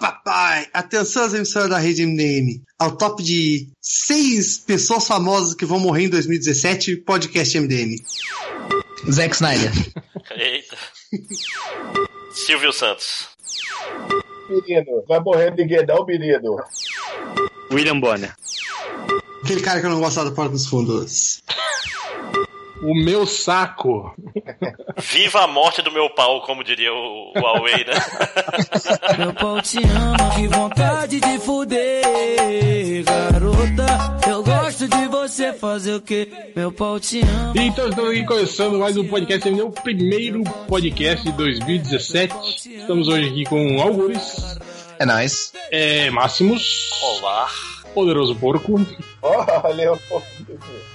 papai! Atenção às emissoras da rede MDM. Ao top de seis pessoas famosas que vão morrer em 2017, podcast MDM. Zack Snyder. Eita. Silvio Santos. Menino, vai morrer ninguém não, menino. William Bonner. Aquele cara que eu não gostava do Porta dos Fundos. O meu saco. Viva a morte do meu pau, como diria o, o Huawei, né? Meu pau te ama, que vontade de fuder, garota. Eu gosto de você fazer o que? Meu pau te ama. Então estamos aqui começando mais um podcast, é o primeiro podcast de 2017. Estamos hoje aqui com Algures. É nóis. É, Máximos. Olá. Poderoso Porco. Olha,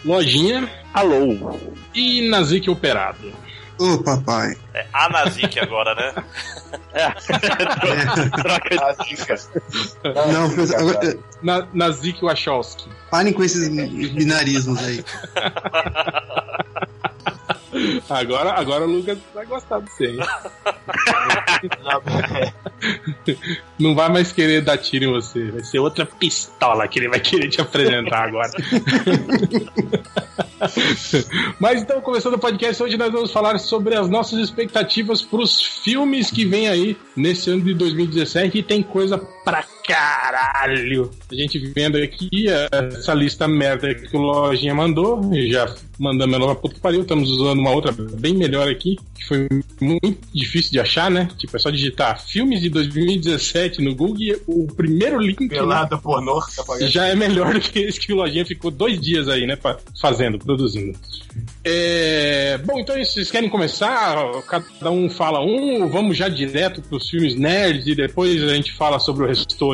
Lojinha. Alô. E Nazik Operado. Ô, papai. É a Nazik agora, né? Troca a de. Não, zica, agora-. Na, Nazik Wachowski. Parem com esses binarismos aí. Agora, agora o Lucas vai gostar de você, hein? Não vai mais querer dar tiro em você. Vai ser outra pistola que ele vai querer te apresentar agora. Mas então, começando o podcast, hoje nós vamos falar sobre as nossas expectativas para os filmes que vem aí nesse ano de 2017 e tem coisa pra caralho. A gente vendo aqui eh, essa lista merda que o Lojinha mandou, já mandamos ela pra puta pariu, estamos usando uma outra bem melhor aqui, que foi muito difícil de achar, né? Tipo, é só digitar filmes de 2017 no Google o primeiro link Pelada pornô. tá já é melhor do que esse que o Lojinha ficou dois dias aí, né? fa- Fazendo, produzindo. É, Bom, então vocês querem começar? Cada um fala um, vamos já direto pros filmes nerds e depois a gente fala sobre o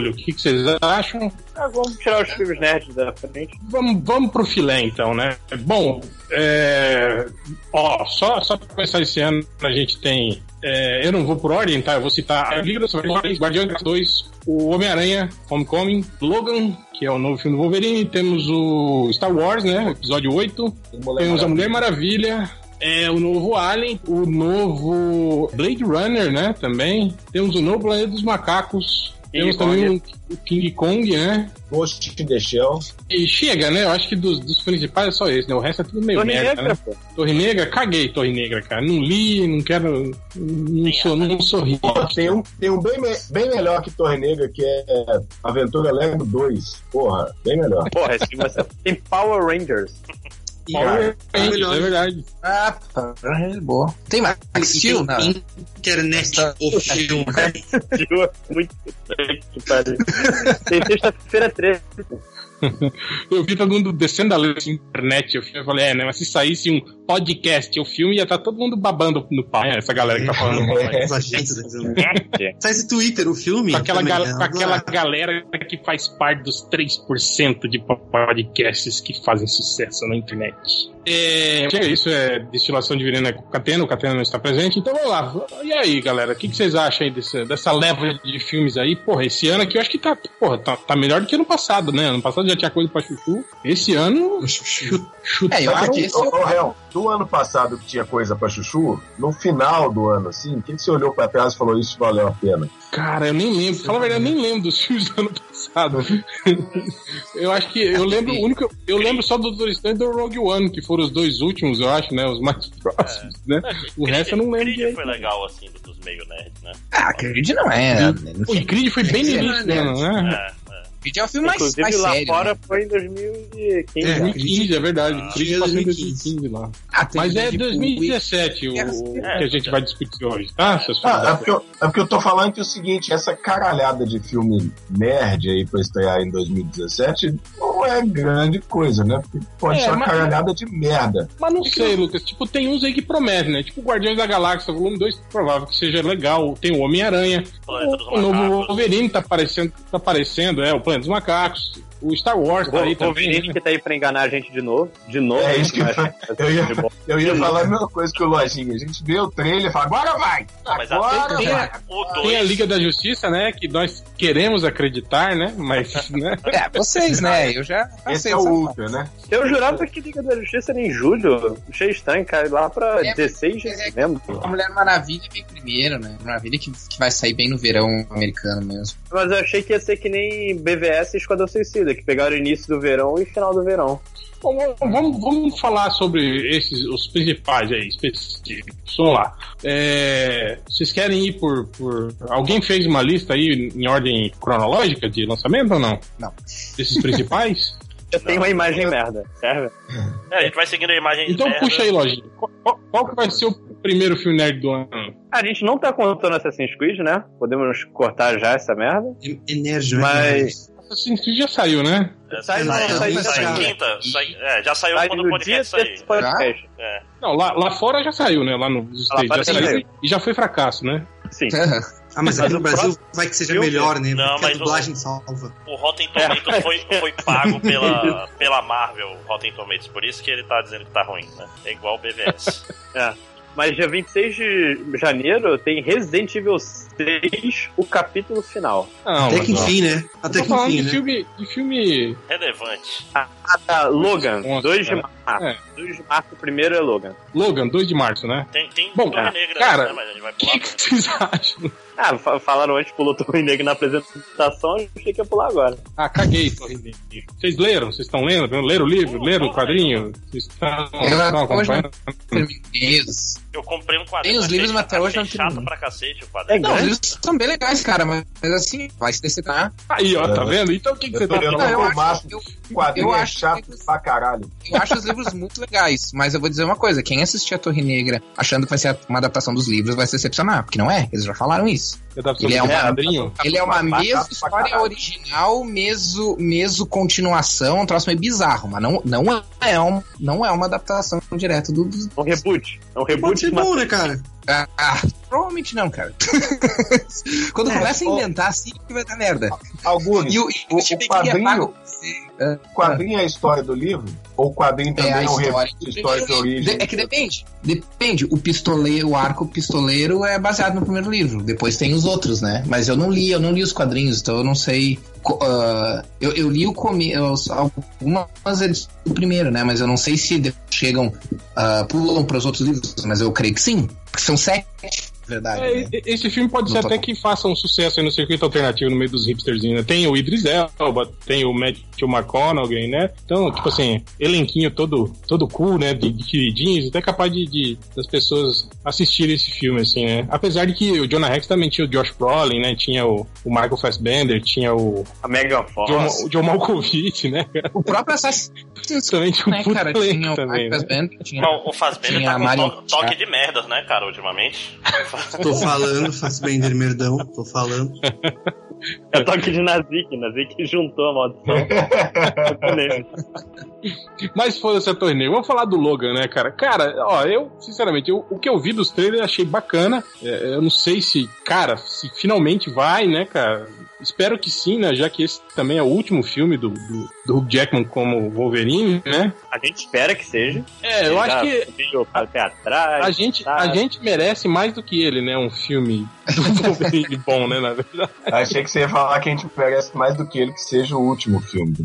O que, que vocês acham? Ah, vamos tirar os filmes nerds da frente. Vamos, vamos pro filé então, né? Bom, é... ó, só, só pra começar esse ano, a gente tem. é, eu não vou por ordem, tá? Eu vou citar a Liga Superstars, Guardiões Galáxia 2, o Homem-Aranha, Homecoming, Logan, que é o novo filme do Wolverine, temos o Star Wars, né? Episódio 8, temos a Mulher Maravilha. É o novo Alien, o novo Blade Runner, né? Também. Temos o novo Planeta dos Macacos. King temos também Kong. o, o King Kong, né? Ghost in the Shell. E chega, né? Eu acho que dos, dos principais é só esse, né? O resto é tudo meio Torre merda, Negra, né? pô. Torre Negra, caguei Torre Negra, cara. Não li, não quero. Não sou, não sorri. Pô, tem um, tem um bem, me- bem melhor que Torre Negra, que é Aventura Lego 2. Porra, bem melhor. Porra, esse tem Power Rangers. E Power é Rangers, melhor. é verdade. Ah, tá. É boa. Tem mais filme? Não. internet Essa- o filme. Muito que pariu. Tem sexta-feira 13. Eu vi todo mundo descendo a lei na internet. Eu falei, é, né? Mas se saísse um podcast ou filme, ia estar todo mundo babando no pau. né, Essa galera que tá falando agentes da dizendo. Sai esse Twitter, o filme. Com aquela, gal- né? com aquela galera que faz parte dos 3% de podcasts que fazem sucesso na internet. É, que é isso, é destilação de veneno é com o Catena, o Catena não está presente, então vamos lá. E aí, galera, o que, que vocês acham aí desse- dessa leva de filmes aí? Porra, esse ano aqui eu acho que tá, porra, tá, tá melhor do que ano passado, né? Ano passado já tinha coisa pra chuchu. Esse ano, chu- chutaram. É, eu acho que esse Ô, ô, Hel, do ano passado que tinha coisa pra chuchu, no final do ano, assim, o que, que você olhou pra trás e falou isso valeu a pena? Cara, eu nem lembro. Fala a verdade, eu nem lembro dos filmes do ano passado. eu acho que eu lembro, o único, eu lembro só do Doutor Estranho e do Rogue One, que foram os dois últimos, eu acho, né? Os mais próximos, né? O resto eu não lembro. Creed direito. foi legal, assim, dos meio nerds, né? Ah, Creed não é. O Creed foi bem no início né? É, é. Creed é um filme mais, Inclusive mais lá sério. fora né? foi em 2015. É, né? 2015, é verdade. Ah, Creed é passou em 2015 2015 lá. Ah, Mas é tipo, 2017 o, É, o é. que a gente vai discutir hoje, tá? Ah, é porque, eu, é porque eu tô falando que é o seguinte, essa caralhada de filme nerd aí pra estrear em 2017 não é grande coisa, né? Porque pode É, ser uma mas- caralhada de merda. Mas não sei, Lucas. Tipo, tem uns aí que prometem, né? Tipo, Guardiões da Galáxia, volume 2, provável que seja legal. Tem o Homem-Aranha. O, o novo. Wolverine tá aparecendo, tá aparecendo, é, o Dos Macacos. O Star Wars tá aí O também. Wolverine né? que tá aí pra enganar a gente de novo. De novo. É isso que mas- eu ia-. Eu ia falar a mesma coisa que o Lojinha. A gente vê o trailer e fala, agora vai! Não, mas agora até vai! O Tem a 2. Liga da Justiça, né? Que nós queremos acreditar, né? Mas, né? É, vocês, né? Eu já Esse é o Ultra, né? Eu jurava que Liga da Justiça era em julho. Achei estranho, cara. Lá pra É, 16 de é novembro. A Mulher Maravilha vem primeiro, né? Maravilha que, que vai sair bem no verão americano mesmo. Mas eu achei que ia ser que nem BVS e Esquadrão Suicida, que pegaram o início do verão e final do verão. Bom, vamos, vamos falar sobre esses, os principais aí, específicos. Vamos lá. É, vocês querem ir por, por. Alguém fez uma lista aí em ordem cronológica de lançamento ou não? Não. Desses principais? Eu tenho uma imagem merda, serve? É, a gente vai seguindo a imagem de então merda. puxa aí, Lojinha. Qual, qual- que vai ser o primeiro filme nerd do ano? A gente não tá contando Assassin's Creed, né? Podemos cortar já essa merda. Enérgico. Mas- Assassin's Creed já saiu, né? É, Sai- sai, não, sai, sai- sai sai- quinta. sai- é, já saiu Sai quando o no podcast sair. desse podcast. É. Não, lá, lá fora já saiu, né? Lá nos Lá States já saiu. saiu. E já foi fracasso, né? Sim. Ah, mas Mas aqui no o Brasil próximo vai que seja melhor, né? Não, Porque a mas o- dublagem salva. O Rotten Tomatoes foi, foi pago pela, pela Marvel, Rotten Tomatoes. Por isso que ele tá dizendo que tá ruim, né? É igual o BVS. Mas dia 26 de janeiro tem Resident Evil 6, o capítulo final. Não, Até que não. enfim, né? Até que enfim, de né? filme, de filme Relevante. Ah, tá. Logan, Nossa, 2 de cara. março. É. 2 de março, o primeiro é Logan. Logan, 2 de março, né? Tem, tem Bom, Torre é, Negra, cara, né? Mas a gente vai O pular. que, que vocês acham? Ah, fa- falaram antes, pulou Torre Negra na apresentação, achei que ia pular agora. Ah, caguei, Torre Negra. Vocês leram? Vocês estão lendo? Leram o livro? Leram o quadrinho? Vocês estão, estão acompanhando? Isso. Eu comprei um quadrinho. Tem os livros, mas até hoje não tem chato pra cacete o É quadrinho. Não, os livros são bem legais, cara, mas, mas assim, vai se decepcionar. Aí, ó, tá vendo? Então o que, que você tá falando? eu acho- eu- quadrinho eu é acho chato que- pra caralho. Eu acho os livros muito legais, mas eu vou dizer uma coisa: quem assistir a Torre Negra achando que vai ser uma adaptação dos livros vai se decepcionar, porque não é, eles já falaram isso. Ele é um quadrinho? Ele é uma pra história original, mesmo, mesmo continuação, um troço meio bizarro, mas não, não, é, um, não é uma adaptação direta do. do- É um reboot. É um Pode reboot ser de uma bom, né, cara? Ah, ah, provavelmente não, cara. Quando É, começa a inventar assim, que vai dar merda. Alguns, E o, o- e o que quadrinho- você. Ah, o quadrinho é a história do livro? Ou o quadrinho também É a é, um história. reboot, história de origem? É que depende. Depende. O pistoleiro, o arco pistoleiro é baseado no primeiro livro. Depois tem os outros, né? Mas eu não li, eu não li os quadrinhos, então eu não sei. ah, eu, eu li o come, algumas edições do primeiro, né? Mas eu não sei se chegam, ah, pulam para os outros livros, mas eu creio que sim. Porque são sete, verdade. É, né? esse filme pode Não ser tô até que faça um sucesso aí no circuito alternativo no meio dos hipsterzinhos, né? Tem o Idris Elba, tem o Matthew McConaughey, né? Então, tipo assim, elenquinho todo, todo cool, né? De, de queridinhos, até capaz de, de- das pessoas assistirem esse filme, assim, né? Apesar de que o Jonah Rex também tinha o Josh Brolin, né? Tinha o, o Michael Fassbender, tinha o A Megan Fox. John, o John Malkovich, né? O próprio Assassin's Também tinha um né, cara? Tinha o também, Mike né? Fassbender, tinha... Não, o Fassbender Tinha tá com to- toque de merdas, né, cara, ultimamente. Tô falando, Fassbender, merdão, tô falando. É toque de Nazik. Nazik juntou a maldição. Mas foda-se a torneio. Vamos falar do Logan, né, cara? Cara, ó, eu, sinceramente, eu- o que eu vi dos trailers achei bacana. É, eu não sei se, cara, se finalmente vai, né, cara? Espero que sim, né? Já que esse também é o último filme do, do, do Hugh Jackman como Wolverine, né? A gente espera que seja. É, eu acho que até atrás. a gente, tá. a gente merece mais do que ele, né? Um filme do Wolverine bom, né, na verdade. Achei que você ia falar que a gente merece mais do que ele que seja o último filme do.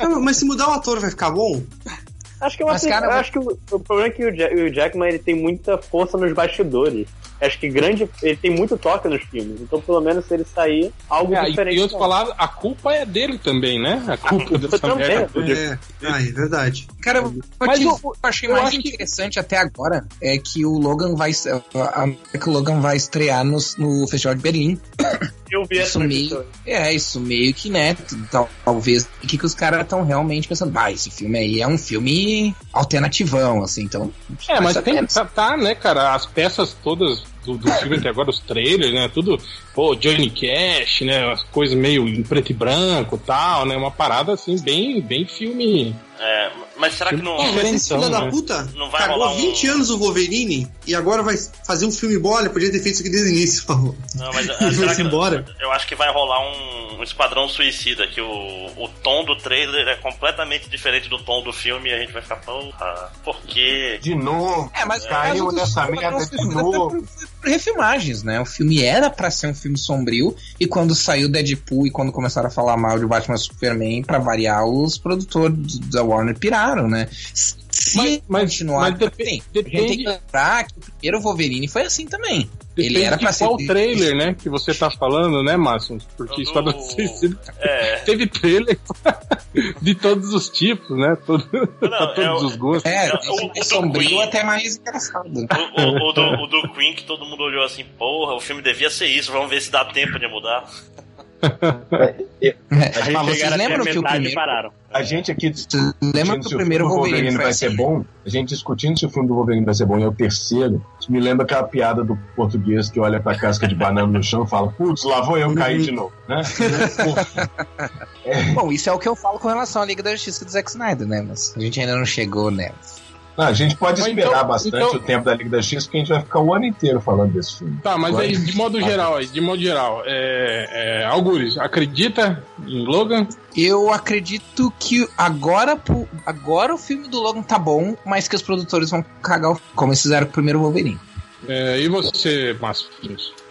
Ah, Mas se mudar o ator vai ficar bom? Acho que, é uma Mas, pe- cara, eu acho que o, o problema é que o, Ja- o Jackman ele tem muita força nos bastidores. Acho que grande. Ele tem muito toque nos filmes. Então, pelo menos, se ele sair, algo É, diferente. e outras palavras, a culpa é dele também, né? A culpa dessa também, merda. É, ah, é verdade. Cara, o Mas que eu- eu achei eu mais acho que- interessante até agora é que o Logan vai a- a- é que o Logan vai estrear no, no Festival de Berlim. Eu vi Isso essa meio, é, isso meio que, né, tal- talvez o que, que os caras estão realmente pensando, ah, esse filme aí é um filme alternativão, assim, então... É, mas tem, tá, tá, né, cara, as peças todas do, do filme até agora, os trailers, né, tudo, pô, Johnny Cash, né, as coisas meio em preto e branco tal, né, uma parada, assim, bem, bem filme... É, Mas será que não. Pô, mas esse filho da né? puta Não vai cagou rolar um- 20 anos o Wolverine e agora vai fazer um filme bola. Podia ter feito isso aqui desde o início, por favor. Não, mas ah, Ele será que- embora. Eu acho que vai rolar um, um esquadrão suicida, que o, o tom do trailer é completamente diferente do tom do filme e a gente vai ficar, porra, por quê? De novo. É, mas Caiu caso do nessa merda de novo. refilmagens, né? O filme era pra ser um filme sombrio e quando saiu Deadpool e quando começaram a falar mal de Batman e Superman, pra variar, os produtores da Warner piraram, né? Se Mas- mas- continuar mas depe- assim, a gente depende- tem que lembrar que o primeiro Wolverine foi assim também. Depende Ele era de pra ser qual trailer, né, que você tá falando, né, Márcio? Porque Do- Esquadrão Suicida É. teve trailer de todos os tipos, né? Todo, pra todos é o- os gostos. É, É, o- o ser sombrio Queen. até mais engraçado. O, o- o do, o do Queen, que todo mundo olhou assim, porra, o filme devia ser isso, vamos ver se dá tempo de mudar. É, mas vocês chegaram até a lembram que o primeiro. pararam. A gente aqui Vocês lembram que se o primeiro filme do Wolverine, foi vai assim, ser bom, a gente discutindo se o filme do Wolverine vai ser bom e é o terceiro, isso me lembra aquela piada do português que olha pra casca de banana no chão e fala, putz, lá vou eu cair de novo, né? Bom, isso é o que eu falo com relação à Liga da Justiça do Zack Snyder, né? Mas a gente ainda não chegou nela. Não, a gente pode Mas esperar então- bastante então- o tempo da Liga da X, porque a gente vai ficar o ano inteiro falando desse filme. Tá, mas Agora- aí, de modo geral, aí, de modo geral, é, é, Algures, acredita em Logan? Eu acredito que agora, agora o filme do Logan tá bom, mas que os produtores vão cagar o como eles fizeram com o primeiro Wolverine. É, e você, Márcio?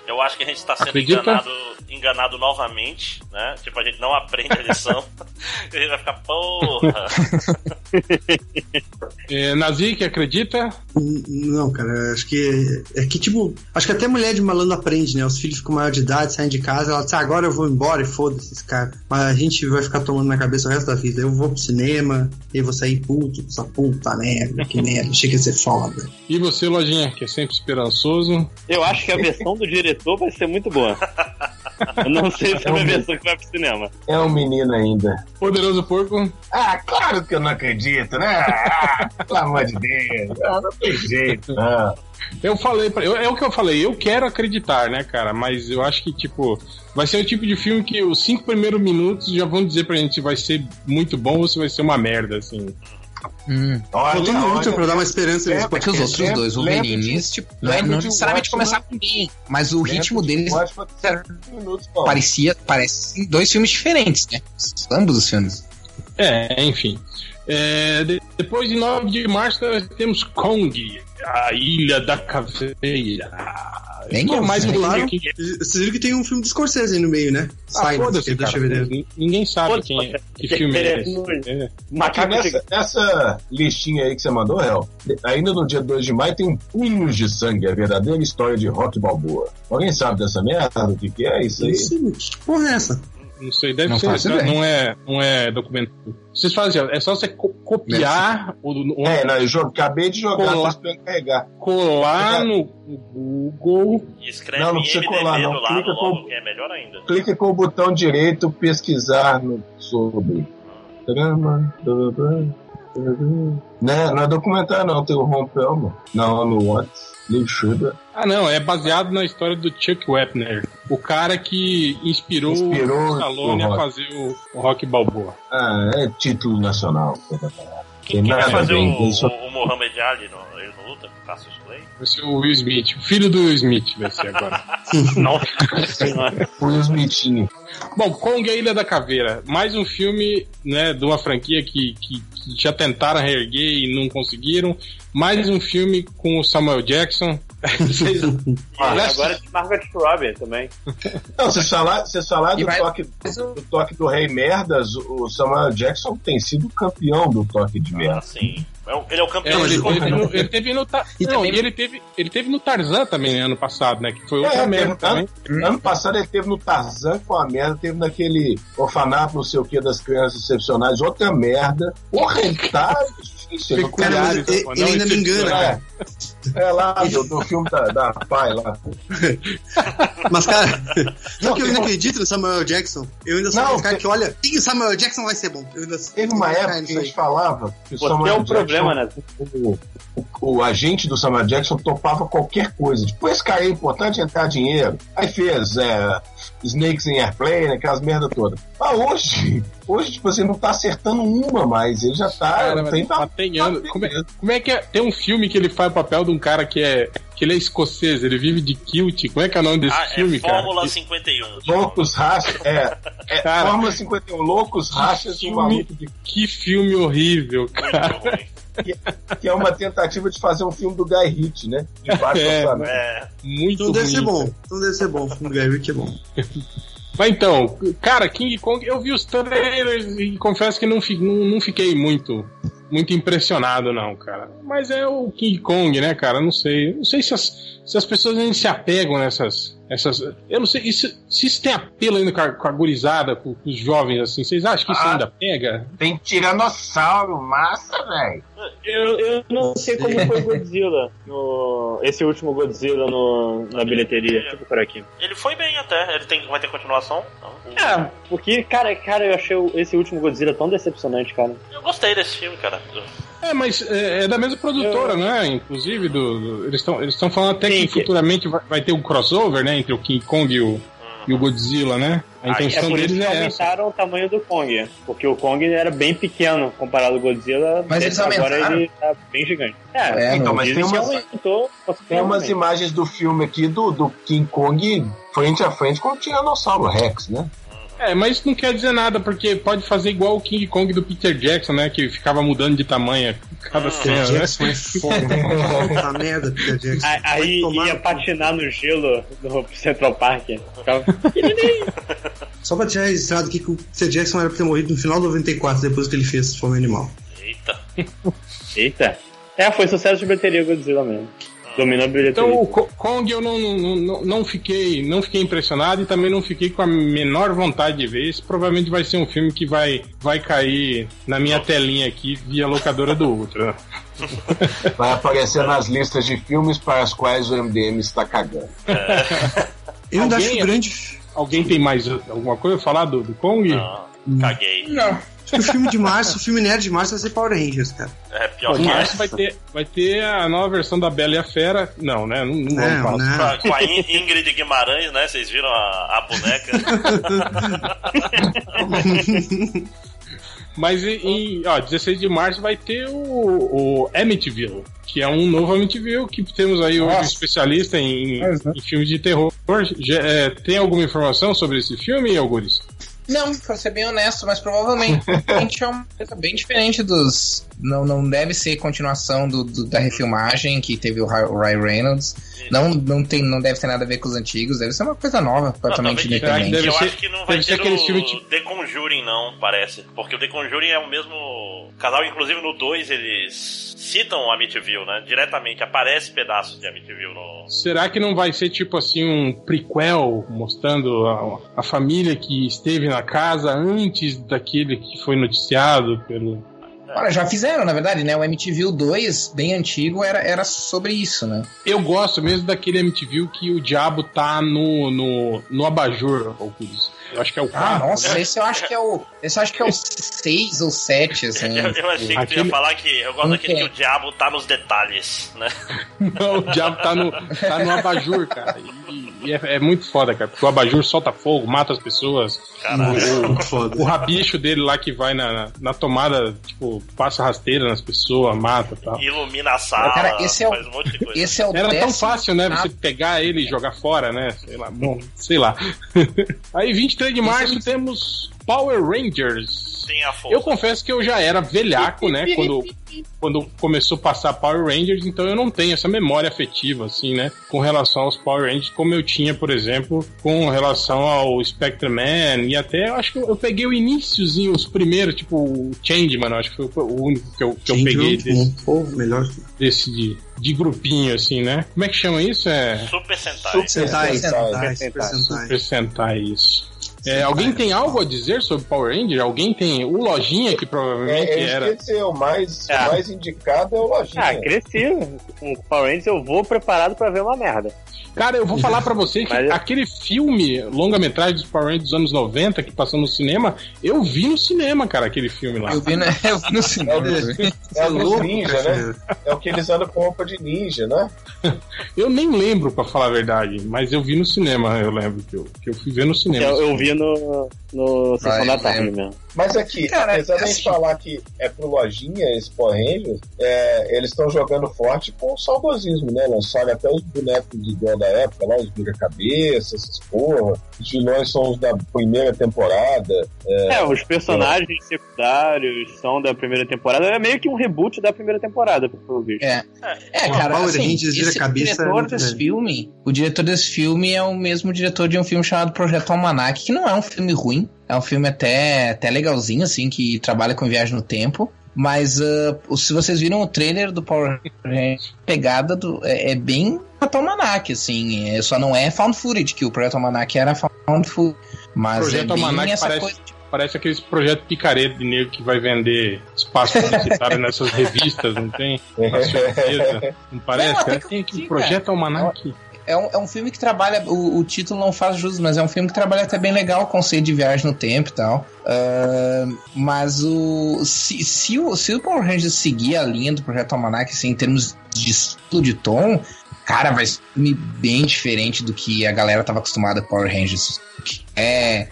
Eu acho que a gente está sendo Acredita? enganado, enganado novamente, né? Tipo, a gente não aprende a lição. e a gente vai ficar, porra. É, Nazik, acredita? N- Não, cara, acho que. É que, tipo, acho que até mulher de malandro aprende, né? Os filhos ficam maior de idade, saem de casa, ela diz, ah, agora eu vou embora e foda-se esse cara. Mas a gente vai ficar tomando na cabeça o resto da vida. Eu vou pro cinema, e vou sair puto, essa puta merda, que merda, chega a ser foda. E você, Lojinha, que é sempre esperançoso? Eu acho que a versão do diretor vai ser muito boa. Eu não sei se é uma versão que vai pro cinema. É um menino ainda. Poderoso Porco? Ah, claro que eu não acredito, né? Ah, pelo amor de Deus. Ah, não tem jeito. Ah. Eu falei, pra, eu, é o que eu falei, eu quero acreditar, né, cara? Mas eu acho que, tipo, vai ser o tipo de filme que os cinco primeiros minutos já vão dizer pra gente se vai ser muito bom ou se vai ser uma merda, assim. Hum. Olha, Faltou muito pra dar uma esperança nesse É, É que os podcast. outros lembra- dois Wolverines, de- tipo, não é não necessariamente Watchmen? começar com bem, mas o ritmo Lembra deles minutos, parecia, parece dois filmes diferentes, né? Ambos os filmes. É, enfim. É, depois de 9 de março nós temos Kong, a Ilha da Caveira. Bem Que é mais um Claro, que... vocês viram que tem um filme do Scorsese aí no meio, né? Ah, foda-se, é da cara. Ninguém sabe quem é, que filme é é esse. É. Aqui Macaco nessa, nessa listinha aí que você mandou, Hel, ainda no dia 2 de maio tem Punhos de Sangue, a verdadeira história de Rock Balboa. Alguém sabe dessa merda? O que, que é isso aí? Isso, que porra é essa? Não sei, deve Não ser, faço não, ideia. não é, não é documentário. Vocês fazem, é só você co- copiar, o, o- É, não, eu jo- acabei de jogar, Colar. carregar. colar no Google. E escreve Não, não precisa MDB colar, não. lado Clica logo, com- é melhor ainda. Clique com o botão direito, pesquisar no, sobre. Blá, blá, blá, blá. Não, não é documentário, não, tem o Ron Pelman. Não, no What? Schreiber. Ah, não, é baseado na história do Chuck Wepner, o cara que inspirou, Inspirou o Stallone o a Rock. fazer o, o Rock Balboa. Ah, é título nacional. Quem, quem vai fazer o, o, o Muhammad Ali no, ele não luta Clay? Vai ser o Will Smith, o filho do Will Smith vai ser agora. Nossa senhora. O Will Smithinho. Bom, Kong e a Ilha da Caveira. Mais um filme, né, de uma franquia que, que, que já tentaram reerguer e não conseguiram. Mais um filme com o Samuel Jackson. Vocês- E Olha, agora é de Margaret Robbie também. Não, vocês falaram, vocês falaram E do, vai- toque, do toque do Rei Merdas, o Samuel Jackson tem sido campeão do toque de Ah, merda. sim. É Ele é o É, campeão ele, de ele, Kong. teve no, ele teve no Ta- E não, também- e ele teve ele teve no Tarzan também né, ano passado, né? Que foi outra É, merda teve- também. Ano passado ele teve no Tarzan com a merda, teve naquele orfanato, não sei o que, das crianças excepcionais, outra merda. Porra, ele tá difícil. eu não Cara, ele, ele ainda me engana, cara. É, é lá do, do filme da, da pai lá. Mas, cara, sabe que eu ainda acredito no Samuel Jackson? Eu ainda sou Não, aquele cara que olha, "Ih, o Samuel Jackson vai ser bom. Eu ainda Teve uma época que a gente falava que o Samuel é um problema, né? o, o, o agente do Samuel Jackson topava qualquer coisa. Tipo, esse cara é importante entrar dinheiro. Aí fez é, Snakes in Airplane, aquelas merda toda. Mas hoje, hoje, tipo assim, não tá acertando uma mais. Ele já tá. Cara, tem, tá anos. Como é, como é que é? Tem um filme que ele faz o papel de um cara que é. que ele é escocês, ele vive de kilt. Como é que é o nome desse Ah, filme, é cara? Fórmula 51. Loucos Rachas, é. é Cara, Fórmula 51, Loucos Rachas filme- maluco de Que filme horrível, cara. Muito ruim. Que é uma tentativa de fazer um filme do Guy Ritchie, né? De baixo É. orçamento. É, Muito Então deve ser bom. Então deve ser bom. O filme do Guy Ritchie é bom. Mas então, cara, King Kong, eu vi os trailers e confesso que não, fi- não, não fiquei muito muito impressionado, não, cara. Mas é o King Kong, né, cara? Não sei. Não sei se as, se as pessoas ainda se apegam nessas. Essas, eu não sei isso- se isso tem apelo ainda com a, com a gurizada, com, com os jovens, assim. Vocês acham que isso Ah. ainda pega? Tem tiranossauro, massa, velho. Eu, eu não sei como foi o Godzilla, no, esse último Godzilla no, na bilheteria. Deixa eu procurar aqui. ele foi bem até. Ele tem, vai ter continuação. Então, É, porque, cara, cara, eu achei esse último Godzilla tão decepcionante, cara. Eu gostei desse filme, cara. É, mas é, é da mesma produtora, Eu- né? Inclusive, do, do- eles estão eles estão falando até Sim, que que- futuramente vai, vai ter um crossover, né? Entre o King Kong e o, e o Godzilla, né? A Ah, É intenção por isso deles que é essa. aumentaram o tamanho do Kong. Porque o Kong era bem pequeno comparado ao Godzilla. Mas eles agora aumentaram? ele tá bem gigante. É, É, então, mas tem umas, aumentou tem umas consideravelmente. imagens do filme aqui do, do King Kong frente a frente com o Tiranossauro Rex, né? É, mas isso não quer dizer nada, porque pode fazer igual o King Kong do Peter Jackson, né? Que ficava mudando de tamanho a cada cena, né? Jackson é foda. Puta merda, Peter Jackson. Aí- ia patinar no gelo no Central Park. Ficava- Só pra tirar registrado aqui que o Peter Jackson era pra ter morrido no final de 94, depois que ele fez Fome Animal. Eita. Eita. É, foi sucesso de bilheteria o Godzilla mesmo. Dominou a bilheteria. Então o Ko- Kong eu não, não, não, fiquei não fiquei impressionado e também não fiquei com a menor vontade de ver. Esse provavelmente vai ser um filme que vai, vai cair na minha telinha aqui via locadora do Ultra. Vai aparecer nas listas de filmes para as quais o MDM está cagando. Eu ainda acho grande. Alguém tem mais alguma coisa a falar do, do Kong? Não, caguei. Não. Acho que o filme de março, o filme nerd de março vai ser Power Rangers, cara. É pior Pô, que mas essa. vai ter, vai ter a nova versão da Bela e a Fera. Não, né? Não, não vamos Não, falar. não. Com a, Ingrid Guimarães, né? Vocês viram a, a boneca? Mas em, ó, 16 de março vai ter o, o Amityville, que é um novo Amityville, que temos aí hoje um Nossa. especialista em, né? em filmes de terror. Já, é, tem alguma informação sobre esse filme, Algures? Não, pra ser bem honesto, mas provavelmente é uma coisa bem diferente dos. Não, não deve ser continuação do, do- da refilmagem que teve o Ry- o Ryan Reynolds. Não, não, tem, não deve ter nada a ver com os antigos, deve ser uma coisa nova, completamente independente. Deve eu ser- acho que não vai deve ser aquele o filme tipo- The Conjuring, não, parece. Porque o The Conjuring é o mesmo casal, inclusive no 2 eles citam o Amityville, né? Diretamente, aparece pedaços de Amityville no... Será que não vai ser tipo assim um prequel mostrando a, a família que esteve na casa antes daquele que foi noticiado pelo. Olha, já fizeram, na verdade, né? O MTV 2, bem antigo, era, era sobre isso, né? Eu gosto mesmo daquele MTV que o diabo tá no, no, no abajur, Algures. Eu acho que é o Ah, quarto, nossa, né? esse eu acho que é o. Esse eu acho que é o 6 ou 7, assim. Eu, eu achei que tu Aquele- ia falar que eu gosto daquele que o diabo tá nos detalhes, né? Não, o diabo tá no, tá no abajur, cara. E, e é, é muito foda, cara. Porque o abajur solta fogo, mata as pessoas. Caralho. Foda. O rabicho dele lá que vai na, na, na tomada, tipo, passa rasteira nas pessoas, mata e tal. Ilumina a sala, Cara, esse é o- faz um monte de coisa. Esse é o Era tão fácil, né? Ah. Você pegar ele e jogar fora, né? Sei lá, bom, sei lá. Aí, 23 de março, temos Power Rangers. Tem a força. Eu confesso que eu já era velhaco, né? Quando, quando começou a passar Power Rangers, então eu não tenho essa memória afetiva, assim, né? Com relação aos Power Rangers, como eu tinha, por exemplo, com relação ao Spectre Man, e até eu acho que eu, eu peguei o iníciozinho, os primeiros, tipo o Changeman, acho que foi o único que eu, que eu peguei desse. Pô, melhor. desse de, de grupinho, assim, né? Como é que chama isso? É Super Sentai. Super Sentai, Sentai, Sentai, Sentai. Super Sentai. Super Sentai, isso. É, alguém tem algo a dizer sobre Power Ranger? Alguém tem o Lojinha, que provavelmente É, é era. que eu ia dizer, o mais, É. o mais indicado é o Lojinha. Ah, cresci. Com Power Rangers eu vou preparado pra ver uma merda. Cara, eu vou falar pra você que Mas- aquele filme, longa-metragem dos Power Rangers dos anos 90, que passou no cinema, eu vi no cinema, cara, aquele filme lá. Eu vi, no, eu vi no É o cinema. dos, também. é o ninja, né? É o que eles andam com roupa de ninja, né? Eu nem lembro, pra falar a verdade, mas eu vi no cinema, eu lembro que eu, que eu fui ver no cinema. Eu, eu vi no, no Sessão Ah, da Tarde mesmo. Mas aqui, Cara, apesar da assim- gente falar que é pro Lojinha esse Power Rangers, é, eles estão jogando forte com o saudosismo, né? Lançaram até os bonecos igual da época, lá, os vira-cabeça, essas porra. Os vilões são os da primeira temporada. É, os personagens secundários são da primeira temporada. É meio que um reboot da primeira temporada, pelo visto. É. É, cara, Power assim, Rangers vira esse cabeça é diretor desse filme, o diretor desse filme é o mesmo diretor de um filme chamado Projeto Almanac, que não é um filme ruim, é um filme até, até legalzinho, assim, que trabalha com viagem no tempo. Mas o- se vocês viram o trailer do Power Rangers, a pegada do, é, é bem Projeto Almanac, assim. É, só não é found footage, que o Projeto Almanac era found footage. Mas Projeto é Almanac essa parece- coisa de Parece aqueles projetos picareta de negro que vai vender espaço publicitário nessas revistas, não tem? Não parece? Não, que tem aqui Projeto Almanac. É um, é um filme que trabalha. O, o título não faz jus, mas é um filme que trabalha até bem legal o conceito de viagem no tempo e tal. Ah, mas o. Se, se, o, se o Power Rangers seguir a linha do Projeto Almanac, assim, em termos de estilo de tom, cara, vai ser um filme bem diferente do que a galera tava acostumada com Power Rangers. É.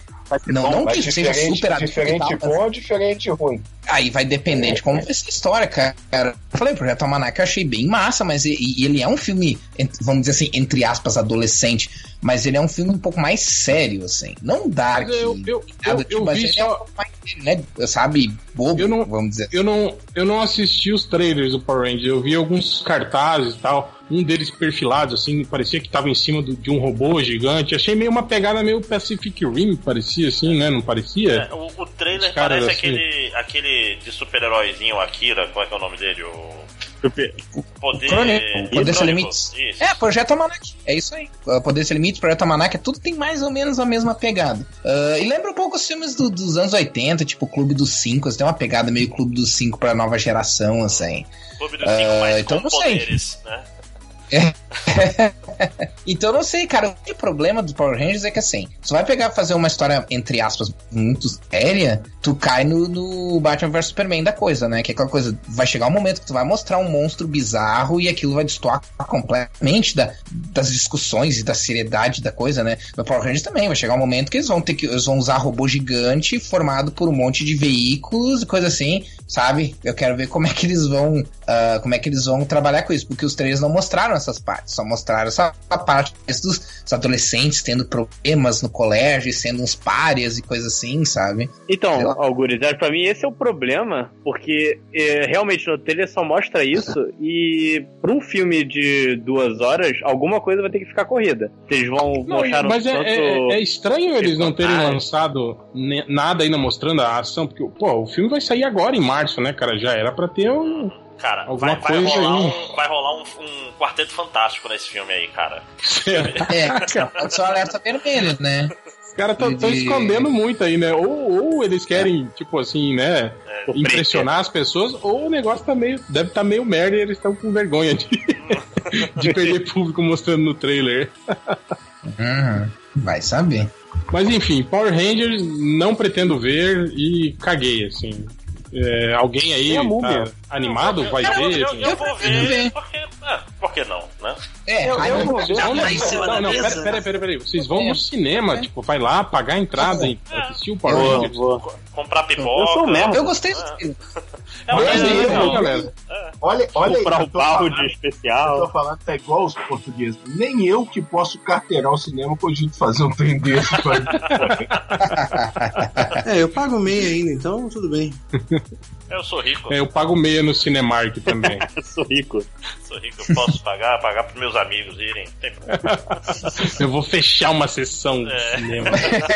Não, não Mas que seja diferente, super diferente tal, mas- bom ou diferente ruim? Aí vai depender de como vai ser a história, cara. Eu falei, o Projeto Almanac eu achei bem massa, mas e- e ele é um filme, vamos dizer assim, entre aspas, adolescente, mas ele é um filme um pouco mais sério, assim. Não dark. Eu, eu, nada eu, tipo, eu mas vi ele é um só. pouco mais sério, né? Sabe, bobo, Eu não- vamos dizer. Eu não, eu não assisti os trailers do Power Ranger, eu vi alguns cartazes e tal. Um deles perfilados, assim, parecia que tava em cima do- de um robô gigante. Achei meio uma pegada meio Pacific Rim, parecia assim, né? Não parecia? É, o, o trailer parece assim. aquele, aquele de super-heróizinho Akira, qual é que é o nome dele? O Poder. Crônico, Poder Sem Limites. Isso. É, Projeto Almanac. É isso aí. Uh, Poder Sem Limites, Projeto Almanac, tudo tem mais ou menos a mesma pegada. Uh, e lembra um pouco os filmes do- dos anos 80, tipo Clube dos Cinco. Tem uma pegada meio Clube dos Cinco pra nova geração, assim. Clube dos Cinco, mas então com não sei. poderes, né? Então não sei, cara. O problema do Power Rangers é que assim, você vai pegar fazer uma história, entre aspas, muito séria, tu cai no, no Batman vs Superman da coisa, né? Que é aquela coisa, vai chegar um momento que tu vai mostrar um monstro bizarro e aquilo vai destoar completamente da, das discussões e da seriedade da coisa, né? No Power Rangers também, vai chegar um momento que eles vão ter que. Eles vão usar robô gigante formado por um monte de veículos e coisa assim, sabe? Eu quero ver como é que eles vão. ah, como é que eles vão trabalhar com isso, porque os trailers não mostraram essas partes, só mostraram essa parte dos, dos adolescentes tendo problemas no colégio, sendo uns párias e coisa assim, sabe? Então. Algures, é, pra mim esse é o problema, porque é, realmente no trailer só mostra isso e pra um filme de duas horas, alguma coisa vai ter que ficar corrida. Eles vão Não, mostrar mas é, tanto... é- é estranho eles não terem lançado nada ainda mostrando a ação, porque, pô, o filme vai sair agora em março, né, cara? Já era pra ter um. Cara, Alguma vai, vai coisa rolar, aí. um, vai rolar um, um quarteto fantástico nesse filme aí, cara. É, pode ser um alerta vermelho, né? Os caras estão De- escondendo muito aí, né? Ou, ou eles querem, tipo assim, né? É, Impressionar as pessoas, ou o negócio tá meio. Deve estar meio merda e eles estão com vergonha de, de perder público mostrando no trailer. Uhum, vai saber. Mas enfim, Power Rangers não pretendo ver e caguei, assim. É, alguém aí E a múmia? tá animado? Vai eu, ver? Eu, assim? eu, vou ver. ver. Porque, é, por que não, né? É, Eu- eu vou ver. Não, não, tá não, mesa. pera, pera, pera, pera. Vocês vão É. no cinema, É. tipo, vai lá pagar a entrada e É. assistir o Power Rangers. vou. Comprar pipoca. Eu sou merda. Eu gostei do É. filme. É, Mas é, não, galera. Olha, olha aí. Comprar eu o barro falando- de Eu tô especial. falando que tá igual os portugueses. Nem eu que posso carteirar o cinema cogito fazer um trem desse. É, eu pago meia ainda, então tudo bem. Eu sou rico. É, eu pago meia no Cinemark também. Eu sou rico. Sou rico, eu posso pagar, pagar pros meus amigos irem. Tem problema. eu vou fechar uma sessão de É. cinema. É, eu,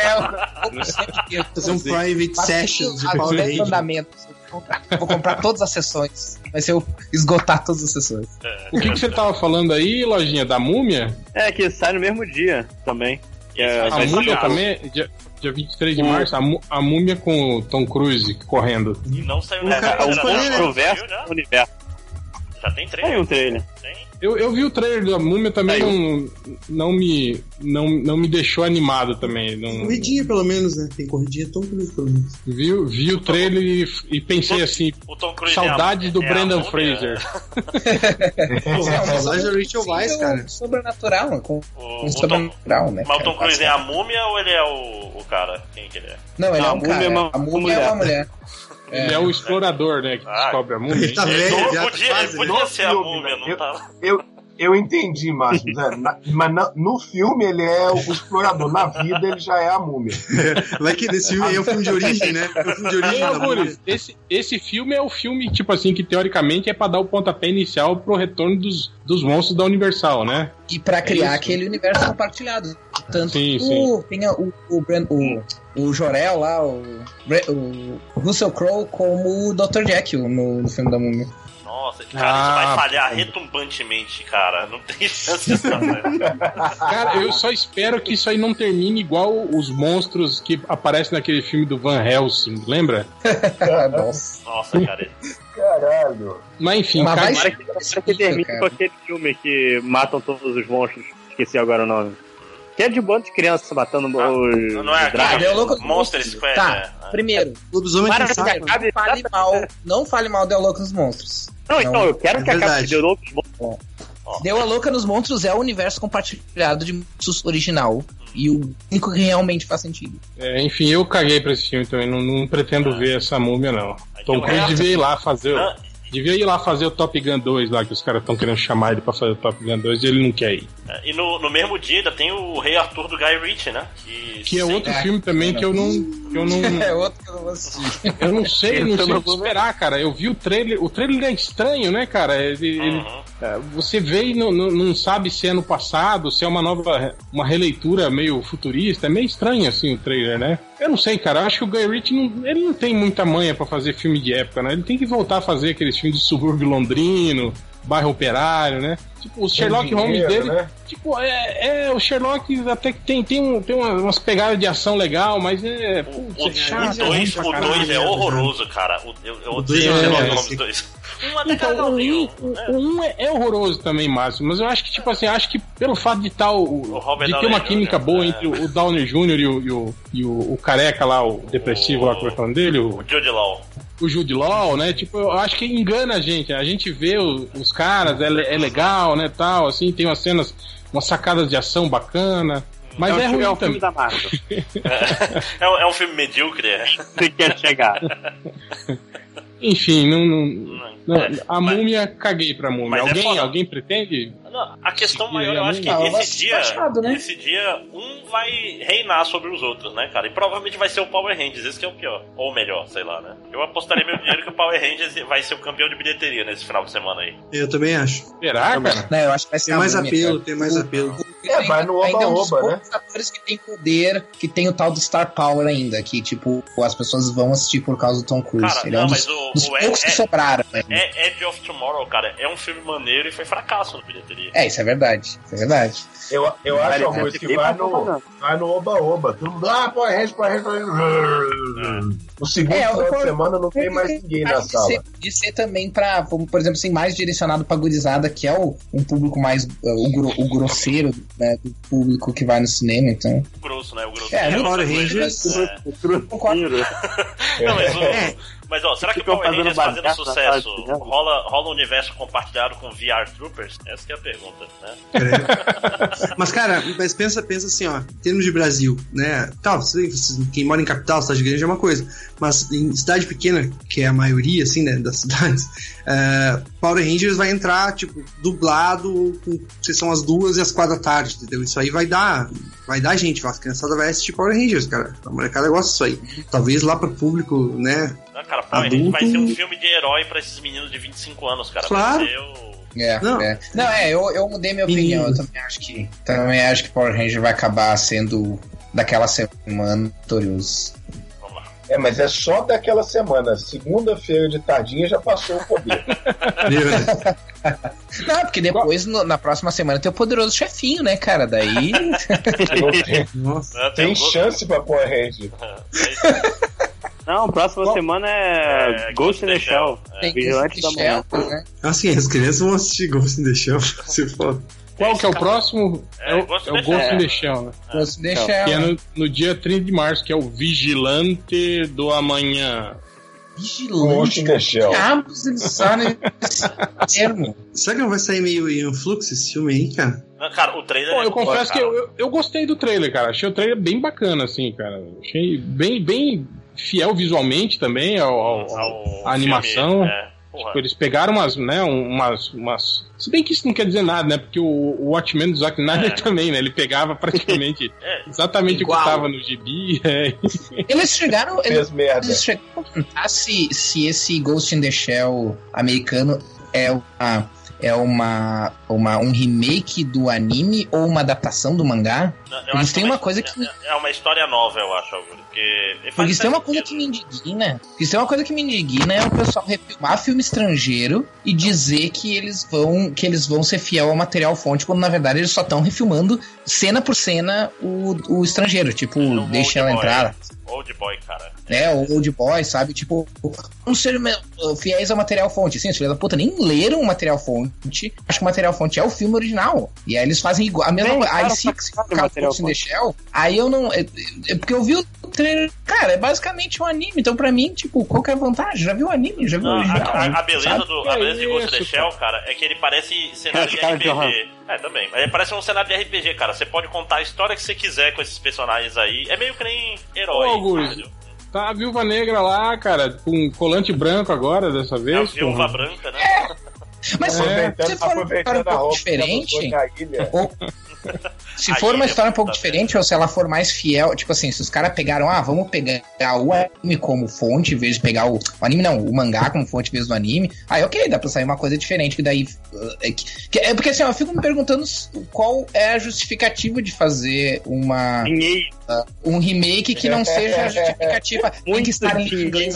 quero Fazer um private sessions de as Power 10 Rangers. mandamentos. Eu vou- Vou comprar todas as sessões. Vai ser eu esgotar todas as sessões. O que, que você tava falando aí, lojinha da múmia? É, que sai no mesmo dia também. É, A múmia também. Já- dia 23 de março, a, Mú- a múmia com o Tom Cruise correndo. E não saiu O nada. cara- Já o no Conversa já? no universo. Já tem trailer? Tem um trailer. Tem? Eu, eu vi o trailer da múmia também, não, não, me, não, não me deixou animado também. Não, Corridinha, pelo menos, né? Tem corridinha tão Cruise, pelo menos. vi, vi o trailer e, e pensei assim, O Tom saudade é a- do é a Brendan? Fraser. Saudade da Rachel Weisz, cara. Sobrenatural, com, O, com o Tom, sobrenatural, né? mas o? Tom Cruise é a múmia ou ele é o, o cara? Quem que ele é? Não, ele Não, é a um múmia cara. é uma- a múmia é uma mulher. Ele é o explorador, né, que Ah. descobre a múmia. Ele tá velho, Ele já podia, quase, ele né? podia No ser a múmia, não eu- tá? Eu, eu entendi, Márcio, na- mas na- no filme ele é o explorador, na vida ele já é a múmia. Vai que nesse filme aí é o filme de origem, né? É o filme de origem esse, esse filme é o filme, tipo assim, que teoricamente é pra dar o pontapé inicial pro retorno dos, dos monstros da Universal, né? E pra criar isso. aquele universo compartilhado. Tanto Sim, o, tem a- o, o, Brand- o, o Jorel lá, o, o Russell Crowe, como o Dr. Jekyll no, no filme da Múmia. Nossa, cara, Ah, isso vai falhar pô. retumbantemente, cara. Não tem chance disso. Cara, eu só espero que isso aí não termine igual os monstros que aparecem naquele filme do Van Helsing, lembra? Nossa. Nossa, cara. Caralho. Mas enfim, Mas cara, vai- que, termine cara. com aquele filme que matam todos os monstros. Esqueci agora o nome. Que é de bando de crianças matando Ah, os, não é aquele- Deu louco dos Monster monstros. Squad, Tá, né? primeiro, Lobisomem Para que saco. né? acabe- fale mal, não fale mal de A Louca nos Monstros. Não, então, eu quero é que acabe verdade. de Deu louco dos monstros. Deu a Louca nos Monstros é o universo compartilhado de monstros original. E o único que realmente faz sentido. é, enfim, eu caguei pra esse filme também, não, não pretendo ver essa múmia, não. Tom o Cruise devia ir lá fazer. o- Ah. Devia ir lá fazer o Top Gun 2 lá, que os caras estão querendo chamar ele pra fazer o Top Gun 2 e ele não quer ir. É, E no, no mesmo dia ainda tem o Rei Arthur do Guy Ritchie, né? Que, Que é outro filme também que eu não. Que eu não. É outro que eu não vou assistir. Eu não sei, não eu sei não o que vou ver. esperar, cara. Eu vi o trailer. O trailer é estranho, né, cara? Ele, ele- Uhum. é, você vê e não, não, não sabe se é no passado, se é uma nova. Uma releitura meio futurista. É meio estranho, assim, o trailer, né? Eu não sei, cara. Eu acho que o Guy Ritchie não, ele não tem muita manha pra fazer filme de época, né? Ele tem que voltar a fazer aqueles filmes de subúrbio londrino, bairro operário, né? Tipo, o Sherlock Holmes dinheiro, dele. né? Tipo, é, é, o Sherlock até que tem, tem, um, tem uma- umas pegadas de ação legal, mas é. O é chato, é ruim 2 pra o caralho. dois é horroroso, cara. O- Eu, eu O dois odeio é o Sherlock horrível. Holmes 2. Um até Então, o um, né? o um é, é horroroso também, Márcio, mas eu acho que, tipo assim, acho que pelo fato de tal, O de ter Downey uma química Jr., boa é. entre o Downey Jr. e o, e o, e o, o careca lá, o depressivo lá, é que é o nome dele? O, O Jude Law. O Jude Law, né? Tipo, eu acho que engana a gente. A gente vê o- os caras, é, é legal, né, tal, assim, tem umas cenas, umas sacadas de ação bacana. Mas é, é, um, ruim é um também. filme da Marvel. É, um- é um filme medíocre, é. Você quer chegar. Enfim, não, não, não, É, a mas- múmia, caguei pra múmia. Mas é Alguém, foda. alguém pretende? Não, a questão Seguir maior, eu acho que esse dia, baixado, né? esse dia, um vai reinar sobre os outros, né, cara? E provavelmente vai ser o Power Rangers, esse que é o pior. Ou melhor, sei lá, né? Eu apostaria meu dinheiro que o Power Rangers vai ser o campeão de bilheteria nesse final de semana aí. Eu também acho. Será, cara? Não, eu acho que vai ser Tem mais múmia, apelo, cara. tem mais apelo. É, vai no é um oba-oba, né? poucos atores que tem poder, que tem o tal do Star Power ainda, que, tipo, as pessoas vão assistir por causa do Tom Cruise. Cara, Ele é um não, dos, mas o- dos o- é- poucos que é- sobraram. Né? É Edge of Tomorrow, cara, é um filme maneiro e foi fracasso no bilheteria. É, isso é verdade. Isso é verdade. Eu, eu acho, Vale, Augusto, é, que vai pra no, vai no oba-oba. Todo mundo, ah, Power Rangers, Power Rangers. No segundo É, final de semana não tem mais ninguém na Acho de sala. ser, de ser também pra, por exemplo, assim, mais direcionado pra gurizada, que é o, um público mais, uh, o, gro- o grosseiro né, do público que vai no cinema, então. Grosso, né? O grosso. É, o Power grosso- Rangers- É. Concordo. Não, mas, o- É. mas ó, será que o Ficam Power fazendo Rangers fazendo sucesso rola, rola um universo compartilhado com VR Troopers? Essa que é a pergunta, né? Mas, cara, mas pensa, pensa assim, ó, em termos de Brasil, né? Tal, quem mora em capital, cidade grande é uma coisa. Mas em cidade pequena, que é a maioria, assim, né, das cidades, é, Power Rangers vai entrar, tipo, dublado, com sessão às duas e às quatro da tarde, entendeu? Isso aí vai dar. Vai dar gente, a criançada vai assistir Power Rangers, cara. A molecada gosta disso aí. Talvez lá pro público, né? Ah, cara, Power Adulto. Vai ser um filme de herói pra esses meninos de 25 anos, cara. Claro. Ser o. É, Não. É. Não, é, eu, eu mudei minha opinião. Eu também acho que. Também acho que Power Ranger vai acabar sendo daquela semana vitorioso. Vamos lá. É, mas é só daquela semana. Segunda-feira de tardinha já passou o poder. Não, porque depois, no- na próxima semana, tem o poderoso chefinho, né, cara? Daí. Tem, Nossa. Tem o Ghost- chance pra Power Ranger. Não, próxima Qual- semana é, É, Ghost in the Shell. tem Vigilante da manhã. né? Assim, as crianças vão assistir Ghost in the Shell, se for. Qual que é o próximo? É, o, Ghost in é o the Ghost Shell. in the Shell, né? Ghost in the Não, Que é Shell. no, no dia 30 de março, que é o Vigilante do Amanhã. Ghost Vigilante. in the Shell. Diabos eles sabem esse termo. Será que não vai sair meio em fluxo esse filme aí, cara? Não, Cara, o trailer. Pô, é eu confesso que cara. eu, eu, eu gostei do trailer, cara. Achei o trailer bem bacana, assim, cara. Achei bem, bem fiel visualmente também ao, ao- ao- Ao a animação. filme, é. Tipo, eles pegaram umas, né, umas, umas... Se bem que isso não quer dizer nada, né? Porque o, o Watchmen do Zack Snyder É. também, né? Ele pegava praticamente É. exatamente Igual. o que tava no gibi. é. Eles chegaram. Eles, eles chegaram a comentar se, se esse Ghost in the Shell americano é uma. É uma, uma, um remake do anime ou uma adaptação do mangá? Não, Eles acho têm uma é- coisa que- É, é uma história nova, eu acho, Augusto. Porque. Porque isso tem uma coisa que me indigna. Isso tem uma coisa que me indigna é o pessoal refilmar filme estrangeiro e dizer que eles vão que eles vão ser fiel ao material fonte, quando na verdade eles só estão refilmando cena por cena o, o estrangeiro, tipo, É deixa ela boy. Old boy, cara. O Old Boy, sabe? Tipo, vamos ser fiéis ao material fonte. Sim, os filhos da puta nem leram o material fonte. Acho que o material fonte é o filme original. E aí eles fazem igual. A mesma Bem, coisa. Aí Ghost in the Shell, aí eu não. É, é porque eu vi o trailer. Cara, é basicamente um anime. Então, pra mim, tipo, qual que é a vantagem? Já viu o anime? Já viu o Não, original? a, a- a beleza, sabe? do, a É beleza de Ghost in the Shell, cara, é que ele parece cenário de RPG. Johansson. É, também. Mas ele parece um cenário de RPG, cara. Você pode contar a história que você quiser com esses personagens aí. É meio que nem herói. Ô, Augusto? Tá a Viúva Negra lá, cara, com colante branco agora, dessa É a vez. viúva porra. branca, né? Mas É. se for uma história um pouco diferente. Ou, se for uma história um pouco diferente, ou se ela for mais fiel, tipo assim, se os caras pegaram, ah, vamos pegar o anime como fonte, em vez de pegar o, o anime, não, o mangá como fonte em vez do anime, aí ok, dá pra sair uma coisa diferente, que daí. uh, É, que- que- é porque assim, eu fico me perguntando qual é a justificativa de fazer uma, Dinheiro, um remake que não seja justificativa. Tem que estar em inglês.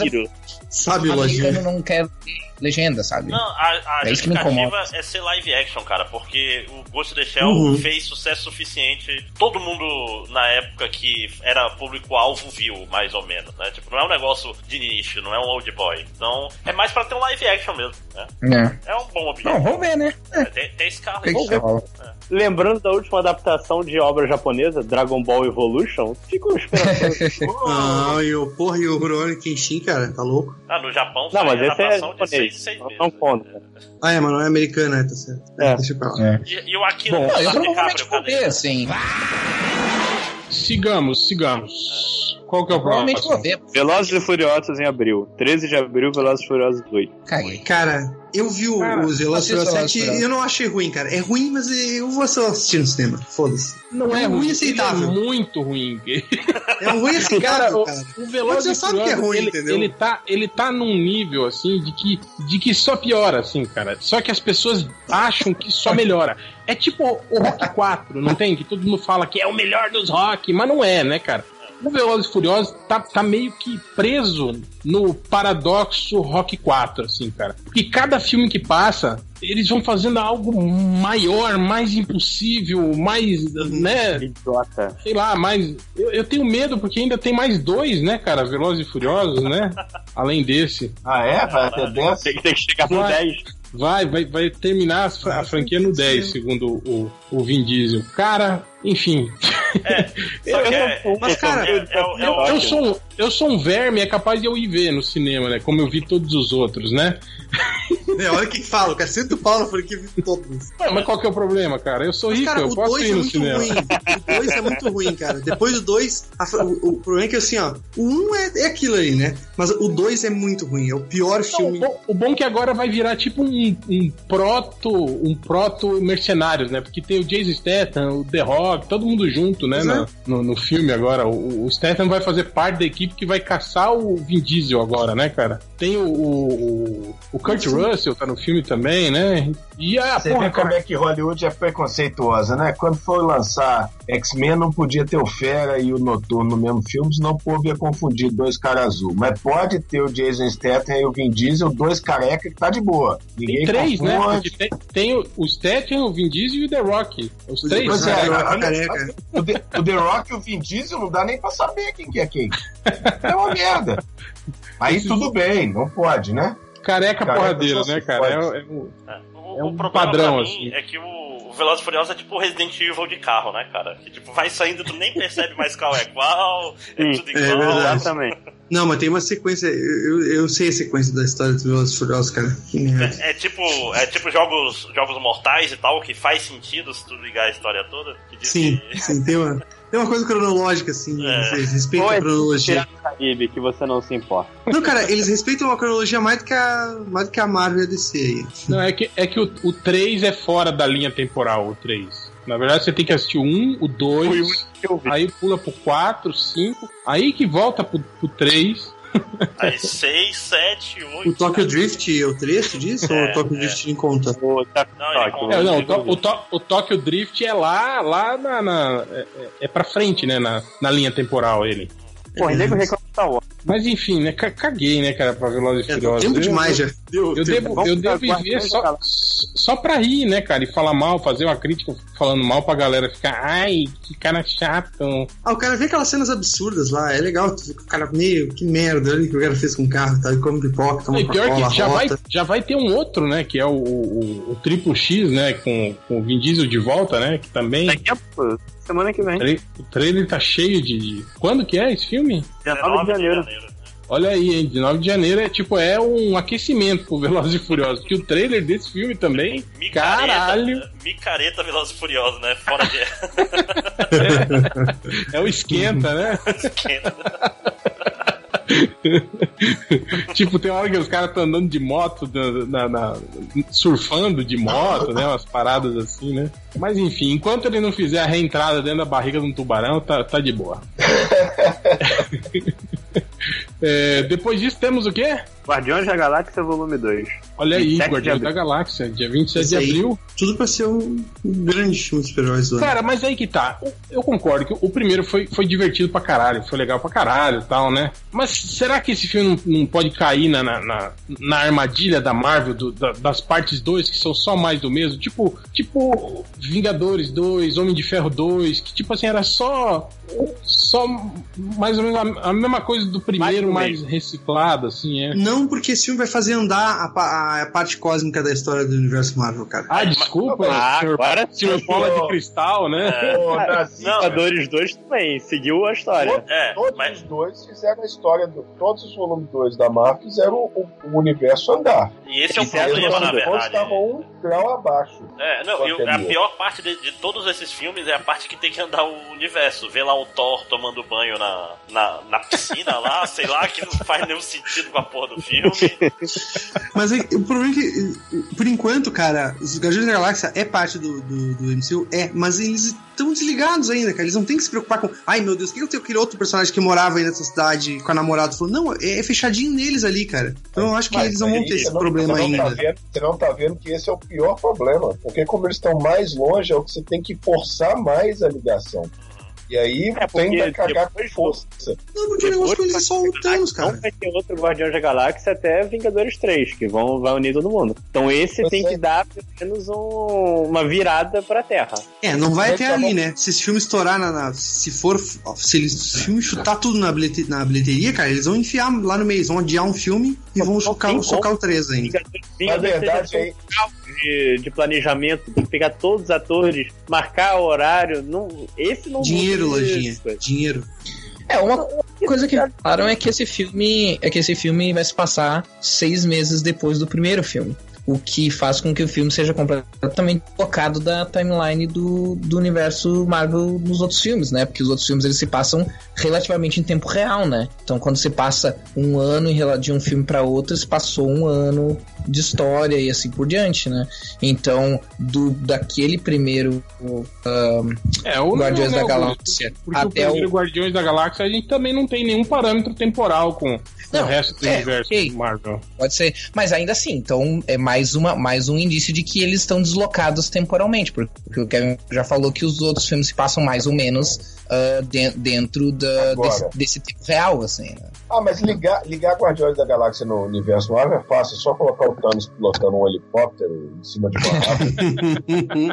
Sabe, O americano não quer legenda, sabe? Não, a, a É isso que me justificativa é ser live action, cara, porque o Ghost in the Shell Uhum. fez sucesso suficiente. Todo mundo, na época que era público-alvo, viu, mais ou menos, né? Tipo, não é um negócio de nicho, não é um old boy. Então, é mais pra ter um live action mesmo, né? É. É um bom Não, objetivo. vamos ver, né? Tem, tem Scarlet. O que que rola? Lembrando da última adaptação de obra japonesa, Dragon Ball Evolution, fica uma esperança. Não, e o porra, e o Rurouni Kenshin, cara, tá louco? Ah, no Japão Não, mas esse é adaptação de japonês. seis, seis Não, meses. não conta. né? Ah, é, mas não é americano, é, tá certo. É, É. Deixa eu lá. É. E, e o Akira Bom, eu provavelmente vou ver, assim. Sigamos, sigamos. Qual que é o Provavelmente vou próximo? ver. Velozes e Furiosos em abril. 13 de abril, Velozes e Furiosos 8. Caguei. Cara, eu vi o, Cara, os e Velozes 7 e eu não achei ruim, cara. É ruim, mas eu vou só assistir no cinema. Foda-se. Não é É ruim ruim, aceitável. é muito ruim. É um ruim aceitável, Cara, o, cara. o Mas Velozes você e sabe que é ruim, ele, entendeu? ele tá, ele tá num nível assim de que, de que só piora, assim, cara. Só que as pessoas acham que só melhora. É tipo o Rock 4, não tem? Que todo mundo fala que é o melhor dos rock, mas não é, né, cara? O Velozes e Furiosos tá, tá meio que preso no paradoxo Rock 4, assim, cara. Porque cada filme que passa, eles vão fazendo algo maior, mais impossível, mais, né, Idiota. sei lá, mais. Eu, eu tenho medo porque ainda tem mais dois, né, cara? Velozes e Furiosos, né? Além desse. Ah, é? Vai até 10? Tem, tem que chegar no Vai. 10. Vai, vai, vai terminar a franquia no 10, segundo o, o Vin Diesel. Cara, enfim. Só que é, Mas, cara, é, é, é o- Eu sou, um, eu sou um verme, é capaz de eu ir ver no cinema, né? Como eu vi todos os outros, né? É, olha o que que fala, o cara senta o pau na franquia vi todos. Ué, mas qual que é o problema, cara? Eu sou Mas, rico, cara, eu posso 2 ir é no muito cinema. ruim. O 2 é muito ruim, cara. Depois do 2, o, o problema é que assim, ó, o 1 um é, é aquilo aí, né? Mas o 2 é muito ruim, é o pior Não, filme. o, bom, o bom é que agora vai virar tipo um, um proto um proto mercenários, né? Porque tem o Jason Statham, o The Rock, todo mundo junto, né? É. na- no, no filme agora. O, o Statham vai fazer parte da equipe que vai caçar o Vin Diesel agora, né, cara? Tem o, o, o Kurt Russell, Russell tá no filme também, né? E a Você porra, vê como é que Hollywood é preconceituosa, né? Quando foi lançar X-Men, não podia ter o Fera e o Noturno no mesmo filme, senão o povo ia confundir dois caras azul. Mas pode ter o Jason Statham e o Vin Diesel, dois careca que tá de boa. Ninguém tem três, né? confunde. né? Tem, tem, o, Statham, o Vin Diesel e o The Rock. Os três. Pois é, careca. O, The, o The Rock e o Vin Diesel não dá nem pra saber quem que é quem. É uma merda. Aí tudo bem, não pode, né? Careca, careca porradeiro, né, cara? É, é, um, é, é um padrão, assim. É que o Velozes e Furiosos é tipo Resident Evil de carro, né, cara? Que tipo, vai saindo, tu nem percebe mais qual é qual, é tudo é igual. É Exatamente. Não, mas tem uma sequência, eu, eu sei a sequência da história dos Velozes e Furiosos, cara. É, é, tipo, é tipo jogos, jogos mortais e tal, que faz sentido se tu ligar a história toda. sim, que... sim, tem uma... Tem uma coisa cronológica, assim, é. vocês respeitam a cronologia. Caribe, que você não se importa. Não, cara, eles respeitam a cronologia mais do que a, mais do que a Marvel e a DC aí. Não, é que, é que o, o 3 é fora da linha temporal, o 3. Na verdade, você tem que assistir o 1, o 2, aí pula pro 4, 5, aí que volta pro, pro 3, Aí 6, 7, 8. O Tokyo Drift é o trecho disso? É, ou o Tokyo é. Drift em conta? O, não, é, não, o, to, o, to, o Tokyo Drift é lá, lá na. na é, é pra frente, né? Na, na linha temporal ele. Pô, é. nego reclama Star Wars. Mas enfim, né? Caguei, né, cara, pra Velozes e é, Furiosos. Tempo demais já. Eu, devo, eu devo viver só, só pra rir, né, cara? E falar mal, fazer uma crítica falando mal pra galera ficar, ai, que cara chato. Ah, o cara vê aquelas cenas absurdas lá, é legal, o cara, meio, que merda, olha o que o cara fez com o carro, tá? E come pipoca, toma e pior que já vai, já vai ter um outro, né, que é o, o, o Triplo X, né, com, com o Vin Diesel de volta, né, que também... Daqui a semana que vem. O trailer tá cheio de... Quando que é esse filme? 19 de janeiro. Olha aí, hein? 19 de janeiro é tipo, é um aquecimento pro Velozes e Furiosos. Porque o trailer desse filme também. Micareta, caralho. Micareta Velozes e Furiosos, né? Fora de. é o esquenta, né? esquenta. tipo, tem hora que os caras estão andando de moto, na, na, surfando de moto, né? Umas paradas assim, né? Mas enfim, enquanto ele não fizer a reentrada dentro da barriga de um tubarão, tá, tá de boa. é, depois disso, temos o quê? Guardiões da Galáxia Volume 2. Olha aí, Guardiões da Galáxia, dia 27 de abril. Tudo pra ser um grande filme de super-heróis Cara, mas aí que tá. Eu concordo que o primeiro foi, foi divertido pra caralho, foi legal pra caralho e tal, né? Mas será que esse filme não, não pode cair na, na, na armadilha da Marvel, do, da, das partes 2, que são só mais do mesmo? Tipo, tipo Vingadores 2, Homem de Ferro 2, que tipo assim, era só. Só mais ou menos a, a mesma coisa do primeiro, mais, mais reciclado, assim, é. Não não, porque esse filme vai fazer andar a, a, parte cósmica da história do universo Marvel, cara. Ah, desculpa. Ah, senhor, agora senhor Bola de Cristal, né? É, Vingadores 2 também, seguiu a história. Todos, é, todos mas... os dois fizeram a história, do, todos os volumes 2 da Marvel fizeram o, o, universo andar. E esse é o problema, na verdade. estavam um grau abaixo. É, não, eu, a pior parte de, de, todos esses filmes é a parte que tem que andar o universo. Ver lá o Thor tomando banho na, na, na piscina lá, sei lá, que não faz nenhum sentido com a porra do filme. Mas é, o problema é que, por enquanto, cara, os Guardiões da Galáxia é parte do, do, do MCU, é, mas eles estão desligados ainda, cara. Eles não têm que se preocupar com, ai meu Deus, o que eu tenho aquele outro personagem que morava aí nessa cidade com a namorada? Falou, não, é, é fechadinho neles ali, cara. Então eu acho que mas eles não vão ter esse não, problema você ainda. Tá vendo, você não tá vendo que esse é o pior problema, porque como eles estão mais longe, é o que você tem que forçar mais a ligação. E aí é, tenta cagar com força. Não, porque o negócio é só o Thanos, cara. Não vai ter outro Guardião da Galáxia até Vingadores 3, que vão, vai unir todo mundo. Então esse Você tem que dar pelo menos um, uma virada pra Terra. É, não vai até ali, né? Se esse filme estourar na, na, Se for. Se eles filme chutar tudo na, bilhete, na bilheteria, cara, eles vão enfiar lá no meio, vão adiar um filme e vão socar, socar o 3 ainda. Na verdade, aí de, de planejamento, tem que pegar todos os atores, marcar o horário. Não, esse não Dinheiro, lojinha. Dinheiro. É, uma coisa que falaram é que esse filme é que esse filme vai se passar seis meses depois do primeiro filme o que faz com que o filme seja completamente focado da timeline do, do universo Marvel nos outros filmes, né? Porque os outros filmes eles se passam relativamente em tempo real, né? Então quando se passa um ano de um filme para outro, se passou um ano de história e assim por diante, né? Então, do, daquele primeiro uh, é, o Guardiões não, da Galáxia porque até o primeiro o... Guardiões da Galáxia a gente também não tem nenhum parâmetro temporal com não, o resto do é, universo okay. Marvel. Pode ser, mas ainda assim, então é mais, uma, mais um indício de que eles estão deslocados temporalmente, porque o Kevin já falou que os outros filmes se passam mais ou menos uh, de, dentro da, desse, desse, tempo real, assim. Né? Ah, mas ligar, ligar Guardiões da Galáxia no universo Marvel é fácil, é só colocar o Thanos pilotando um helicóptero em cima de uma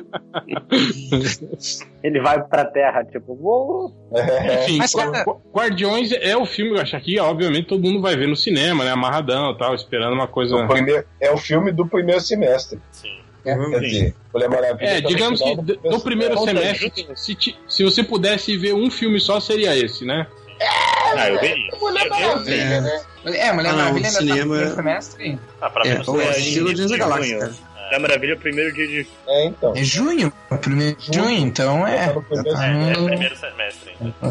Ele vai pra Terra, tipo, uou! É. Enfim, mas, cara... Guardiões é o filme, eu acho que obviamente todo mundo vai ver no cinema, né? Amarradão e tal, esperando uma coisa. O primeiro, é o filme do primeiro semestre. Sim. É, Quer dizer, Mulher Maravilha. É, digamos que no, no primeiro semestre, se, se você pudesse ver um filme só, seria esse, né? É, ah, eu veria. Mulher Maravilha, é. né? É, Mulher ah, Maravilha ainda cinema... tá no primeiro semestre. Ah, pra é, é, é estilo de Galáxia, cara. Mulher Maravilha é o primeiro dia de. É, então. É junho? Primeiro de junho, então é. Tá é, é primeiro semestre. Então.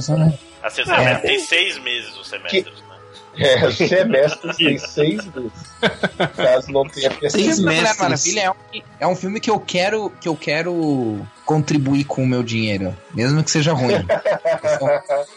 Assim, o semestre tem seis meses o semestre. Que... É, semestre tem seis meses. Caso não tenha percebido. Mulher Maravilha é um, é um filme que eu quero que eu quero contribuir com o meu dinheiro, mesmo que seja ruim.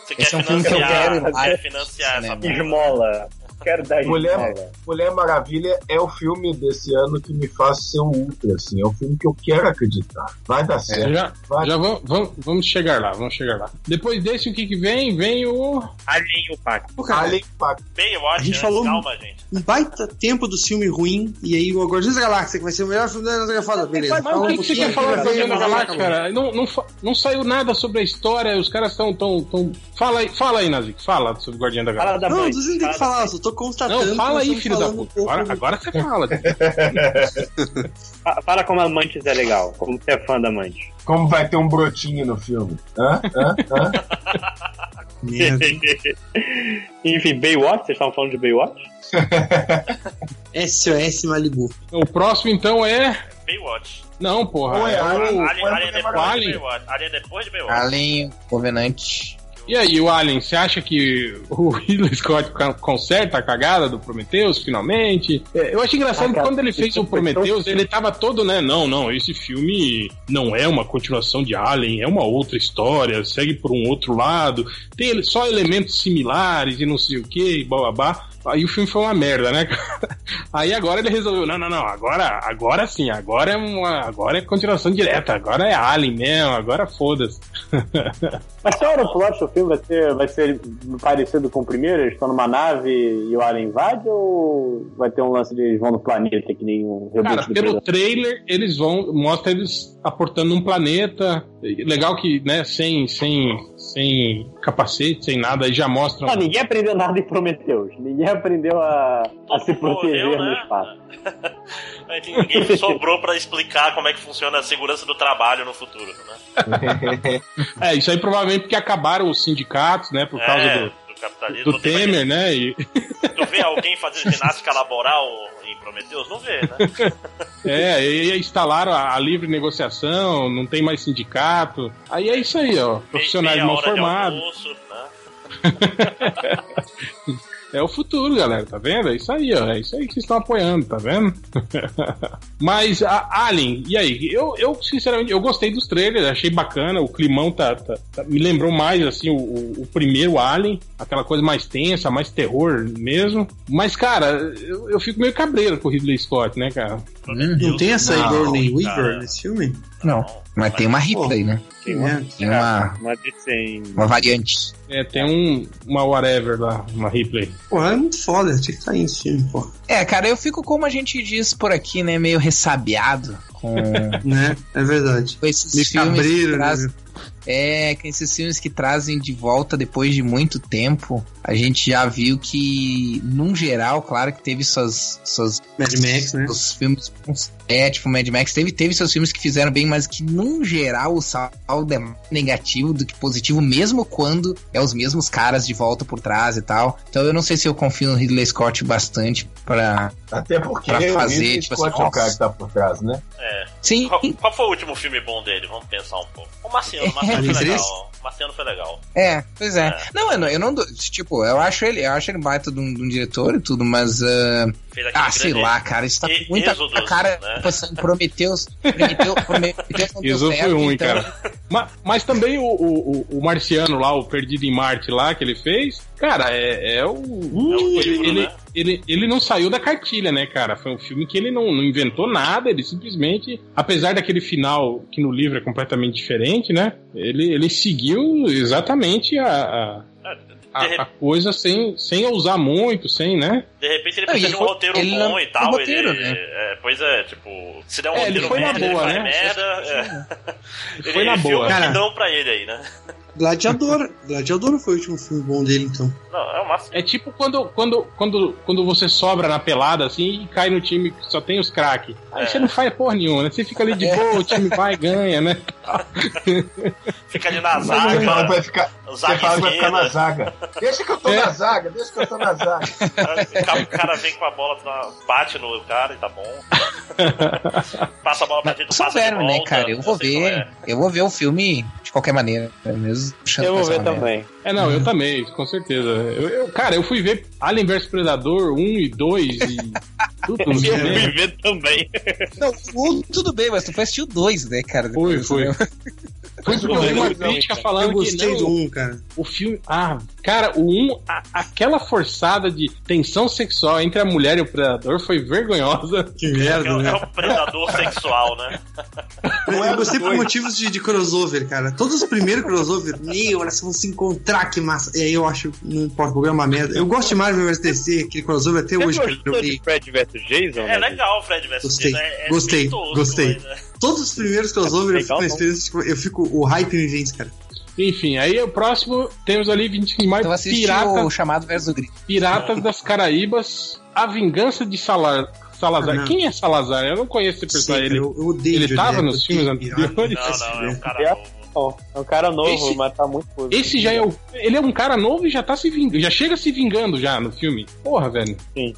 Você Esse é um filme que eu quero. Quer financiar essa esmola quero dar Mulher, Mulher Maravilha é o filme desse ano que me faz ser um ultra, assim. É o filme que eu quero acreditar. Vai dar certo. É, já vai. já vamos, vamos, vamos chegar lá, vamos chegar lá. Depois desse, o que que vem? Vem o... Alien o Pacto. Alien o Pacto. Bem, eu acho, a gente falou calma, gente. Um baita tempo do filme ruim, e aí o Guardiões da Galáxia, que vai ser o melhor filme da nossa fala, beleza. Mas o que, que você quer falar do Guardiões da Galáxia, cara? Não, não, não saiu nada sobre a história, os caras estão tão, tão... Fala aí, fala aí, Nazik, fala sobre o Guardião da Galáxia. Não, você não tem que falar, só tô constatando. Não, fala aí, filho da puta. Um agora, agora você fala. fala como Amantes é legal, como você é fã da Amantes. Como vai ter um brotinho no filme. Hã? Hã? Hã? Enfim, Baywatch, vocês estavam falando de Baywatch? SOS Malibu. O próximo então é. Baywatch. Não, porra. É, Alien, Alien, Alien, depois Alien. de Baywatch. Alien depois de Baywatch. Alien, Covenant. E aí, o Alien, você acha que o Ridley Scott conserta a cagada do Prometheus, finalmente? É, eu acho engraçado ah, que quando ele fez o Prometheus, ele tava todo, né? Não, não, esse filme não é uma continuação de Alien, é uma outra história, segue por um outro lado, tem só elementos similares e não sei o que, e babá. Aí o filme foi uma merda, né? Aí agora ele resolveu, não, não, não, agora, agora sim, agora é uma, agora é continuação direta, agora é Alien mesmo, agora foda-se. Mas se o plot do filme vai ser, vai ser parecido com o primeiro? Eles estão numa nave e o Alien invade ou vai ter um lance de eles vão no planeta que nem um Cara, pelo trailer eles vão, mostra eles aportando um planeta, legal que, né, sem, sem, sem capacete, sem nada, aí já mostra. Não, ninguém aprendeu nada em Prometheus. Ninguém aprendeu a, a se proteger morreu, né? no espaço. ninguém sobrou para explicar como é que funciona a segurança do trabalho no futuro, né? é, isso aí provavelmente porque acabaram os sindicatos, né, por causa é, do, do, capitalismo, do Temer, né? E... Tu vê alguém fazer ginástica laboral em Prometheus? Não vê, né? É, e instalaram a, a, livre negociação, não tem mais sindicato. Aí é isso aí, ó. Profissionais mal formados. Né? É o futuro, galera, tá vendo? É isso aí, ó. É isso aí que vocês estão apoiando, tá vendo? Mas, a Alien, e aí? Eu, eu, sinceramente, eu gostei dos trailers, achei bacana, o climão tá, tá, tá me lembrou mais, assim, o, o, o, primeiro Alien, aquela coisa mais tensa, mais terror mesmo. Mas, cara, eu, eu fico meio cabreiro com o Ridley Scott, né, cara? Hum, não tem essa Sigourney Weaver nesse filme? Não, mas tem uma Ripley, né? Tem uma, tem uma, uma, uma variante. É, tem um, uma whatever lá, uma Ripley. Pô, é muito foda, tinha que estar em filme, pô. É, cara, eu fico, como a gente diz por aqui, né, meio ressabiado com... né, é verdade. Com esses Me filmes cabreiro, né? É, com esses filmes que trazem de volta depois de muito tempo, a gente já viu que, num geral, claro que teve suas. suas Mad Max, né? Os filmes. É, tipo, Mad Max teve, teve seus filmes que fizeram bem, mas que, num geral, o saldo é mais negativo do que positivo, mesmo quando é os mesmos caras de volta por trás e tal. Então eu não sei se eu confio no Ridley Scott bastante pra, Até porque pra o fazer, Ridley tipo Scott assim, é o cara que tá por trás, né? É. Sim. Qual, qual foi o último filme bom dele? Vamos pensar um pouco. O Marciano, o Marciano foi Três? legal. O Marciano foi legal. É, pois é. É. Não, eu não, eu não. Tipo, eu acho ele, eu acho ele baita de um, de um diretor e tudo, mas. ah, aquele ah, sei lá, cara, isso tá E- com muita Êxodos, cara. né? Tipo assim, Prometeus. Prometeu, Prometeu não deu Isso foi ruim, então- cara. Ma- Mas, também o, o, o- o Marciano lá, o Perdido em Marte lá, que ele fez, cara, é, é o. É ele, livro, ele, né? ele, ele não saiu da cartilha, né, cara? Foi um filme que ele não, não inventou nada, ele simplesmente, apesar daquele final que no livro é completamente diferente, né? Ele, ele seguiu exatamente a, a, É, a- a coisa sem, sem ousar muito, sem, né? de repente ele Não, precisa de um foi- roteiro ele bom não- e tal. um roteiro, ele, né? é, pois é, tipo, se der um É, ele roteiro foi na merda, ele boa, faz né? merda. É. Ele foi na filma boa. que Cara. dão pra ele aí, né? Gladiador. Gladiador foi o último filme bom dele, então. Não, é o máximo. É tipo quando, quando, quando, quando você sobra na pelada assim e cai no time que só tem os craques. Aí É. você não faz porra nenhuma, né? Você fica ali de boa, o time vai e ganha, né? Fica ali na Você fala que zaga, vai ficar, você zaga fala que vai ficar na esquerda. zaga. Deixa que eu tô É. na zaga, deixa que eu tô na zaga. O cara- O vem com a bola, bate no cara e tá bom. Passa a bola pra gente, São passa de velho, né, cara? Eu vou ver. é. Eu vou ver o filme de qualquer maneira. né? Mesmo achando Eu vou ver merda. também. É, não, eu também, com certeza. Eu, eu- cara, eu fui ver Alien vs Predador 1 e 2 e tudo Eu fui ver também. Não, o um, tudo bem, mas tu foi assistir o 2, né, cara? Foi, Depois, foi. Foi porque eu vi uma crítica falando Eu gostei que não, do 1, cara. o filme. Ah, cara, o 1, a- aquela forçada de tensão sexual entre a mulher e o predador foi vergonhosa. Que É, merda, é né? o predador sexual, né? Eu, eu gostei por motivos de, de crossover, cara. Todos os primeiros crossover, meu, elas vão se encontrar, que massa. E aí eu acho, não importa, o programa é uma merda. Eu gosto de Marvel vs DC, aquele crossover até Você hoje. que gostou de. Fred vs Jason? É né? legal o Fred vs. Gostei, Jason, é- é gostei, gostei. mas, é. Todos os primeiros crossover eu fico tipo, eu fico, o hype me vence, cara. Enfim, aí o próximo temos ali 20 mais Então assiste piratas, o chamado versus o grito. piratas das Caraíbas, A Vingança de Salar, Salazar. Ah. Quem é Salazar? Eu não conheço esse Sim, personagem. cara, Ele, eu, eu odeio ele tava nos filmes anteriores? pirata. Não, não, é um cara É. novo. É um cara novo, Esse- mas tá muito. Esse já é o. Ele é um cara novo e já tá se vingando. Já chega se vingando já no filme. Porra, velho.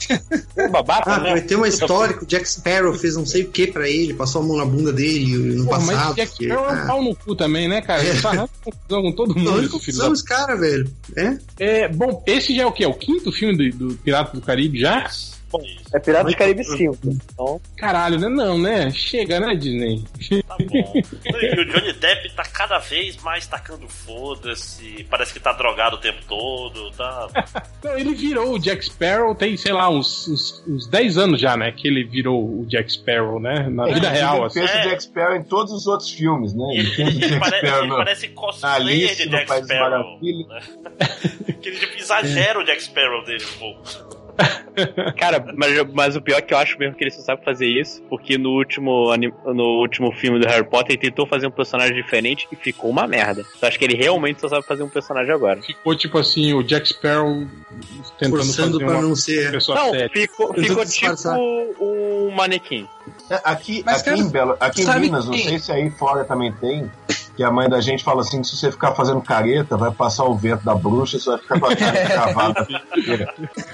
Um babaca, Ah, né? vai ter uma história que o Jack Sparrow fez não sei o que pra ele, passou a mão na bunda dele no Porra, mas passado. Jack porque- Sparrow é um ah, pau no cu também, né, cara? Ele tá confusão com todo mundo, Não, filho da são os caras, velho. É? É, bom, esse já é o quê? É o quinto filme do, do Pirata do Caribe já? É Piratas do Caribe 5. Então, Caralho, né? Não, né? Chega, né, Disney? Tá bom. E o Johnny Depp tá cada vez mais tacando foda-se. Parece que tá drogado o tempo todo. Tá. Não, ele virou o Jack Sparrow, tem, sei lá, uns, uns, uns 10 anos já, né? Que ele virou o Jack Sparrow, né? Na vida real, Ele assim. fez É. o Jack Sparrow em todos os outros filmes, né? Ele, Ele fez o ele Jack pare- Sparrow ele no- parece cosplayer Alice de Jack Sparrow. Né? que ele tipo, exagera o Jack Sparrow dele um pouco. cara, mas, mas o pior é que eu acho mesmo que ele só sabe fazer isso, porque no último, no último filme do Harry Potter ele tentou fazer um personagem diferente e ficou uma merda. Eu acho que ele realmente só sabe fazer um personagem agora. Ficou tipo assim, o Jack Sparrow tentando Forçando fazer pra uma não ser. pessoa Não, séria. ficou, ficou tipo um manequim. É, Aqui, Mas, aqui cara, em, Belo, aqui em Minas, não que- sei se aí fora também tem, que a mãe da gente fala assim, que se você ficar fazendo careta, vai passar o vento da bruxa, você vai ficar com a cara travada.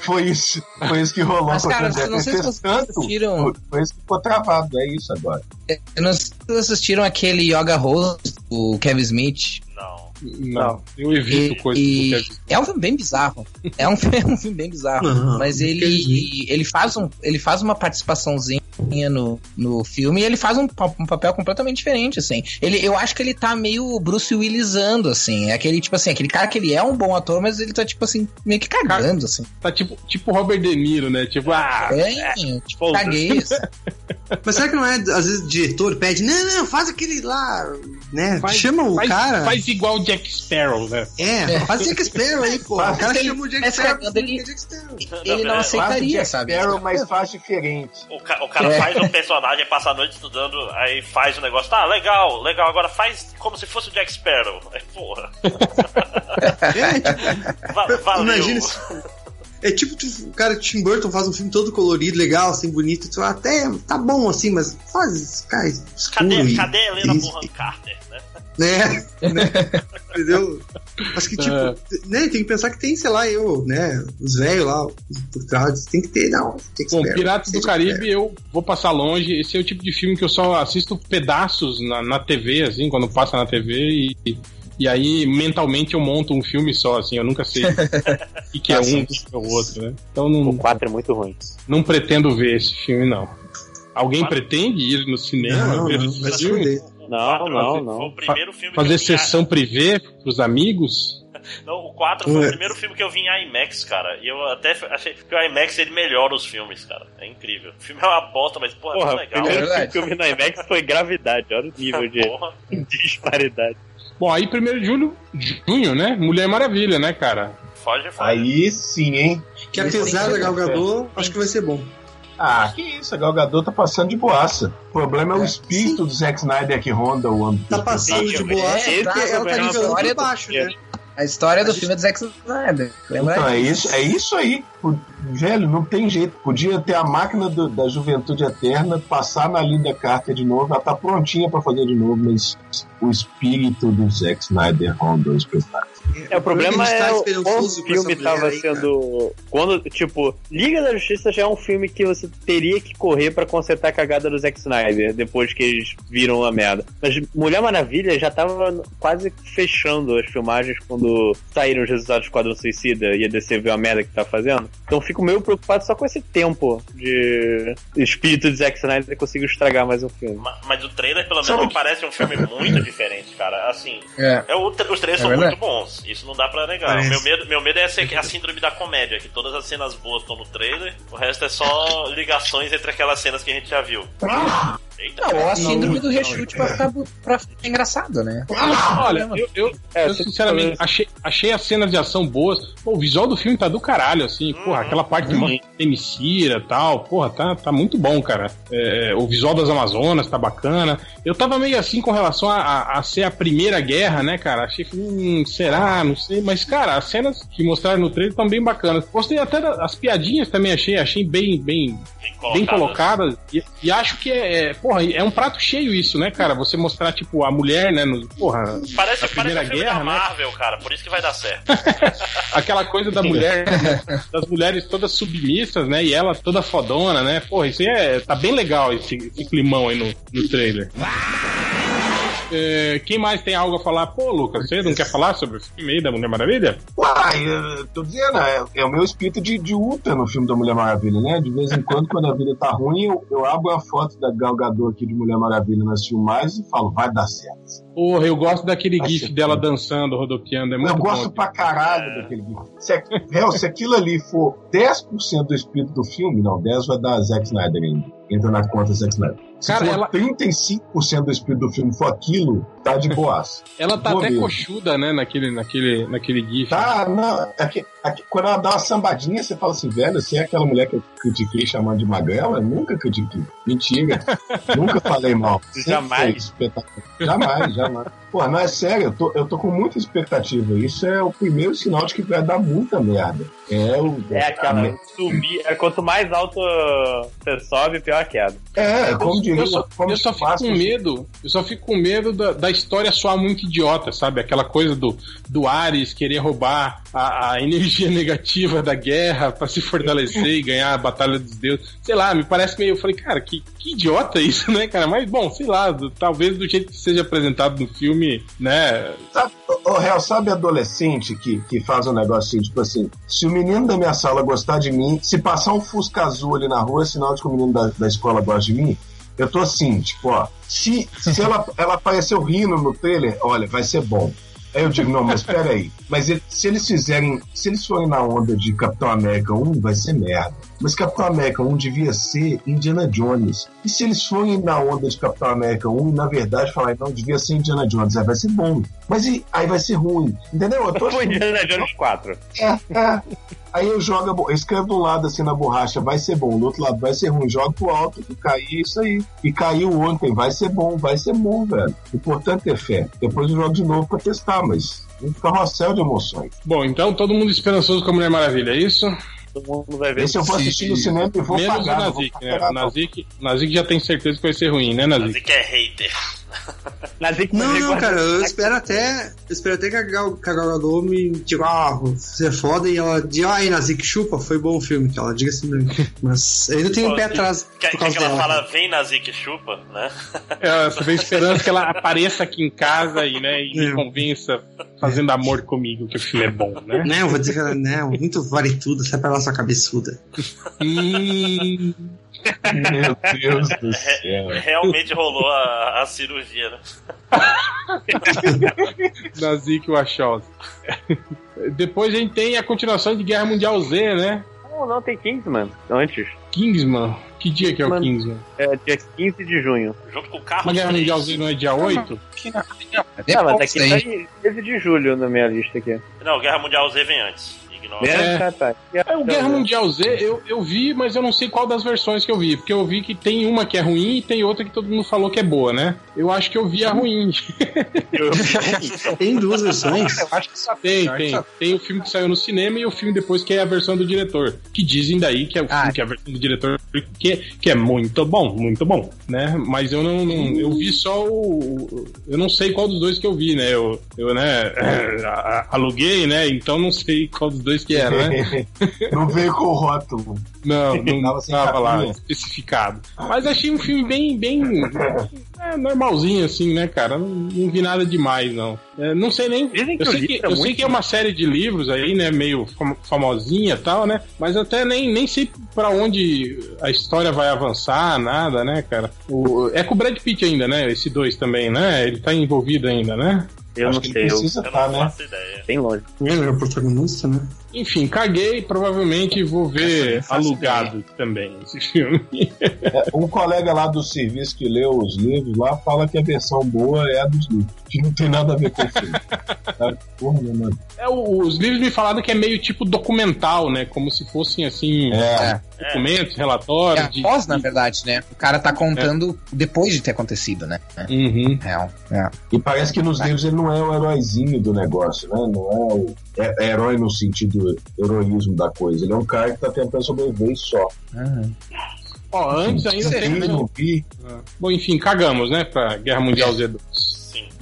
foi isso, foi isso que rolou Mas, com o cara, Depp. não sei se vocês tanto, assistiram- foi isso que ficou travado, é isso agora. Eu não sei se vocês assistiram aquele Yoga Rose, o Kevin Smith. Não. Não, eu evito E, coisas e é um filme bem bizarro. É um, filme- é um filme bem bizarro. Não, mas ele, ele, faz um, ele faz uma participaçãozinha no, no filme e ele faz um, um papel completamente diferente, assim. Ele, eu acho que ele tá meio Bruce Willizando, assim. É aquele, tipo assim, aquele cara que ele é um bom ator, mas ele tá, tipo assim, meio que cagando, assim. Tá tipo, tipo Robert De Niro, né? Tipo, ah, É, tipo, foda-se. caguei. assim. Mas será que não é, às vezes, o diretor pede, não, não, faz aquele lá, né? faz, Chama o faz, cara. Faz igual o Jack Sparrow, né? É, faz o Jack Sparrow aí, pô. O cara Ele- chama o Jack é Sparrow. cagando, ele- é Jack Sparrow. Ele não é, Faz o aceitaria, Jack sabe? Sparrow, mas faz diferente. O, ca- o cara É. faz um personagem, passa a noite estudando, aí faz o negócio. Tá, legal, legal, agora faz como se fosse o Jack Sparrow. Aí, porra. É, tipo, Va- valeu. Imagina isso. É tipo tu- o cara Tim Burton faz um filme todo colorido, legal, assim, bonito. Tu fala, até tá bom assim, mas faz, cara, escuro. Cadê, e- cadê a Helena Bonham Carter, né? né? Entendeu? Acho que, tipo, é. né, tem que pensar que tem, sei lá, eu, né, os velhos lá, por trás, tem que ter, não. Tem que Bom, Piratas do Caribe, eu vou passar longe. Esse é o tipo de filme que eu só assisto pedaços na, na TV, assim, quando passa na TV e. E aí, mentalmente, eu monto um filme só, assim, eu nunca sei o que, é um, o que é o outro, né? Então não. O 4 é muito ruim. Não pretendo ver esse filme, não. Alguém pretende ir no cinema não, ver não, esse filme? Não, não, não. Foi o primeiro filme Fazer que sessão privê pros amigos? Não, o 4 foi o primeiro filme que eu vi em IMAX, cara. E eu até achei que o IMAX ele melhora os filmes, cara. É incrível. O filme é uma bosta, mas porra, Porra, é o legal. primeiro filme que eu vi no IMAX foi Gravidade. Olha o nível de, Porra. de disparidade. Bom, aí 1 de julho, junho, né? Mulher Maravilha, né, cara? Foge, foge. Aí sim, hein? Que apesar da Galgador, acho que vai ser bom. Ah, que isso, a Galgador tá passando de boaça. O problema é o espírito do Zack Snyder que ronda o âmbito. Tá passando de boa, É, porque tá, ela tá é nivelando história por baixo, né? A história do filme é do Zack Snyder. Lembra? Então, é isso, é isso aí. Velho, não tem jeito. Podia ter a máquina do- da juventude eterna, passar na Linda Carter de novo, ela tá prontinha pra fazer de novo, mas o espírito do Zack Snyder ronda o espetáculo. É, o problema gente tá é o, filme tava aí, sendo. Quando, tipo, Liga da Justiça já é um filme que você teria que correr pra consertar a cagada do Zack Snyder, depois que eles viram a merda. Mas Mulher Maravilha já tava quase fechando as filmagens quando saíram os resultados do Esquadrão Suicida e a DC viu a merda que tá fazendo. Então fico meio preocupado só com esse tempo de espírito de Zack Snyder conseguiu estragar mais um filme. Ma- Mas o trailer, pelo menos, me parece um filme muito diferente, cara. Assim, É. é, o- os trailers É são verdade. muito bons. Isso não dá pra negar. Parece. Meu medo, meu medo é ser a síndrome da comédia, que todas as cenas boas estão no trailer, o resto é só ligações entre aquelas cenas que a gente já viu. Eita, Não, a síndrome do rechute pra ficar, pra ficar engraçado, né? Olha, eu, eu, É, eu sinceramente achei, achei as cenas de ação boas. Pô, o visual do filme tá do caralho, assim. Porra, aquela parte de Emicira e tal. Porra, tá, tá muito bom, cara. É, o visual das Amazonas tá bacana. Eu tava meio assim com relação a, a, a ser a primeira guerra, né, cara? Achei que, hum, será? Não sei. Mas, cara, as cenas que mostraram no trailer estão bem bacanas. Gostei até das piadinhas também, achei. Achei bem, bem, bem colocadas. E, e acho que é, é, porra, é um prato cheio isso, né, cara? Você mostrar, tipo, a mulher, né, no, porra, Parece, na parece Primeira filme Guerra, da né? Marvel, cara, por isso que vai dar certo. Aquela coisa da mulher, né, das mulheres todas submissas, né, e ela toda fodona, né? Porra, isso aí é, tá bem legal esse, esse climão aí no, no trailer. É, quem mais tem algo a falar? Pô, Lucas, você não quer falar sobre o filme aí da Mulher Maravilha? Uai, eu tô dizendo, é, é o meu espírito de, de Ultra no filme da Mulher Maravilha, né? De vez em quando, quando a vida tá ruim, eu, eu abro a foto da Gal Gadot aqui de Mulher Maravilha nas filmagens e falo, vai dar certo. Porra, eu gosto daquele gif dela dançando, rodopiando, é muito eu gosto bom. pra caralho daquele vídeo. Se, se aquilo ali for 10% do espírito do filme, não, 10 vai dar Zack Snyder ainda. Entra na conta Zack Snyder. Se Cara, for ela- 35% do espírito do filme for aquilo, tá de boas. Ela tá Vou até ver. coxuda, né, naquele, naquele, naquele gif. Tá, não. Aqui, aqui, quando ela dá uma sambadinha, você fala assim, velho, você é aquela mulher que eu critiquei chamando de magrela? Eu nunca critiquei. Mentira. nunca falei mal. Jamais. Jamais, jamais. Pô, não é sério, eu tô, eu tô com muita expectativa. Isso é o primeiro sinal de que vai dar muita merda. É o. É a aquela me- subir. É, quanto mais alto você sobe, pior a queda. É, como diria. eu só, como eu só fico com medo, eu só fico com medo da, da história soar muito idiota, sabe? Aquela coisa do, do Ares querer roubar a, a energia negativa da guerra pra se fortalecer e ganhar a Batalha dos Deuses. Sei lá, me parece meio. Eu falei, cara, que, que idiota isso, né, cara? Mas, bom, sei lá, do- talvez do jeito que seja apresentado no filme, né? Sabe, ô, Real, sabe adolescente que, que faz um negócio assim, tipo assim, se o menino da minha sala gostar de mim, se passar um Fusca azul ali na rua, é sinal de que o menino da, da escola gosta de mim, eu tô assim, tipo, ó, se, se ela, ela apareceu rindo no trailer, olha, vai ser bom. Aí eu digo, não, mas peraí. Mas se eles fizerem, se eles forem na onda de Capitão América 1, vai ser merda. Mas Capitão América 1 devia ser Indiana Jones. E se eles forem na onda de Capitão América 1, na verdade, falar, não, devia ser Indiana Jones, aí vai ser bom. Mas e, aí vai ser ruim. Entendeu? Eu tô Foi Indiana Jones 4. é, é. Aí eu jogo, eu escrevo de um lado assim na borracha, vai ser bom, do outro lado vai ser ruim, jogo pro alto e cair isso aí. E caiu ontem, vai ser bom, vai ser bom, velho. O importante é fé. Depois eu jogo de novo pra testar, mas um carrossel de emoções. Bom, então todo mundo esperançoso com a Mulher Maravilha, é isso? Todo mundo vai ver. Esse eu vou assistir no cinema e vou Menos pagar. Nazik, né? O Nazik já tem certeza que vai ser ruim, né, Nazik? Nazik é hater. Nazik não, não, cara, eu espero até. Eu espero até que a Gal, que a Gal Gadot me diga, ah, você é foda, e ela diga, ah, Nazik, chupa, foi bom o filme, que ela diga assim, mas eu ainda tenho um pé atrás. Quer, que ela fala, vem Nazik, chupa, né? É, você vem esperando que ela apareça aqui em casa e, né, e me convença fazendo amor comigo, que o filme é bom, né? Não, vou dizer que ela, não, muito vale tudo, sai pra lá sua cabeçuda. Hum. Meu Deus do céu. Realmente rolou a, a cirurgia, né? Nazik Wachowski. Depois a gente tem a continuação de Guerra Mundial Z, né? Não, não, tem Kingsman antes. Kingsman? Que dia que é o Kingsman? É dia 15 de junho. Junto com o carro. Mas Guerra Mundial Z não é dia 8? É, não, mas aqui tá 13 de julho na minha lista aqui. Não, Guerra Mundial Z vem antes. É, tá, tá. é, o Guerra Mundial Z eu, eu vi, mas eu não sei qual das versões que eu vi. Porque eu vi que tem uma que é ruim e tem outra que todo mundo falou que é boa, né? Eu acho que eu vi a ruim. tem duas versões? Eu acho que só tem, tem. Tem o filme que saiu no cinema e o filme depois que é a versão do diretor. Que dizem daí que é o ah. filme que é a versão do diretor que, que é muito bom, muito bom, né? Mas eu não, não eu vi só o. Eu não sei qual dos dois que eu vi, né? Eu, eu né, aluguei, né? Então não sei qual dos dois que era, né? não veio com o rótulo. Não, não estava lá especificado. Mas achei um filme bem, bem é, normalzinho, assim, né, cara? Não, não vi nada demais, não. É, não sei nem. eu sei, que, eu sei que é uma série de livros aí, né? Meio famosinha e tal, né? Mas até nem, nem sei para onde a história vai avançar, nada, né, cara? O, é com o Brad Pitt ainda, né? Esse dois também, né? Ele tá envolvido ainda, né? Eu Acho não sei, eu, eu tá, não né? faço ideia. Bem longe. Ele é o protagonista, né? Enfim, caguei, provavelmente vou ver alugado ideia. também esse filme. É, um colega lá do serviço que leu os livros lá fala que a versão boa é a dos livros, que não tem nada a ver com o filme. Porra, mano. É, os livros me falaram que é meio tipo documental, né? Como se fossem assim. É. Documentos, relatórios. É de, pós, na verdade, né? O cara tá contando é. depois de ter acontecido, né? Uhum. Real. É. E parece que nos livros ele não é o heróizinho do negócio, né? Não é o é, é herói no sentido heroísmo da coisa. Ele é um cara que tá tentando sobreviver só. Uhum. Ó, antes ainda tem. Bom, enfim, cagamos, né? Pra Guerra Mundial Z2.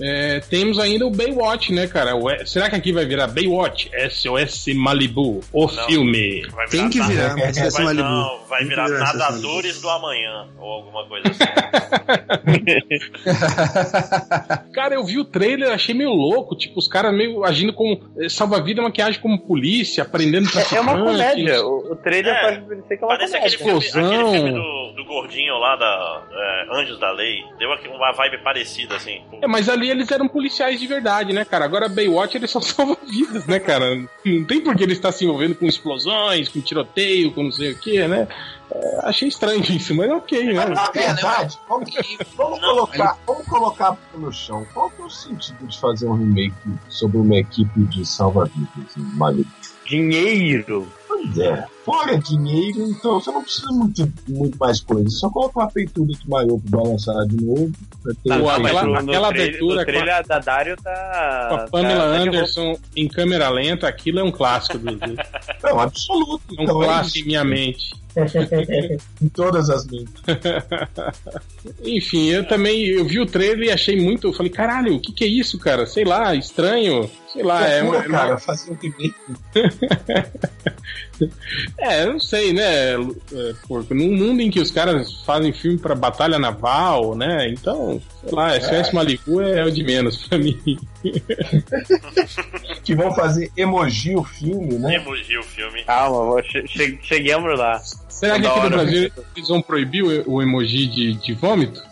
É, temos ainda o Baywatch, né, cara? O, será que aqui vai virar Baywatch? SOS Malibu, o não, filme. Tem que virar, SOS vai, Malibu. Não, vai virar, virar Nadadores do Amanhã, ou alguma coisa assim. cara, eu vi o trailer, achei meio louco, tipo, os caras meio agindo como eh, salva-vida, maquiagem como polícia, aprendendo pra É, é uma comédia, o, o trailer é, pode parecer que é uma parece comédia. Aquele filme, aquele filme do, do gordinho lá da é, Anjos da Lei, deu uma vibe parecida, assim. É, mas ali eles eram policiais de verdade, né, cara? Agora Baywatch eles só salvam vidas, né, cara? Não tem por que ele estar se envolvendo com explosões, com tiroteio, com não sei o que, né? É, achei estranho isso, mas ok, né? Mas, na verdade, vamos, vamos colocar, vamos colocar no chão. Qual que é o sentido de fazer um remake sobre uma equipe de salva-vidas em Malibu? Dinheiro! Pois é. Fora dinheiro, então você não precisa muito, muito mais coisa. Só coloca uma feitura de maior pra balançar de novo. Ter não, aquela, no, aquela abertura. O trilha da Dario tá. Com a Pamela tá, Anderson tá em câmera lenta, aquilo é um clássico do. Não, absoluto. É um então, clássico é em minha mente. em todas as mentes. Enfim, eu também eu vi o trailer e achei muito. Eu falei, caralho, o que, que é isso, cara? Sei lá, estranho. Sei lá, é, é uma. Cara, uma... fazer um remake. É, eu não sei, né? É, porque num mundo em que os caras fazem filme para batalha naval, né? Então, sei lá, SOS é. Malibu é o de menos pra mim. que vão fazer emoji o filme, né? Emoji o filme. Calma, che cheguemos lá. Será que aqui no Brasil eles vão proibir o, o emoji de, de vômito?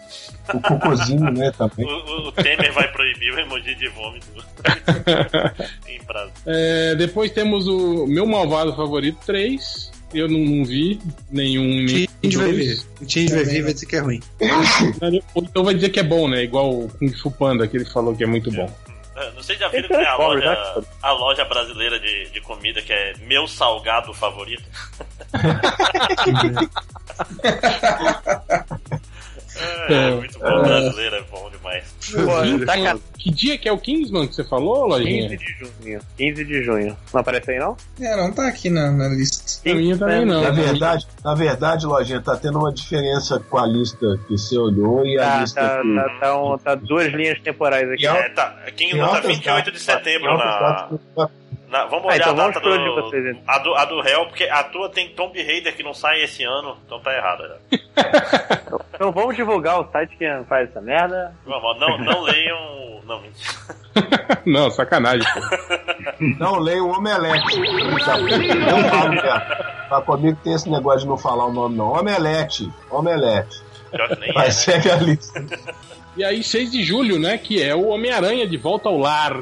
O cocôzinho, né, também. O, o, Temer vai proibir o emoji de vômito em prazo. É, depois temos o meu malvado favorito 3. Eu não, não vi nenhum. O Change vai ver. O Change vai ver e vai dizer que é ruim. então vai dizer que é bom, né? Igual o Kung Fu Panda, que ele falou que é muito bom. É, não sei se já viram que tem a loja, a loja brasileira de, de comida que é Meu Salgado Favorito. É, é, muito bom, é. brasileiro é bom demais. Pô, tá que dia que é o Kingsman que você falou, Lojinha? 15 de junho. 15 de junho. Não aparece aí, não? É, não tá aqui na, na lista. Pra mim também não. Na verdade, na verdade, Lojinha, tá tendo uma diferença com a lista que você olhou e a Tá, lista tá, que... tá, tá, um- tá duas linhas temporais aqui. E É, tá. Kingsman tá altas 28 de setembro na, na- Vamos Ah, olhar então a data do. vocês, então. A do, a do réu, porque a tua tem Tomb Raider que não sai esse ano, então tá errada. já. Então vamos divulgar o site que faz essa merda. Vamos, não, não leiam. Não, mentira. não, sacanagem. pô. Não, leia o Omelete. Não falo mesmo. Tá comigo tem esse negócio de não falar o nome, não. Omelete. Omelete. Pior que nem é, Vai né? segue a lista. E aí, 6 de julho, né? Que é o Homem-Aranha de Volta ao Lar.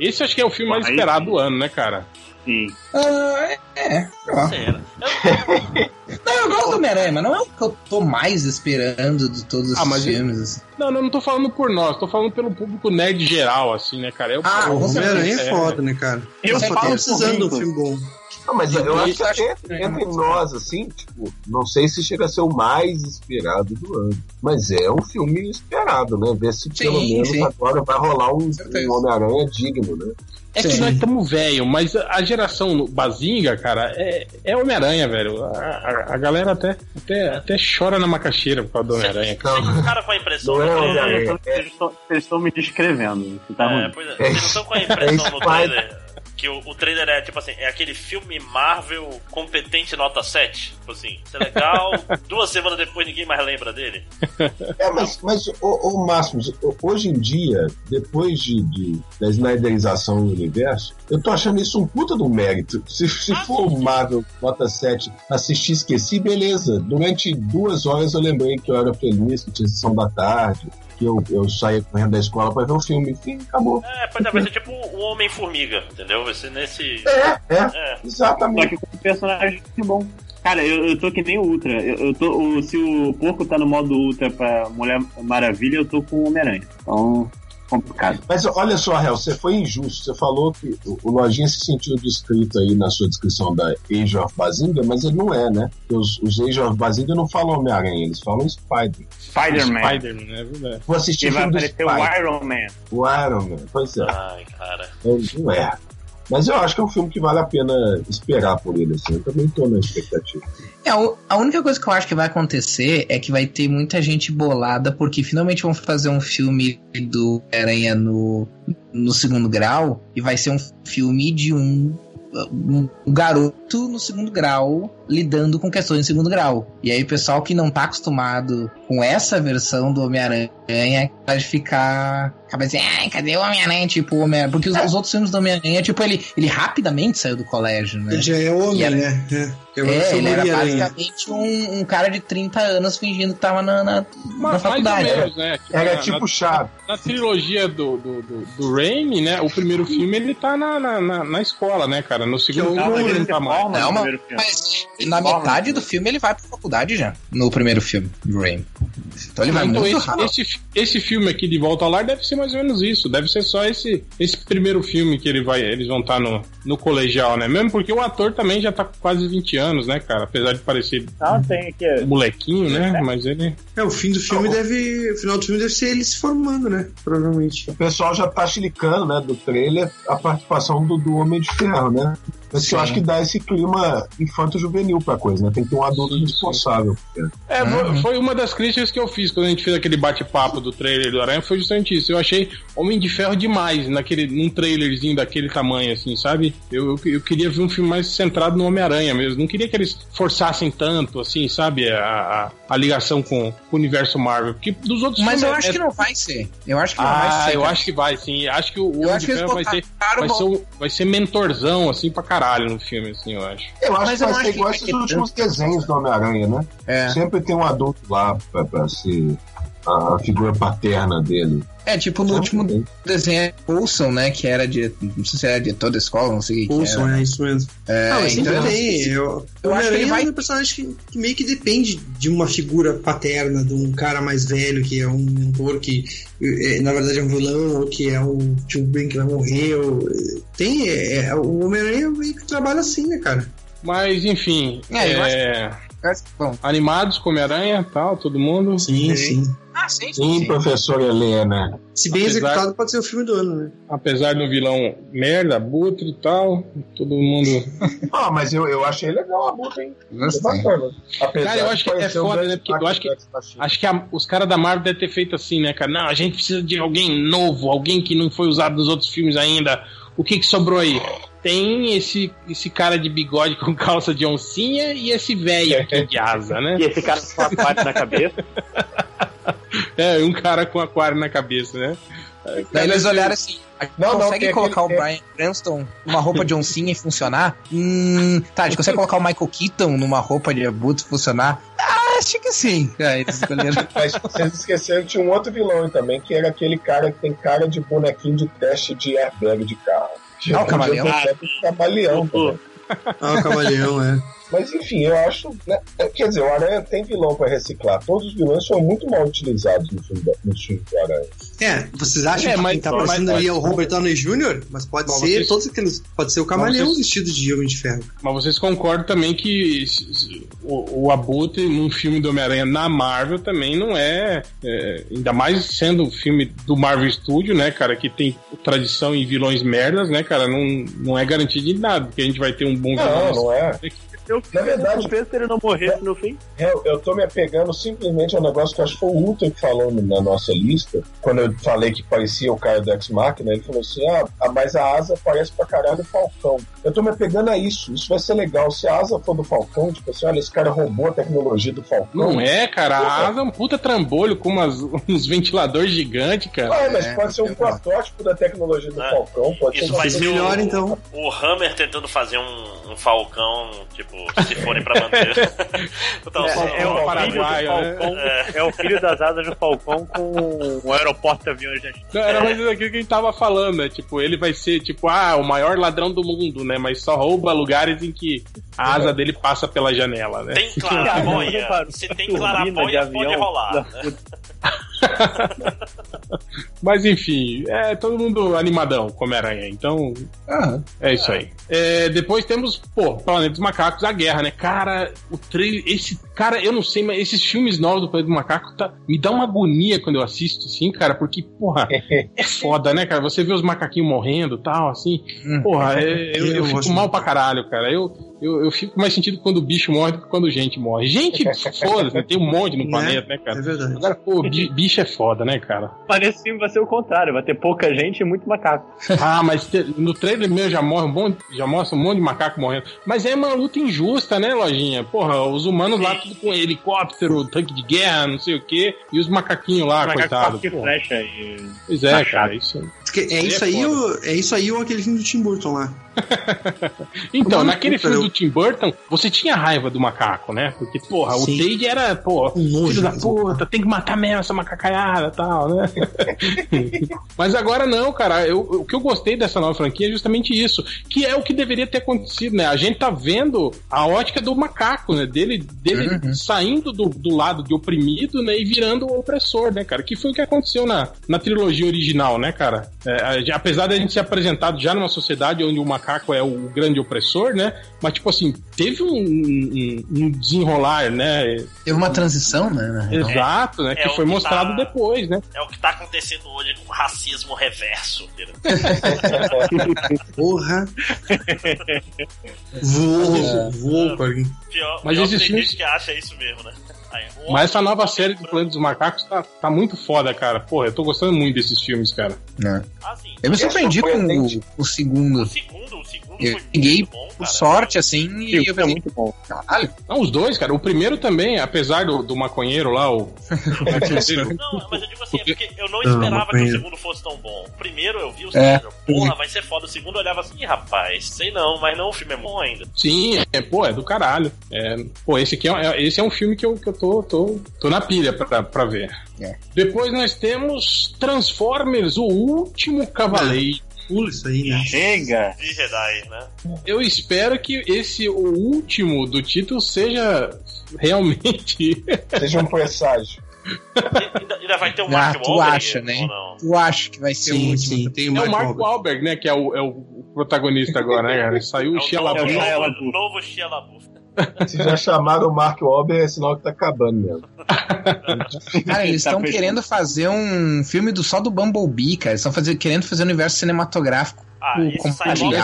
Esse acho que é o filme mais Aí esperado sim. do ano, né, cara? Sim. Ah, é. Será? Não, eu gosto do Homem-Aranha, mas não é o que eu tô mais esperando de todos os Ah, mas filmes. assim. Não, não, não tô falando por nós, tô falando pelo público nerd geral, assim, né, cara? Eu, Ah, eu- O Homem-Aranha é é, foda, né, cara? Eu Só falo tá precisando de um por filme bom. Não, mas eu acho que acho até que é entre mais nós, assim, tipo, não sei se chega a ser o mais esperado do ano. Mas é um filme esperado, né? Ver se pelo Sim, menos sim. agora vai rolar um, um Homem-Aranha digno, né? É que Sim. nós estamos velho, mas a geração Bazinga, cara, é, é Homem-Aranha, velho. A, a- a galera até, até, até chora na macaxeira por causa do Homem-Aranha. cara. Vocês ficaram com a impressão Não é trailer. Eles estão- Eles estão me descrevendo. Tá É, ruim. pois é, É vocês não estão com a é impressão no que vai- trailer que o, o trailer é tipo assim, é aquele filme Marvel competente nota 7. Tipo assim, isso é legal, duas semanas depois ninguém mais lembra dele. É, mas, mas o, o Máximo, hoje em dia, depois de, de- da snyderização do universo, eu tô achando isso um puta do mérito. Se, se for o Marvel Nota 7 assistir e esqueci, beleza. Durante duas horas eu lembrei que eu era feliz, que tinha sessão da tarde, que eu, eu saía correndo da escola pra ver o filme. Enfim, acabou. É, pode vai ser tipo o Homem-Formiga, entendeu? Vai ser nesse. É, é, É. Só exatamente. que com personagem bom. Cara, eu, eu tô que nem o Ultra. Eu, eu tô, o- se o porco tá no modo Ultra pra Mulher Maravilha, eu tô com o Homem-Aranha. Então, complicado. Mas olha só, Hel, você foi injusto. Você falou que o, Lojinha se sentiu descrito aí na sua descrição da Age of Bazinga, mas ele não é, né? Porque os, os Age of Bazinga não falam Homem-Aranha, eles falam Spider. Spider-Man. Spider-Man, é verdade. Vou assistir E o vai aparecer o. Iron Man. O Iron Man. Pois é, Ai, cara. então, não é. Mas eu acho que é um filme que vale a pena esperar por ele, assim. Eu também tô na expectativa. É, a única coisa que eu acho que vai acontecer é que vai ter muita gente bolada, porque finalmente vão fazer um filme do Aranha no, no segundo grau, e vai ser um filme de um, um garoto no segundo grau lidando com questões de segundo grau. E aí o pessoal que não tá acostumado com essa versão do Homem-Aranha pode ficar. Acaba dizendo, ai, cadê o Homem-Aranha? Tipo, o Homem Porque os, os outros filmes do Homem-Aranha, tipo, ele, ele rapidamente saiu do colégio, né? Ele já é homem, E ela- né? É. Eu É, ele era basicamente um, um cara de 30 anos fingindo que tava na, na, na Mas, mais ou faculdade. menos, né? Tipo, Era na- tipo chave. Na, na trilogia do, do, do, do Raimi, né? O primeiro filme ele tá na, na, na, na escola, né, cara? No segundo é o filme Nolan, ele tá Não, no mas- na metade no do filme ele vai pra faculdade já. No primeiro filme, do Raimi. Então ele vai Então, muito esse, rápido. esse, esse filme aqui de Volta ao Lar deve ser mais ou menos isso. Deve ser só esse, esse primeiro filme que ele vai, eles vão estar no, no colegial, né? Mesmo porque o ator também já tá com quase 20 anos, né, cara? Apesar de parecer Não, tem aqui. molequinho, né? Mas ele. É, o fim do filme deve. O final do filme deve ser ele se formando, né? Provavelmente. O pessoal já tá chilicando, né, do trailer, a participação do, do Homem de Ferro, né? Mas que eu Sim. acho que dá esse clima infanto-juvenil pra coisa, né? Tem que ter um adulto Sim, sim. responsável. É, Uhum. foi uma das críticas que eu fiz quando a gente fez aquele bate-papo do trailer do Aranha, foi justamente isso. Eu achei Homem de Ferro demais naquele, num trailerzinho daquele tamanho, assim, sabe? Eu, eu, eu queria ver um filme mais centrado no Homem-Aranha mesmo. Não queria que eles forçassem tanto, assim, sabe? A, a, a ligação com, com o universo Marvel. Porque dos outros Mas eu acho é- que não vai ser. Eu acho que não vai Ah, ser. eu cara. acho que vai, sim. Acho que o Eu Homem de Ferro vai ser, vai, ser vai ser mentorzão, assim, pra caralho no filme, assim, eu acho. Eu acho Mas que vai ser igual esses últimos desenhos do Homem-Aranha, né? É. Sempre tem um adulto lá pra, pra ser a, a figura paterna dele. É, tipo no último desenho Coulson, né? Que era de. Não sei se era diretor da escola, não sei o que. que Coulson, era. é isso mesmo. É, não, mas sempre então- tem. Eu, eu o acho que ele Homem-Aranha vai- é um personagem que, que meio que depende de uma figura paterna, de um cara mais velho que é um mentor que é, na verdade é um vilão, ou que é um tio Ben que vai morrer. ou- tem. É, é, o Homem-Aranha meio que trabalha assim, né, cara? Mas, enfim. É, eu é, Bom, Animados Homem-Aranha tal, todo mundo. Sim, sim. ah, Ah, sim, sim. Sim, professor Helena. Se bem Apesar- executado, pode ser o filme do ano, né? Apesar do vilão merda, Butre e tal, todo mundo. Ah, mas eu, eu achei legal a luta, hein? Gostei. bacana. Apesar Cara, eu acho que é um foda, grande né? Porque eu acho que-. Acho que a- os caras da Marvel devem ter feito assim, né, cara? Não, a gente precisa de alguém novo, alguém que não foi usado nos outros filmes ainda. O que que sobrou aí? Tem esse, esse cara de bigode com calça de oncinha e esse velho aqui de asa, né? E esse cara com a parte na cabeça. É, um cara com aquário na cabeça, né? Daí eles olharam assim. Não, não, consegue tem colocar aquele- o Brian Cranston numa roupa de oncinha e funcionar? Hum, tá, a gente consegue colocar o Michael Keaton numa roupa de abutre e funcionar? Ah, acho que sim. Aí eles escolheram. Mas vocês esqueceram que tinha um outro vilão também, que era aquele cara que tem cara de bonequinho de teste de airbag de carro. Ah, o camaleão? O camaleão. Ah, o Camaleão, é. Mas enfim, eu acho. Né, é, quer dizer, o Aranha tem vilão pra reciclar. Todos os vilões são muito mal utilizados no filme, da- no filme do Aranha. É, vocês acham É, que mas- quem tá mas- ali é o Robert Downey Jr.? Mas pode Mas ser vocês- todos aqueles. Pode ser o Camaleão vocês- vestido de Homem de Ferro. Mas vocês concordam também que o, o Abutre num filme do Homem-Aranha na Marvel também não é, é, Ainda mais sendo um filme do Marvel Studio, né, cara, que tem tradição em vilões merdas, né, cara, não, não é garantido de nada, porque a gente vai ter um bom Não, não é. Eu Na verdade- surpreso se ele não morresse no fim. Eu, eu tô me apegando simplesmente ao negócio que eu acho que foi o Ultra que falou na nossa lista. Quando eu falei que parecia o cara do X-Machina, ele falou assim: ah, ah, mas a asa parece pra caralho o Falcão. Eu tô me apegando a isso. Isso vai ser legal. Se a asa for do Falcão, tipo assim, olha, esse cara roubou a tecnologia do Falcão. Não é, cara, a asa é um puta trambolho com umas, uns ventiladores gigantes, cara. Ah, mas É, pode ser um protótipo da tecnologia do É. Falcão. Pode Isso ser vai ser Melhor, o, então. o Hammer tentando fazer um, um falcão, tipo, se forem pra manter. É, é o filho né? É. o das asas do Falcão com o aeroporto de aviões da China. Não, era mais aquilo que a gente tava falando, né? Tipo, ele vai ser, tipo, ah, o maior ladrão do mundo, né? Mas só rouba lugares em que a asa dele passa pela janela, né? tem clarabóia. Se tem clarabóia, pode rolar. Né? Mas enfim, é todo mundo animadão com Homem-Aranha, então Ah, é isso aí. É, depois temos, pô, Planeta dos Macacos, a guerra, né? Cara, o trailer, esse. Cara, eu não sei, mas esses filmes novos do Planeta dos Macacos tá, me dá uma agonia quando eu assisto, assim, cara, porque, porra, é foda, né, cara? Você vê os macaquinhos morrendo e tal, assim. Hum. Porra, é- eu, eu Eu fico mal pra caralho, cara. Eu, eu, eu fico mais sentido quando o bicho morre do que quando gente morre. Gente, foda-se, né? tem um monte no Né? planeta, né, É cara? verdade. Agora, pô, bi- bicho é foda, né, cara? Nesse filme vai ser o contrário, vai ter pouca gente e muito macaco. Ah, mas no trailer mesmo já morre um monte, já mostra um monte de macaco morrendo. Mas é uma luta injusta, né, lojinha? Porra, os humanos lá tudo com helicóptero, tanque de guerra, não sei o quê, e os macaquinhos lá, macaco coitado. que pô. flecha e. Pois é, Machado. cara, isso. Porque é Aí isso é aí, o, é isso aí ou aquele filme do Tim Burton lá. Então, Mano, naquele filme eu- do Tim Burton, você tinha raiva do macaco, né? Porque, porra, Sim. o Dade era, pô, Um filho da puta, tem que matar mesmo essa macacaiada e tal, né? Mas agora não, cara. Eu, o que eu gostei dessa nova franquia é justamente isso. Que é o que deveria ter acontecido, né? A gente tá vendo a ótica do macaco, né? Dele, dele Uhum. saindo do, do lado de oprimido, né? E virando o opressor, né, cara? Que foi o que aconteceu na, na trilogia original, né, cara? É, a- apesar da gente ser apresentado já numa sociedade onde o macaco é o grande opressor, né? Mas, tipo assim, teve um, um- um desenrolar, né? teve uma transição, né? Exato, né? É que o foi que mostrado tá- depois, né? É o que tá acontecendo hoje com o racismo reverso. entendeu? Porra. voou, voou Mas tem filmes- gente que acha isso mesmo, né? O Mas essa nova série do Planeta dos Macacos tá, tá muito foda, cara. Porra, eu tô gostando muito desses filmes, cara. Né? Ah, sim. Eu me É surpreendi com o, o segundo. O segundo, o segundo Eu peguei bom, por sorte, assim, e eu é pensei, muito bom. caralho, Não, os dois, cara. O primeiro também, apesar do, do maconheiro lá, o. Não, mas eu digo assim, é porque eu não Não, esperava que o segundo fosse tão bom. O primeiro eu vi o É. segundo, porra, vai ser foda. O segundo eu olhava assim, "Ih, rapaz, sei não, mas não, o filme é bom ainda. Sim, é, pô, é do caralho. É, pô, esse aqui é, é- esse é um filme que eu, que eu tô, tô, tô na pilha pra, pra ver. É. Depois nós temos Transformers, o último cavaleiro. Pula isso aí, né? Chega! De Jedi, né? Eu espero que esse, o último do título, seja realmente. Seja um presságio. Ainda, ainda vai ter um Ah, Mark tu Wahlberg, acha, né? tu acha que vai ser o Sim, último? sim, tem o É o Mark Mark Wahlberg. Wahlberg, né? Que é o, é o protagonista agora, né, cara? Saiu É o o Shia novo, LaBeouf. Shia novo, LaBeouf. novo Shia LaBeouf. Se já chamaram o Mark Wahlberg, é sinal que tá acabando mesmo. Cara, eles Tá estão fechando. querendo fazer um filme do, só do Bumblebee, cara. Eles estão querendo fazer um universo cinematográfico Ah, isso sai logo,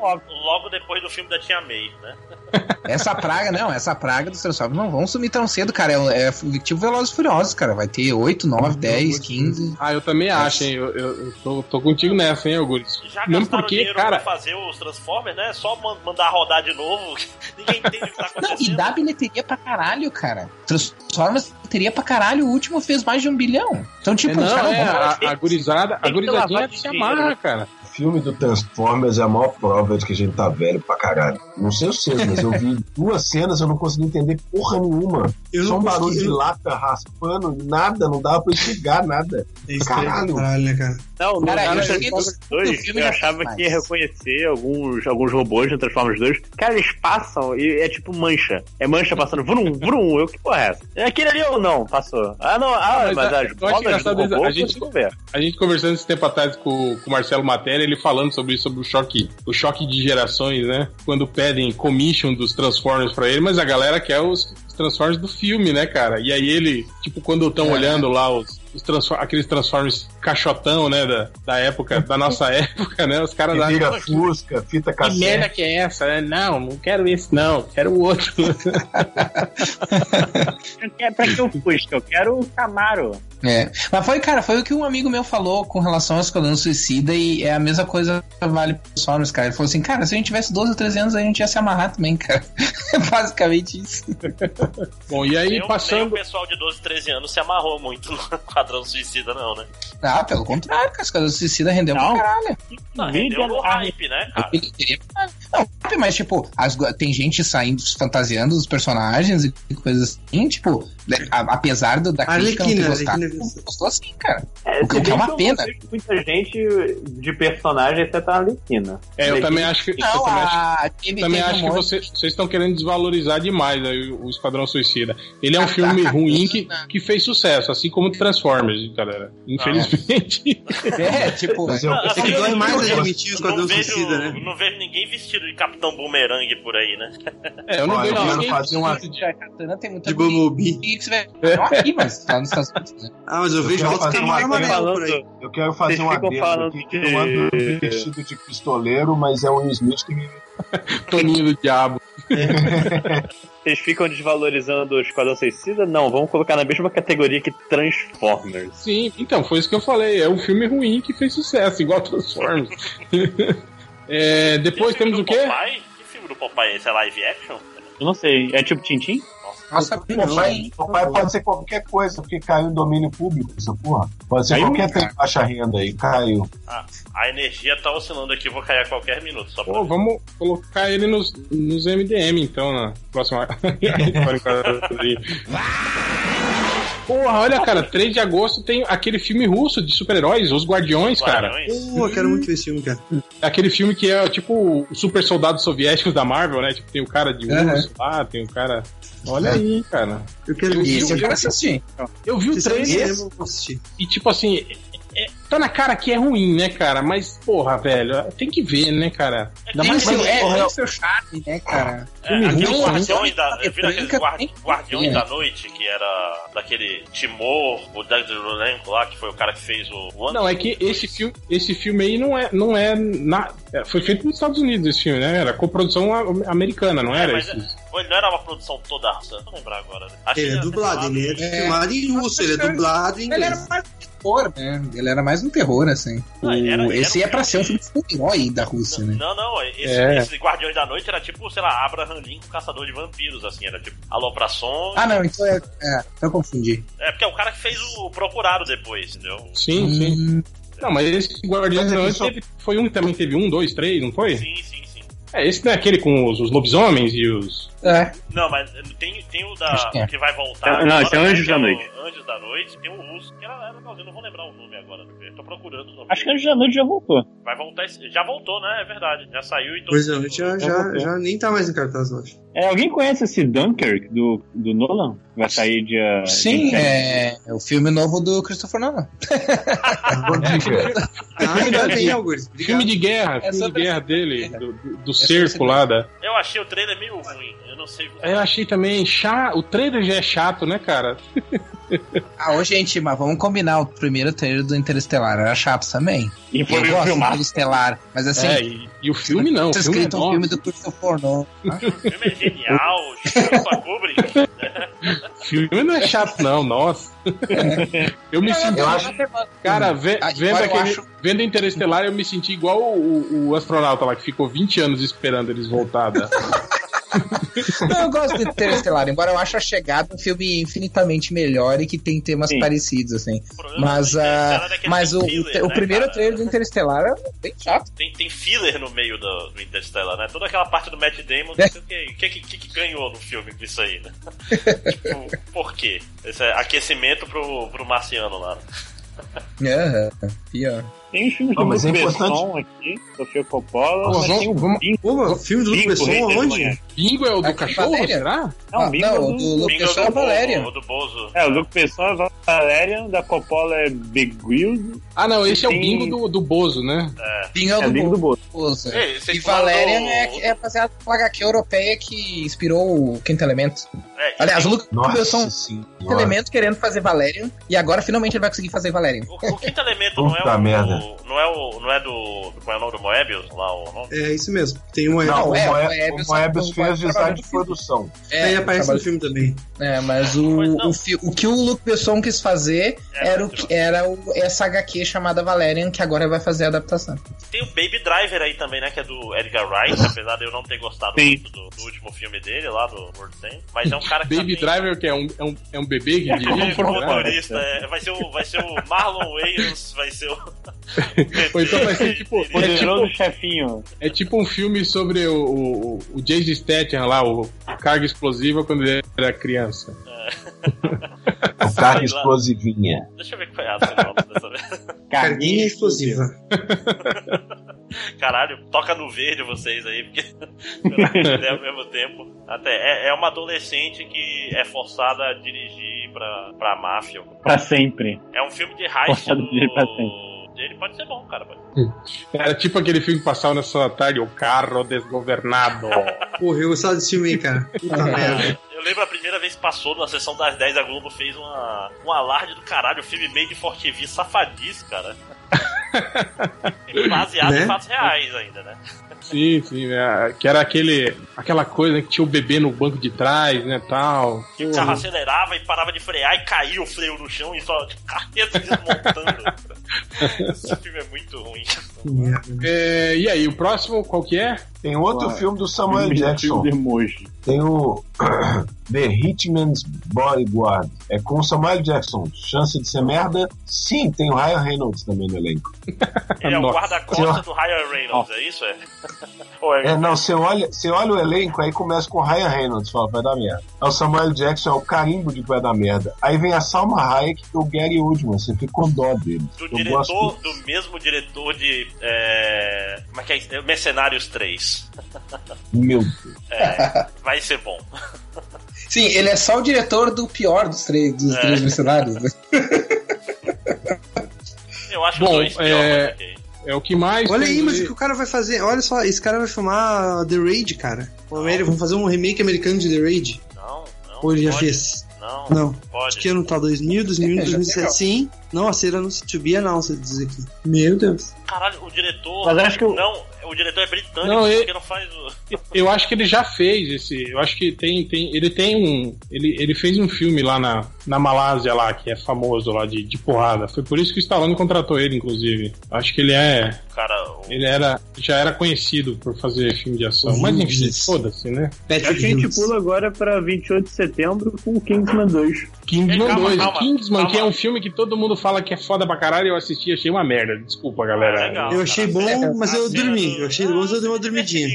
logo, logo depois do filme da Tia May, né? Essa praga, não, essa praga dos Transformers não vão sumir tão cedo, cara. É, é tipo Velozes e Furiosos, cara. Vai ter 8, 9, 10, 15. Ah, eu também acho, hein? Eu, eu- eu tô, tô contigo nessa, hein, Augusto? Já Mesmo gastaram porque, dinheiro cara, pra fazer os Transformers, né? Só man- mandar rodar de novo. Ninguém entende o que tá Não, acontecendo. e dá bilheteria pra caralho, cara. Transformers bilheteria pra caralho. O último fez mais de um bilhão. Então, tipo, é, os não, caras é, a, a gurizada, a gurizadinha se amarra, né? cara. O filme do Transformers é a maior prova de que a gente tá velho pra caralho. Não sei vocês, mas eu vi duas cenas eu não consegui entender porra nenhuma. Eu Só um barulho de lata raspando, nada, não dava pra enxergar nada. É Caralho. caralho, né, cara? Não, no, Cara, eu cheguei no Transformers segundo 2, filme eu achava que ia reconhecer alguns, alguns robôs no Transformers 2. Cara, eles passam e é tipo mancha. É mancha passando vrum, vrum. Eu, que porra é essa? É aquele ali ou não? Passou. Ah, não. Ah, Mas mas, a- as bolas do robô a gente-. A gente conversando esse tempo atrás com, com o Marcelo Matéria, ele falando sobre isso, sobre o choque, o choque de gerações, né? Quando pedem commission dos Transformers pra ele, mas a galera quer os, os Transformers do filme, né, cara? E aí ele, tipo, quando estão É. olhando lá os, os transfor- aqueles Transformers caixotão, né, da, da época, da nossa época, né? Os caras lá. vira Fusca, fita Que merda cassete. que é essa? né? Não, não quero esse, não, quero o outro. É pra que eu Fusca? Eu quero o Camaro. É. Mas foi, cara, foi o que um amigo meu falou com relação ao Esquadrão Suicida e é a mesma coisa que vale pro Transformers, cara. Ele falou assim, cara, se a gente tivesse 12 ou 13 anos, a gente ia se amarrar também, cara. É basicamente isso. Bom, e aí Nem, o- nem o passando. pessoal de 12, 13 anos se amarrou muito no Quadrão Suicida, não, né? Ah, pelo contrário, cara, Esquadrão Suicida rendeu Não. pra caralho. Não, rendeu no hype, né, cara? Não, mas tipo, as- tem gente saindo fantasiando os personagens e coisas assim, tipo, né, a- apesar do, da crítica não ter Arlequina, gostado, Arlequina. gostou assim, cara. É, O que é uma pena. muita gente de personagem, exceto a Arlequina. É, eu também acho que. eu Não, também acho- a, Também acho um que você- vocês estão querendo desvalorizar demais aí o Esquadrão Suicida. Ele é um filme ruim que, que fez sucesso, assim como Transformers, galera. Infelizmente. É, tipo, Mas eu- Não, assim, É que dói eu- mais admitir o Esquadrão Suicida, né? não vejo ninguém vestido de Capitão Boomerang por aí, né? É, eu não vejo quero ninguém fazer uma- de- katana tem muita De Bumblebee. não aqui, mas tá nos Estados Unidos, né? Ah, mas eu, Eu vejo falando, Eu quero fazer um adendo aqui que de- eu ando vestido de pistoleiro, mas é o Will Smith que me... Toninho do Diabo. Vocês ficam desvalorizando o Esquadrão Suicida? Não, vamos colocar na mesma categoria que Transformers. Sim, então, foi isso que eu falei. É um filme ruim que fez sucesso, igual Transformers. É, depois filme temos o quê? Popeye? Que filme do Popeye? Esse é live action? Eu não sei. É tipo Tintim? Nossa, Papai, papai pode ser qualquer coisa, porque caiu em domínio público essa porra. Pode ser Caiu, qualquer de baixa renda aí, caiu. Ah, a energia tá oscilando aqui, vou cair a qualquer minuto. Só. Pô, vamos colocar ele nos, nos MDM, então, na próxima. Porra, olha, cara, 3 de agosto tem aquele filme russo de super-heróis, Os Guardiões, cara. Guardiões. Pô, eu quero muito ver esse filme, cara. Aquele filme que é tipo os super soldados soviéticos da Marvel, né? Tipo, tem o cara de urso lá, tem o cara. Olha aí, cara. Eu quero ver Esse eu assistir. Eu vi o Se sair no trailer cinema, eu vou assistir. e, tipo assim, é- é- tá na cara que é ruim, né, cara? Mas, porra, velho, tem que ver, né, cara? Ainda mais seu, que- é, porra, tem seu charme, né, cara? É, Filme aquele ruim, Guardiões né? da, eu vi aqueles Branca, guar- tem- Guardiões é. da Noite, que era daquele Timor, o Doug Rulenko lá, que foi o cara que fez o One. Não, é que esse filme, esse filme aí não é, não é na, é, foi feito nos Estados Unidos esse filme, né? Era coprodução americana, não É, era? Esse- é- ele não era uma produção toda russa, não lembrar agora. né? Acho Ele é dublado, ele é É. filmado em russo, ele é dublado em Ele era inglês. mais terror, né? Ele era mais um terror, assim. Não, era- O- esse era é pra ser um filme- de herói da Rússia, né? Não, não, esse, É. esse Guardiões da Noite era tipo, sei lá, Abraham Lincoln, caçador de vampiros, assim, era tipo, alô pra som. Ah, não, então é. É, eu confundi. É porque é o cara que fez o Procurado depois, entendeu? Sim, sim. Hum, Não, mas esse Guardiões da Noite só- teve- foi um que também teve um, dois, três, não foi? Sim, sim, sim. É, esse não é aquele com os, os lobisomens e os. É. Não, mas tem, tem o da. que é. que vai voltar. Não, agora, esse é né, Anjos que da Noite. Anjos da Noite, tem o russo, que era, era legalzinho, não vou lembrar o nome agora. Eu tô procurando o nome. Acho que. Anjos da Noite já voltou. Vai voltar. esse- Já voltou, né? É verdade. Já saiu e todo Pois é, mundo- já, já já, nem tá mais em cartaz, eu acho. É, alguém conhece esse Dunkirk do, do Nolan? Vai sair dia. Sim, dia é, é o filme novo do Christopher Nolan. Ah, ainda bem, Augusto. Filme de guerra, É filme de guerra dele, do, do, do cerco lá da. Eu achei o trailer meio ruim. Eu não sei. Eu achei também chato. O trailer já é chato, né, cara? Ah, ô gente, mas vamos combinar. O primeiro trailer do Interestelar era chato também. E Eu foi gosto do filmado. Interestelar, mas assim, é, e, e o filme não. O tá filme é escrito um filme do Christopher Nolan. O filme é genial. Chupa Kubrick. filme não é chato, não, nossa. eu me senti. Eu acho- Cara, ve- Ah, vendo, eu aquele, acho- vendo Interestelar, eu me senti igual o, o astronauta lá que ficou 20 anos esperando eles voltar. da- Não, eu gosto de Interestelar, embora eu ache a chegada um filme infinitamente melhor e que tem temas Sim. parecidos, assim. Mas, Interestelar é ele mas o, filler, o né, primeiro cara? trailer do Interestelar é bem chato. Tem, tem filler no meio do, do Interstellar, né? Toda aquela parte do Matt Damon, sei o que, que, que, que ganhou no filme com isso aí, né? tipo, por quê? Esse é aquecimento pro, pro marciano lá. Aham, pior. Tem os filmes Não, do Luc é importante- Besson aqui, Sofia Coppola, mas tem o vamos- Bingo. Pô, o filme do Luke Besson, aonde? Manhãs. Bingo é o do Aqui, cachorro, Valéria? será? Não, Ah, Bingo não, é o do... do Luke Bingo é Besson é do a Valéria. O do Bozo. É, o Luke Besson é a Valerian, da Coppola é Beguiled. Ah, não, esse é o Tem- bingo do, do Bozo, né? Bingo é o É do Bingo do Bozo. Bozo. Vocês E Valerian do- é, é baseado na HQ europeia que inspirou o Quinto Elemento. É, Aliás, o tem- Luke Besson. Quinto Elemento querendo fazer Valerian e agora finalmente ele vai conseguir fazer Valerian. o, o quinto elemento não é Puta o. merda. Não é o. Não é do. Qual é o nome do Moebius? Lá o nome? É isso mesmo. Tem um Não, é, o o Moe- Moebius o Moebius só- fez design de produção. É, Aí aparece no filme também. É, mas o, o, o que o Luke Besson quis fazer É, era, o, era o, essa HQ chamada Valerian, que agora vai fazer a adaptação. Tem o Baby Driver aí também, né? Que é do Edgar Wright, apesar de eu não ter gostado Sim. muito do, do último filme dele, lá do World End. Mas é um cara que. Baby tem- Driver, que é um, é um, é um bebê que É dirige. como né? motorista, é, vai, ser o, vai ser o Marlon Wayans, vai ser o. Ou então vai ser tipo. É tipo, chefinho. é tipo um filme sobre o, o, o Jason Statham lá, o carga explosiva quando ele era criança. O carga explosivinha. Deixa eu ver qual é a sinopse dessa vez. Carguinha explosiva. Caralho, toca no verde vocês aí, porque eu não entendi ao mesmo tempo. Até, é, é uma adolescente que é forçada a dirigir pra, pra máfia. Pra sempre. É um filme de heist Forçada a dirigir pra do... Ele pode ser bom, cara. pode. Era tipo aquele filme que passava nessa tarde, O Carro Desgovernado. Porra, eu gostava desse filme aí, cara. Puta merda. Eu lembro a primeira vez que passou na sessão das 10 a Globo fez uma, um alarde do caralho, o filme made for TV safadice, cara. Baseado Né? em fatos reais ainda, né? Sim, sim, né? Que era aquele, aquela coisa que tinha o bebê no banco de trás, né, tal. Que o carro acelerava e parava de frear e caía o freio no chão e só de carreta desmontando. Esse filme é muito ruim. É, e aí, o próximo qual que é? Tem outro filme do Samuel Jackson. de emoji. Tem o The Hitman's Bodyguard. É com o Samuel Jackson. Chance de ser merda? Sim, tem o Ryan Reynolds também no elenco. Ele é o guarda-costas do Ryan Reynolds, é isso? É? É, É, não, você olha, você olha o elenco, aí começa com o Ryan Reynolds, fala, vai dar merda. Aí o Samuel Jackson é o carimbo de que vai dar merda. Aí vem a Salma Hayek e o Gary Oldman, você fica com dó dele. do Eu diretor, gosto do mesmo diretor de. É, como é que é? isso? Mercenários 3. Meu Deus. É, vai ser bom. Sim, ele é só o diretor do pior dos três, dos É. três mercenários. né? Eu acho Bom, os dois pior, é-. É o que mais. Olha aí, mas o que o cara vai fazer? Olha só, esse cara vai filmar The Raid, cara. Vamos fazer um remake americano de The Raid. Não, não. Ou ele já pode. fez? Não, Não. pode. Que ano tá? 2000, 2001, É, já 2007? legal. Sim. Não, a cera não se to be announced, diz aqui. Meu Deus. Caralho, o diretor. Mas acho que o- Não, o diretor é britânico, Não, ele- porque não faz o. Eu acho que ele já fez esse. Eu acho que tem. tem ele tem um. Ele, ele fez um filme lá na, na Malásia, lá, que é famoso lá de, de porrada. Foi por isso que o Stallone contratou ele, inclusive. Acho que ele é. Cara, o. Ele era. Já era conhecido por fazer filme de ação. Uhum, Mas enfim, foda-se, né? Acho Patrick que a gente pula agora pra 28 de setembro com o Kingsman 2. Kingsman Calma, 2. calma, Kingsman, calma. que é um filme que todo mundo fala que é foda pra caralho, eu assisti achei uma merda. Desculpa, galera. É legal. Eu achei bom, mas eu A cena dormi. do- Eu achei bom, mas eu dei uma é dormidinha.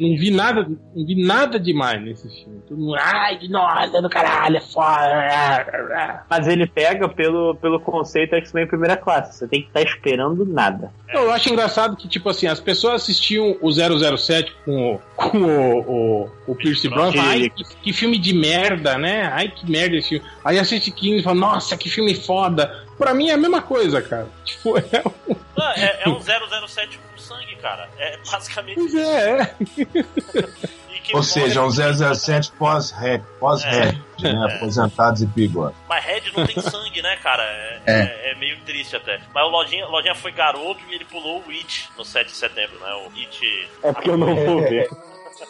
É não vi nada, não vi nada demais nesse filme. Todo mundo, ai, nossa, do caralho, é foda. Mas ele pega pelo, pelo conceito X-Men primeira classe. Você tem que estar esperando nada. Eu acho engraçado que, tipo assim, as pessoas assistiam o 007 com o, com o, o, o Pierce Brosnan. Ai, que, que filme de merda, né? Ai, que merda esse filme. Aí assiste 15 e fala, nossa, que filme foda. Pra mim é a mesma coisa, cara. Tipo, é um... Não, é, é um 007 com sangue, cara. É basicamente Pois é, é. Ou seja, é um 007 pós-Red, pós-Red, né? Aposentados e bigode. Mas Red não tem sangue, né, cara? É, é- é meio triste até. Mas o Lojinha, Lojinha foi garoto e ele pulou o It no 7 de setembro, né? O It. É porque eu não vou ver.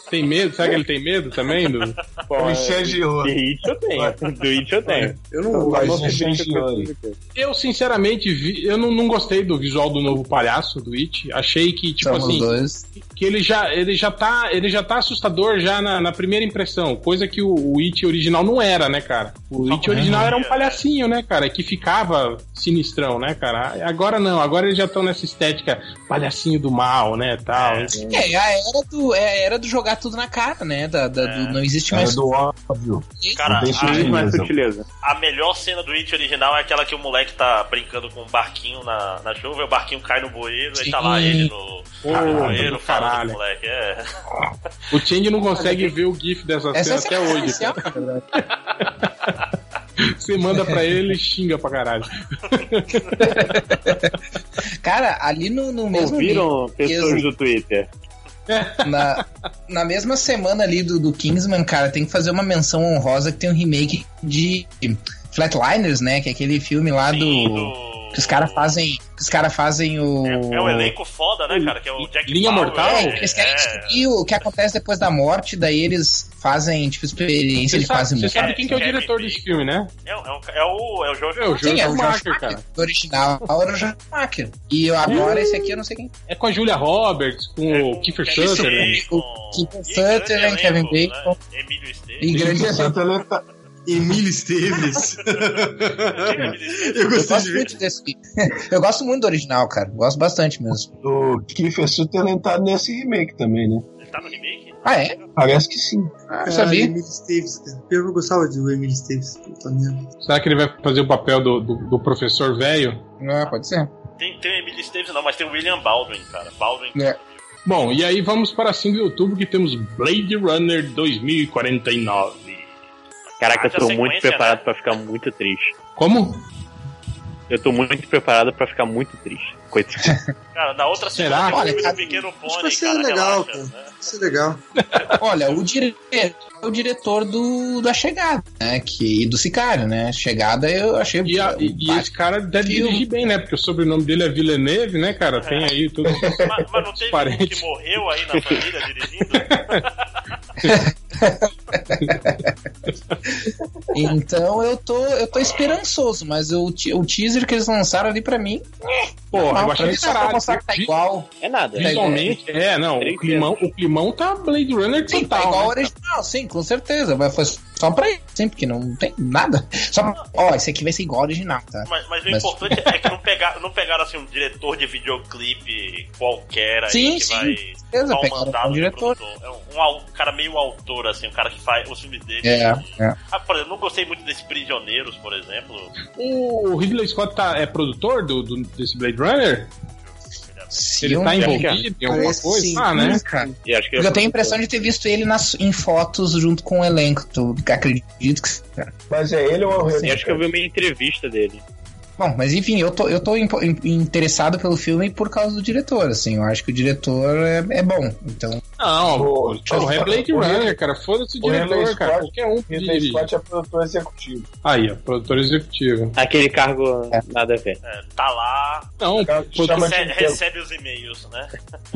Tem medo? Será que ele tem medo também? Do... Licenciou. Do It eu tenho. Do It eu tenho. Eu não Mas gosto. licenciou. Eu, sinceramente, vi, eu não, não gostei do visual do novo palhaço, do It. Achei que, tipo Somos assim, dois. que ele já, ele já tá, ele já tá assustador já na, na primeira impressão, coisa que o, o It original não era, né, cara? O It original era um palhacinho, né, cara, que ficava sinistrão, né, cara? Agora não, agora eles já estão nessa estética palhacinho do mal, né, tal. É, a era do, é a era do jogar tudo na cara, né? Da, da- do- não existe É mais. do óbvio. Cara, Não tem mais sutileza. a melhor cena do It original é aquela que o moleque tá brincando com um barquinho na, na chuva e o barquinho cai no bueiro e tá lá Sim. ele no, no bueiro do falando moleque. É. O Change não consegue ver o GIF dessa Essa cena é até hoje. Você manda pra ele e xinga pra caralho. Cara, ali no, no mesmo. Ouviram pessoas eu- do Twitter? Na, na mesma semana ali do, do Kingsman, cara, tem que fazer uma menção honrosa que tem um remake de Flatliners, né? Que é aquele filme lá Sim, do. do- Que os caras fazem. Que os caras fazem o. É, é um elenco foda, né, cara? Que é o Jack Linha Bauer, Mortal? É, é, eles querem é. descobrir o que acontece depois da morte, daí eles fazem, tipo, experiência Você de sabe, quase você sabe quem que é o diretor desse filme, né? É, o- é, o- é o, é o George É o Sim, é George o George Marker, Marker. cara. O original era o George Marker. E eu- agora esse aqui eu não sei quem. É com a Julia Roberts, com É, o Kiefer né? Bacon, O Kiefer né, Kevin Bacon. Né? Emílio Esteves. E grande ele tá- Emílio Esteves. Eu Eu gostei gosto de ver. muito desse. Eu gosto muito do original, cara. Gosto bastante mesmo. O Kiefer Sutter ele tá nesse remake também, né? Ele tá no remake? Ah, é? Parece que sim. Ah, eu Caralho, sabia. Emílio Esteves. Eu gostava do Emílio Esteves. Será que ele vai fazer o papel do, do, do professor velho? Ah, pode ser. Tem, tem o Emílio Esteves, não, mas tem o William Baldwin, cara. Baldwin. É. Bom, e aí vamos para 5 de outubro que temos Blade Runner 2049. Caraca, eu tô muito preparado né? pra ficar muito triste. Como? Eu tô muito preparado pra ficar muito triste. Coitado. Cara, na outra Será? semana Olha, tem o filme cara, do Pequeno Pony, vai ser cara, legal, relaxa, cara. né? Vai ser legal. Olha, o diretor é o diretor do, da Chegada, né? Que, e do Sicário, né? Chegada eu achei. E, a- e- e esse cara deve Filme. dirigir bem, né? Porque o sobrenome dele é Villeneuve, né, cara? Tem aí tudo. Mas, mas não teve um Parente. que morreu aí na família dirigindo? Então eu tô, eu tô esperançoso, mas o, o teaser que eles lançaram ali pra mim. Porra, eu pra achei pra caralho. mostrar que tá igual. É nada. Visualmente, é, não. O climão, o climão tá Blade Runner Sim, tá total. igual ao né? original, sim, com certeza. Mas foi só pra isso, sim, porque não tem nada. Só pra, ó, esse aqui vai ser igual ao original, tá? Mas, mas o Mas- importante é que não pegaram, não pegaram assim, um diretor de videoclipe qualquer aí Sim, que sim, vai certeza, dar um mandado um diretor. É um, um um cara meio autor, assim, um cara que faz os filmes dele. É, é. Ah, por exemplo, não gostei muito desse Prisioneiros, por exemplo. O Ridley Scott tá, é produtor do, do- desse Blade Runner? Se Ele tá não- envolvido em alguma coisa? sim. Ah, né? Cara, E acho que eu tenho a impressão de ter visto ele nas, em fotos junto com o elenco. Tu, acredito que. Mas é ele ou é o remake? acho que eu vi uma entrevista dele. Bom, mas enfim, eu tô, eu tô interessado pelo filme por causa do diretor, assim. Eu acho que o diretor é, é bom. Então, Não, O- o, é Blade o- Runner, cara. Foda-se o o diretor, cara. Qualquer um Ridley dirige. Scott é produtor executivo. Aí, ó, produtor executivo. Aquele cargo nada a ver. É, tá lá, Não, Cara, produtor, chama rece- de- recebe os e-mails, né?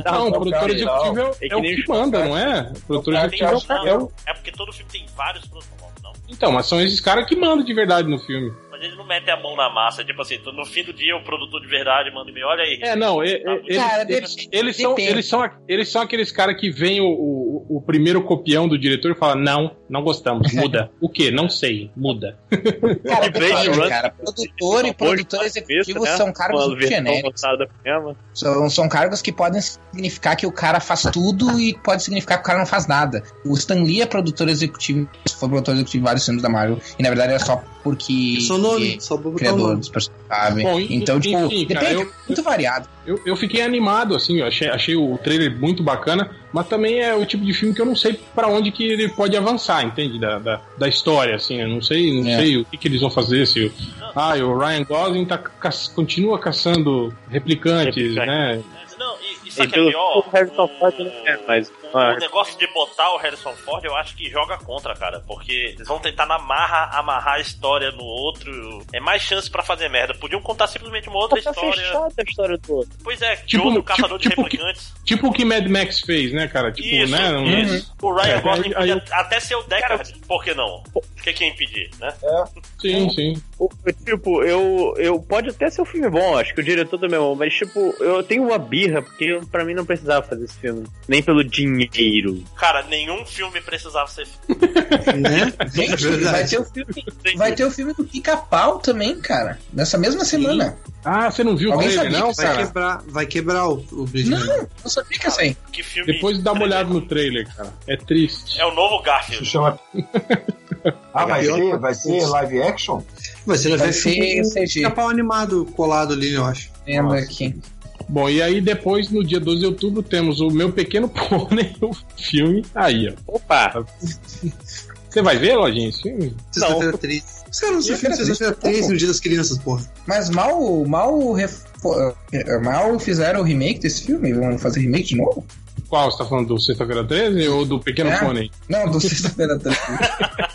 não, o Não, produtor cara, executivo é, o- É que é o nem que manda, não é? O produtor executivo é o é o- É porque todo filme tem vários produtores, não? Então, mas são esses caras que mandam de verdade no filme. Mas eles não metem a mão na massa, tipo assim, no fim do dia o produtor de verdade manda e-mail, olha aí. É, não, e- e- eles, Cara, eles, depende- eles são, depende. eles, são, eles são aqueles caras que vem o, o, o, primeiro copião do diretor fala: Não, não gostamos, muda. o quê? Não sei, muda. Cara, cara, cara, produtor e produtor executivo né? são cargos muito versão genéricos. São, são cargos que podem significar que o cara faz tudo e pode significar que o cara não faz nada. O Stan Lee é produtor executivo, foi produtor executivo de vários filmes da Marvel, e na verdade é só porque. Só nome, porque só pra criador nome. dos personagens? Bom, en- então, tipo, enfim, cara, depende, eu- é muito variado. Eu, eu fiquei animado, assim, eu achei, achei o trailer muito bacana, mas também é o tipo de filme que eu não sei pra onde que ele pode avançar, entende? Da, da, da história, assim, eu não sei, não É. sei o que, que eles vão fazer, se o, ah, o Ryan Gosling tá, ca- continua caçando replicantes, Replicante. né? E, sabe o que é pelo pior? o Harrison Ford não é, mas. ah, O negócio de botar o Harrison Ford, eu acho que joga contra, cara. Porque eles vão tentar na marra amarrar a história no outro. É mais chance pra fazer merda. Podiam contar simplesmente uma outra tá história. fechada a história do outro. Pois é, de Tipo- outro tipo- caçador de tipo replicantes. Tipo o que Mad Max fez, né, cara? Tipo, Isso, né? isso. O Ryan É, Gosling aí- aí podia até ser o Deckard, por que não? O que que ia impedir, né? Sim, sim. O- Tipo, eu, eu. Pode até ser um filme bom, acho que o diretor também é bom, mas, tipo, eu tenho uma birra, porque pra mim não precisava fazer esse filme. Nem pelo dinheiro. Cara, nenhum filme precisava ser Né? Gente, vai Verdade. ter, o filme, vai ter o filme do Pica-Pau também, cara. Nessa mesma semana. Ah, você não viu o Alguém trailer, sabia não? Vai Cara. quebrar, vai quebrar o, o. Não, não sabia que ia sair. Que filme. Depois dá uma olhada no trailer, cara. É triste. É o novo Garfield. chama. Ah, vai ser, vai ser live action? Vai ser, Vai vai ser ser CG. um pau animado colado ali, eu acho. Lembra aqui. Bom, e aí depois, no dia 12 de outubro, temos o Meu Pequeno Pônei, o filme. Aí, ó. Opa! Você vai ver, Lojinha, esse filme? Sexta-feira 13. Os caras não se filme Sexta-feira sexta-feira 13 no dia das crianças, porra. Mas mal, mal, eh, mal fizeram o remake desse filme? Vão fazer remake de novo? Qual? Você tá falando do Sexta-feira 13 ou do Pequeno É. Pônei? Não, do Sexta-feira 13.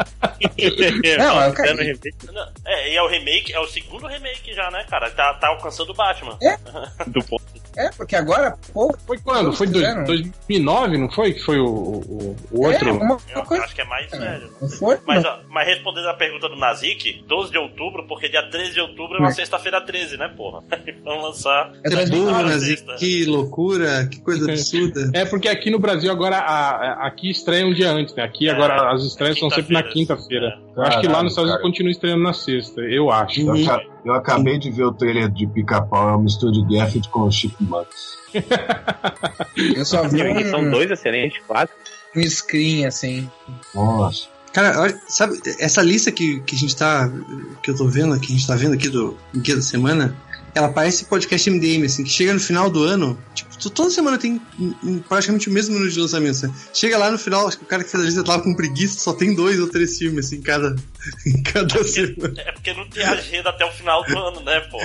Não, remake Não, É, e é o remake, é o segundo remake já, né, cara? Tá, tá alcançando o Batman. do ponto. É, porque agora, pô, Foi quando? Foi dois- Fizeram. 2009, não foi? Que foi o, o, o outro? é uma Eu coisa. acho que é mais sério. Não foi? Mas, ó, mas respondendo a pergunta do Nazik, 12 de outubro, porque dia 13 de outubro é uma É. sexta-feira 13, né, porra? Vamos lançar. É Que 2009, burro, na né? sexta. Que loucura, que coisa absurda. É porque aqui no Brasil agora a, a- aqui estreia um dia antes, né? Aqui É, agora as estreias são sempre na quinta-feira. Eu acho que lá nos Estados Unidos continua estreando na sexta, eu acho. Eu, aca- eu acabei de ver o trailer de Pica-Pau, é uma mistura de Garfield com o Chipmunks. Eu só vi Que são um, dois excelentes quadros. um screen, assim. Nossa. Cara, sabe, essa lista que, que a gente tá. que eu tô vendo, que a gente tá vendo aqui do Guia da Semana, ela parece podcast MDM, assim, que chega no final do ano, tipo, to- toda semana tem praticamente o mesmo número de lançamentos, né? Chega lá no final, acho que o cara que fez a lista tava com preguiça, só tem dois ou três filmes, assim, em cada, em cada semana. É porque não tem agenda até o final do ano, né, pô?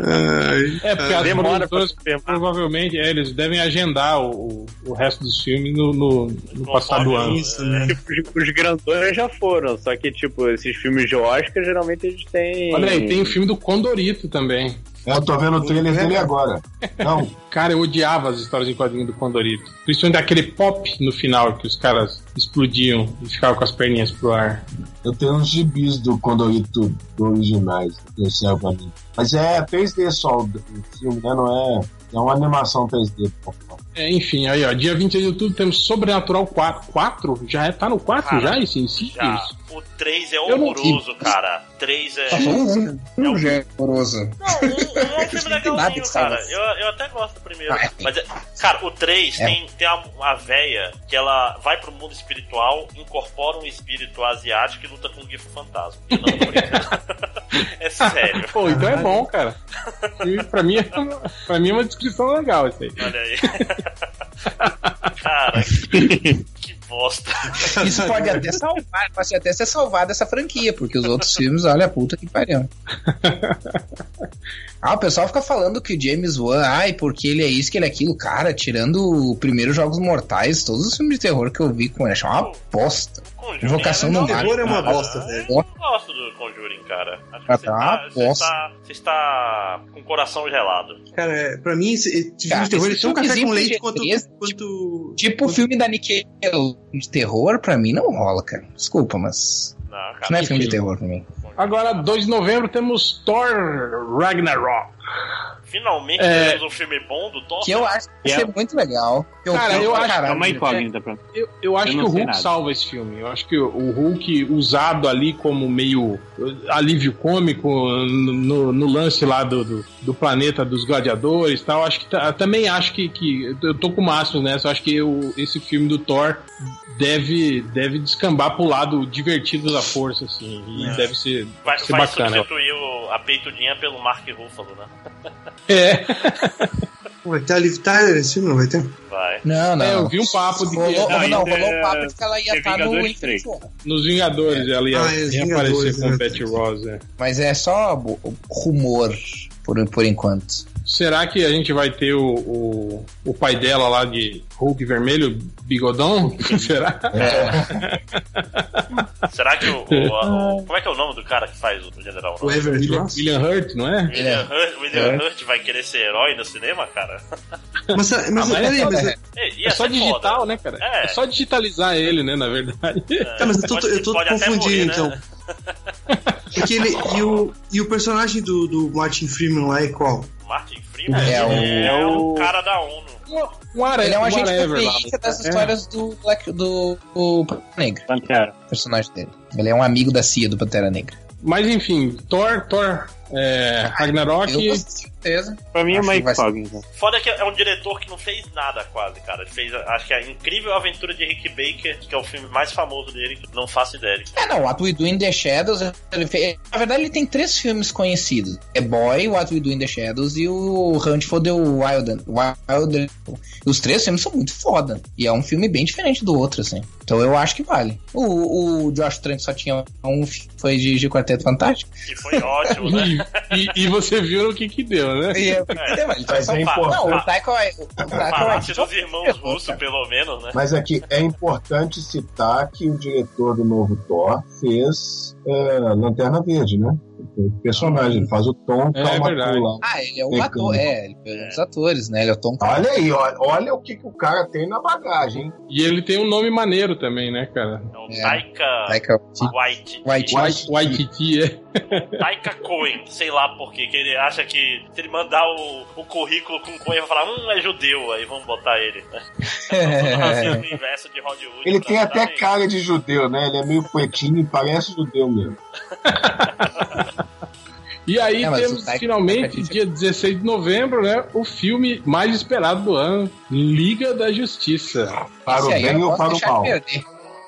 Ai, É, porque as Demora pra produtoras provavelmente é, eles devem agendar o, o, resto dos filmes no, no, no passado Conforme ano. isso, né? Os, os grandões já foram, só que, tipo, esses filmes de Oscar, geralmente eles têm. Olha aí, tem o filme do Condorito também. Eu tô vendo o trailer dele agora. Não, Cara, eu odiava as histórias em quadrinho do Condorito. Principalmente aquele pop no final que os caras explodiam e ficavam com as perninhas pro ar. eu tenho uns gibis do Condorito do originais que eu servo pra mim. Mas é 3D só o filme, né? Não é. É uma animação 3D. É, enfim, aí ó, dia 26 de outubro temos Sobrenatural 4. 4? Já é, tá no 4 Cara, já esse inicio? Já. O 3 é horroroso, cara. 3 é. Só falou um, um horroroso. Não, um, um é um filme legalzinho, cara. salva. Eu, eu até gosto do primeiro. Ah, é. Mas, é- cara, o 3 É. tem, tem uma, uma véia que ela vai pro mundo espiritual, incorpora um espírito asiático e luta com um grifo fantasma. Eu não é sério. Pô, então é bom, cara. E pra, mim é uma, pra mim é uma descrição legal isso aí. Olha aí. cara, que bosta. Isso pode até salvar, pode até ser salvar dessa franquia, porque os outros filmes, olha a puta que pariu. Ah, o pessoal fica falando que o James Wan, ai, porque ele é isso, que ele é aquilo. Cara, tirando o primeiro Jogos Mortais, todos os filmes de terror que eu vi com ele, acham uma bosta. Conjuring Invocação é do. Mal. Terror é uma bosta, velho. Eu gosto do Conjuring, cara. Acho que Ah, você, tá, tá, você, bosta. está, você está com o coração gelado. Cara, é, pra mim, esse, esse filme Cara, de terror é tão café com leite PG-13, quanto. tipo- quanto Tipo o filme da Nickelodeon de terror, pra mim não rola, cara. Desculpa, mas Não, isso cara. não é filme de terror pra mim. Agora, 2 de novembro, temos Thor Ragnarok. Finalmente É. temos um filme bom do Thor. Que eu acho que vai É. ser muito legal. Que Cara, eu acho- caralho. É uma incógnita pra Eu, eu acho Eu que o Hulk nada. salva esse filme. Eu acho que o- Hulk usado ali como meio uh, alívio cômico no, no- lance lá do, do, do planeta dos gladiadores e tal. Acho que também acho que, que eu tô com o Márcio nessa. Eu acho que o- esse filme do Thor deve, deve descambar pro lado divertido da força, assim. E É. deve ser, Vai, ser vai bacana. substituir o- a peitudinha pelo Mark Ruffalo, né? É, Vai ter a Liv Tyler esse filme, não vai ter? Vai. Não, não. é, eu vi um papo de que Rolou, Não, não, rolou é- o papo de que ela ia é estar no Vingadores Infinity 3. War. nos Vingadores ela ia, Ah, é, ia Vingadores, aparecer com o Betty Ross. é. Mas é só rumor, por, por enquanto. Será que a gente vai ter o, o, o pai dela lá de Hulk vermelho, bigodão? Será? Será que o, o- o- Como é que é o nome do cara que faz o General O? Everett William? William Hurt, não é? William, Hurt, William Hurt vai querer ser herói no cinema, cara? Mas, mas, Ah, mas peraí, é mas, É, ia É só digital, foda. né, cara? É. É. só digitalizar ele, né, na verdade. Tá, mas eu tô, eu tô confundindo, morrer, né? então. Porque ele, e, o, e o personagem do, do Martin Freeman lá é qual? Martin Freeman É é, o- é o o- cara da ONU. Um are, Ele é um agente whatever lá. FBI que é das É. histórias do Black, do, do Pantera Negra, Pantera. o personagem dele. Ele é um amigo da CIA do Pantera Negra. Mas enfim, Thor, Thor, é, Ragnarok. Eu com certeza. Pra mim é Acho uma que vai ser- incógnita. Foda que é um diretor que não fez nada quase, cara. Ele fez, acho que a incrível aventura de Rick Baker, que é o filme mais famoso dele, que não faço ideia. É, não, What We Do in the Shadows, ele fez, na verdade ele tem três filmes conhecidos. É Boy, What We Do in the Shadows e o Hunt for the Wild. Wild os três filmes são muito foda. E é um filme bem diferente do outro, assim. Então eu acho que vale. O, o Josh Trank só tinha um, foi dirigir Quarteto Fantástico. Que foi ótimo, né? E, e- e você viu o que que deu, né? E é, É. mas Mas é Não, importante. o Taika Wai- o Taika Falasse Waititi- dos irmãos russos, pelo menos, né? Mas aqui é importante citar que o diretor do novo Thor fez é, Lanterna Verde, né? Personagem, ele faz o Tom É Calmacu verdade. lá. Ah, ele é um ator, é, ele é um dos atores, né? Ele é o Tom Olha aí, olha, olha o que, que o cara tem na bagagem, hein? E ele tem um nome maneiro também, né, cara? É o É. Taika Taika White. Waititi. White, Waititi, é. Taika Cohen, sei lá por quê, que ele acha que se ele mandar o, o currículo com Cohen, vai falar, hum, é judeu, aí vamos botar ele. Hollywood. Ele pra tem até nem- cara de judeu, né? Ele é meio pretinho e parece judeu mesmo. E aí É, temos finalmente, Waititi- dia 16 de novembro, né? O filme mais esperado do ano, Liga da Justiça. Para Esse o bem ou para o mal?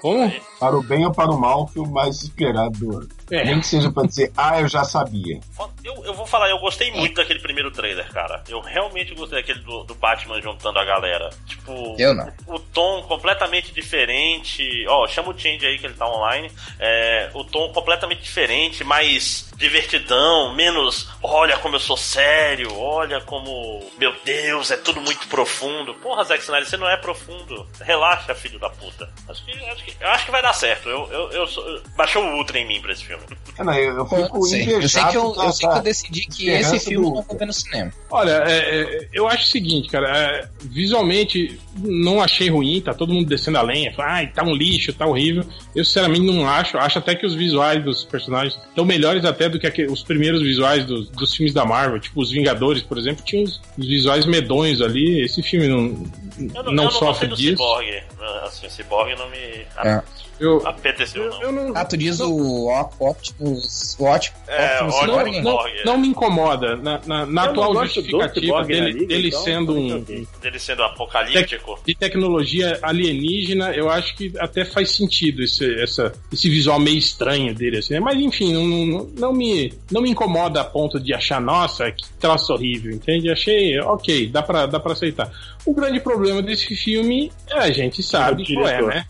Como? Para o bem ou para o mal, o filme mais esperado do ano. É. Nem que seja pra dizer, ah, eu já sabia. Eu, eu vou falar, eu gostei muito daquele primeiro trailer, cara. Eu realmente gostei daquele do, do Batman juntando a galera. Tipo, Eu não. o tom completamente diferente. Ó, chama o Change aí que ele tá online. É, o tom completamente diferente, mais divertidão, menos olha como eu sou sério, olha como. Meu Deus, é tudo muito profundo. Porra, Zack Snyder, você não é profundo. Relaxa, filho da puta. Acho que, acho que, eu acho que vai dar certo. Eu, eu, eu sou- baixou o Ultra em mim pra esse filme. Ah, não, eu, eu fico Eu sei, eu sei que eu, eu sei que eu decidi que esperança esse filme do- eu não vou ver no cinema. Olha, é, é, eu acho o seguinte, cara, é, visualmente não achei ruim, tá todo mundo descendo a lenha, fala, ai, tá um lixo, tá horrível. Eu sinceramente não acho, acho até que os visuais dos personagens estão melhores até do que os primeiros visuais dos, dos filmes da Marvel, tipo os Vingadores, por exemplo, tinham os, os visuais medonhos ali. Esse filme não, Eu não, não, eu não sofre do disso. Cyborg. Assim, o Cyborg não me É. Eu, apeteceu, não. eu não, Ah, tu diz o Op- Optimus. O Optimus. É, Optimus não, não, Cyborg, é. não me incomoda na, na, na atual não justificativa dele, liga, dele então, sendo um. Dele sendo apocalíptico. de tecnologia alienígena, eu acho que até faz sentido esse, essa, esse visual meio estranho dele, assim. né? Mas enfim, não, não, não me, não me incomoda a ponto de achar, nossa, que troço horrível, entende? Achei, ok, dá pra, dá pra aceitar. O grande problema desse filme, é, a gente sabe O qual é, né?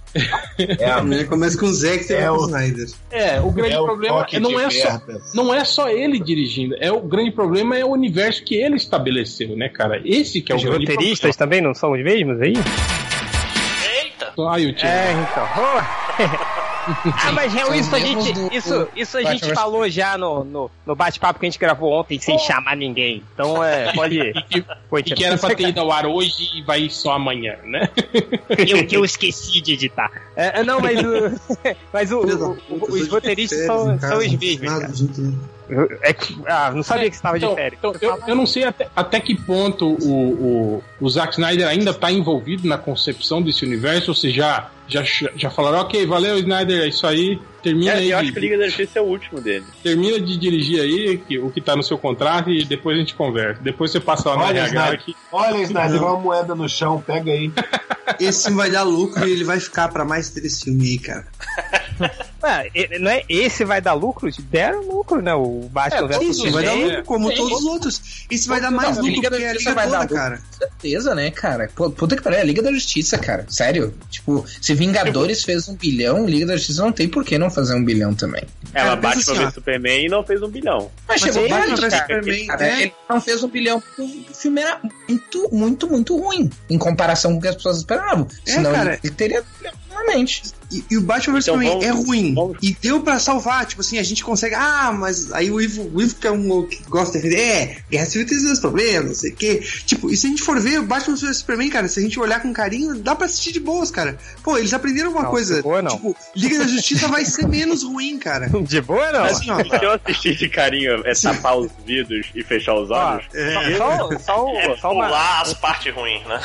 É, a- Primeiro começa com o Zack e É o- Snyder. É, o grande é o problema toque não é só não é só ele dirigindo, é o grande problema é o universo que ele estabeleceu, né, cara? Esse que é o Os grande roteiristas também não são os mesmos aí? Eita! problema. Aí o tio. É, então. Ah, mas é São isso a gente, do- isso, isso a Batman gente falou já no, no, no bate-papo que a gente gravou ontem sem chamar ninguém. Então é, pode ir. E, Foi, e que era pra ter ido ao ar hoje e vai só amanhã, né? eu, que eu esqueci de editar. É, é, não, mas, o, mas o, o- puta, os de roteiristas são, são os mesmos, o. É que- ah, não sabia que você estava de Então, férias. então, eu, eu não sei até, até que ponto o, o, o Zack Snyder ainda está envolvido na concepção desse universo, ou se já, já, já falaram, ok, valeu, Snyder, é isso aí, termina É, aí. eu de- acho que o Liga da Justiça é o último dele. Termina de dirigir aí que, o que tá no seu contrato e depois a gente conversa. Depois você passa lá Olha, RH Snyder, que. olha, Snyder, Não. uma moeda no chão, pega aí. Esse vai dar lucro e ele vai ficar pra mais três filmes aí, cara. Não é, esse vai dar lucro? Deram lucro, né? O Batman vs Isso, vai dar lucro como Sim. todos os outros. Esse vai dar mais lucro Liga da porque é a liga vai dar toda, lucro. cara. Com certeza, né, cara? Puta que pariu, é a Liga da Justiça, cara. Sério. Tipo, se Vingadores fez um bilhão, Liga da Justiça não tem por que não fazer um bilhão também. Ela Cara, bate pra assim, ver ó. Superman e não fez um bilhão. Mas, Mas chegou o Batman tarde, cara. Superman, Cara, é. Ele não fez um bilhão porque o filme era muito, muito, muito ruim. Em comparação com o que as pessoas esperavam. É, Senão cara. ele teria bilhão normalmente. E, e o Batman vs Então Superman vamos- é ruim. vamos- E deu pra salvar. Tipo assim, a gente consegue. Ah, mas aí o Ivo, o Ivo que é um que gosta de defender. É, Guerra Civil tem seus problemas, não sei o quê. Tipo, e se a gente for ver o Batman vs Superman, cara, se a gente olhar com carinho, dá pra assistir de boas, cara. Pô, eles aprenderam alguma Não, coisa. de boa, não. Tipo, Liga da Justiça vai ser menos ruim, cara. De boa, não? Assim, ó. Se eu assistir de carinho é tapar os vidros e fechar os olhos. É. só, só, É só uma, pular as partes ruins, né?